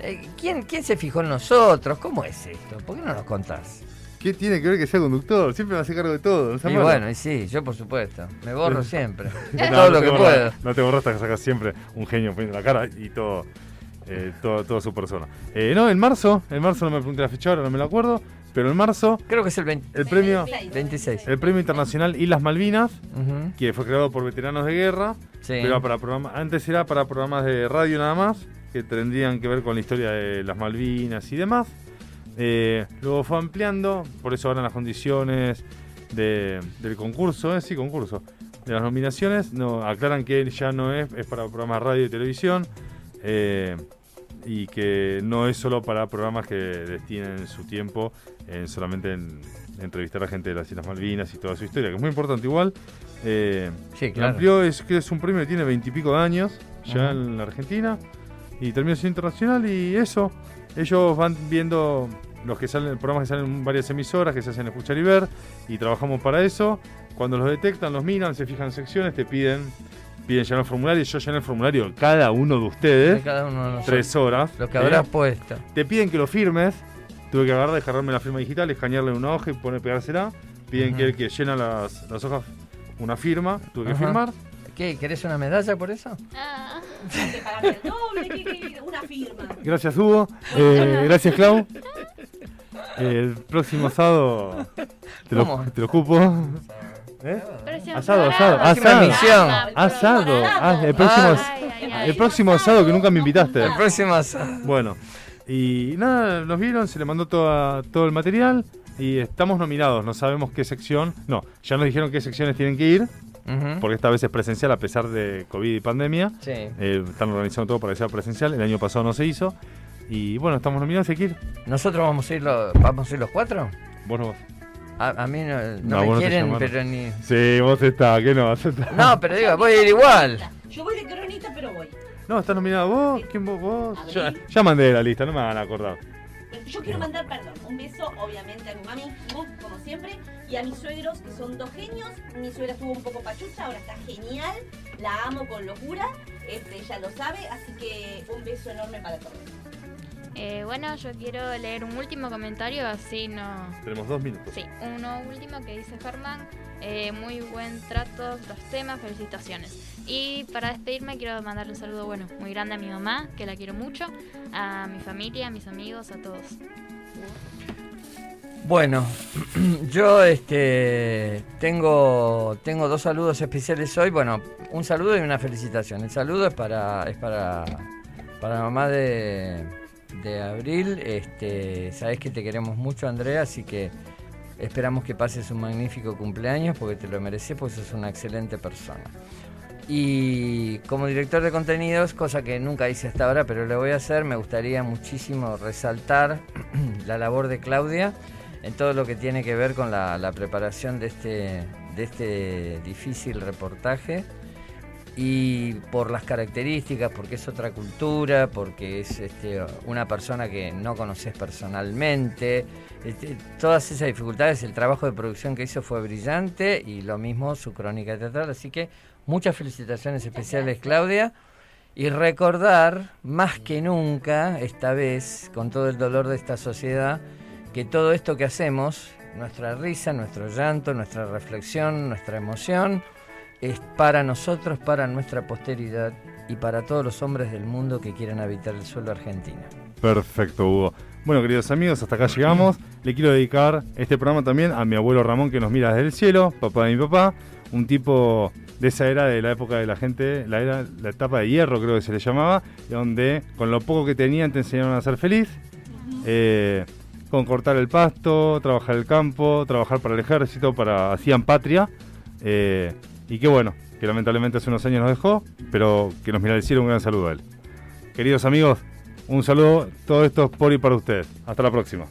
eh, ¿quién, ¿quién se fijó en nosotros? ¿Cómo es esto? ¿Por qué no nos contás? ¿Qué tiene que ver que sea conductor? Siempre me hace cargo de todo. ¿no Y bueno, y sí, yo por supuesto, me borro siempre, de No, todo no lo te que borras- puedo. No te borras hasta que sacas siempre un genio poniendo la cara y todo, eh, todo, toda su persona. Eh, no, en marzo, en marzo no me pregunté la fecha ahora, no me lo acuerdo, pero en marzo Creo que es el 20 el premio, 26. el premio internacional Islas Malvinas, que fue creado por veteranos de guerra, Sí. pero para programa, antes era para programas de radio nada más, que tendrían que ver con la historia de las Malvinas y demás. Eh, luego fue ampliando, por eso ahora las condiciones de- del concurso, eh, sí, concurso, de las nominaciones. No, aclaran que ya no es, es para programas de radio y televisión. eh, y que no es solo para programas que destinen su tiempo en solamente en entrevistar a gente de las Islas Malvinas y toda su historia, que es muy importante igual. Sí, claro. Amplió, es que es un premio que tiene veintipico de años ya en la Argentina y terminó siendo internacional y eso, ellos van viendo los que salen, programas que salen en varias emisoras, que se hacen escuchar y ver, y trabajamos para eso. Cuando los detectan, los miran, se fijan en secciones, te piden, piden llenar el formulario, yo llené el formulario cada uno de ustedes, De cada uno de nosotros. tres horas. Lo que ¿eh? habrás puesto. Te piden que lo firmes, tuve que agarrar, descargarme la firma digital, escanearle una hoja y poner, pegársela. Piden que el que llena las, las hojas una firma, tuve que firmar. ¿Qué? ¿Querés una medalla por eso? Hay que pagarle el doble, que- que- una firma. Gracias, Hugo. Eh, gracias, Clau. El próximo sábado te lo, te lo ocupo. ¿Eh? Asado, asado, asado. emisión. Asado. Ah, el próximo, Ay, ay, ay. el próximo asado que nunca me invitaste. El próximo asado. Bueno, y nada, nos vieron, se le mandó toda, todo el material y estamos nominados. No sabemos qué sección. No, ya nos dijeron qué secciones tienen que ir, Porque esta vez es presencial a pesar de COVID y pandemia. Sí. Eh, están organizando todo para que sea presencial. El año pasado no se hizo. Y bueno, estamos nominados, hay que ir. ¿Nosotros vamos a ir, lo- vamos a ir los cuatro? Vos no. A, a mí no, no No, me no quieren, pero ni... Sí, vos estás, ¿qué no? Vas a estar. No, pero digo, voy a ir igual. Yo voy de cronista, pero voy. No, estás nominado vos. ¿Quién vos? vos? Ya, Abril. ya mandé la lista, no me van a acordar. Yo quiero mandar, perdón, un beso obviamente a mi mami, como siempre, y a mis suegros, que son dos genios. Mi suegra estuvo un poco pachucha, ahora está genial, la amo con locura, este, ella lo sabe, así que un beso enorme para todos. Eh, bueno, yo quiero leer un último comentario, así no... Tenemos dos minutos. Sí, uno último que dice Germán. eh, muy buen trato, los temas, felicitaciones. Y para despedirme quiero mandarle un saludo, bueno, muy grande a mi mamá, que la quiero mucho, a mi familia, a mis amigos, a todos. Bueno, yo este tengo tengo dos saludos especiales hoy. Bueno, un saludo y una felicitación. El saludo es para es para para mamá de, de Abril. Este, sabes que te queremos mucho, Andrea, así que esperamos que pases un magnífico cumpleaños porque te lo mereces, porque sos una excelente persona. Y como director de contenidos, cosa que nunca hice hasta ahora, pero lo voy a hacer, me gustaría muchísimo resaltar la labor de Claudia en todo lo que tiene que ver con la, la preparación de este, de este difícil reportaje. Y por las características, porque es otra cultura, porque es este, una persona que no conoces personalmente, este, todas esas dificultades, el trabajo de producción que hizo fue brillante y lo mismo su crónica teatral. Así que muchas felicitaciones especiales, Claudia. Y recordar, más que nunca, esta vez, con todo el dolor de esta sociedad, que todo esto que hacemos, nuestra risa, nuestro llanto, nuestra reflexión, nuestra emoción, es para nosotros, para nuestra posteridad y para todos los hombres del mundo que quieran habitar el suelo argentino. Perfecto, Hugo. Bueno, queridos amigos, hasta acá llegamos. Le quiero dedicar este programa también a mi abuelo Ramón que nos mira desde el cielo, papá de mi papá, un tipo de esa era de la época de la gente, la era la etapa de hierro creo que se le llamaba, donde con lo poco que tenían te enseñaron a ser feliz, eh, con cortar el pasto, trabajar el campo, trabajar para el ejército, para hacían patria, eh, y qué bueno, que lamentablemente hace unos años nos dejó, pero que nos cielo, un gran saludo a él. Queridos amigos, un saludo, todo esto es por y para ustedes. Hasta la próxima.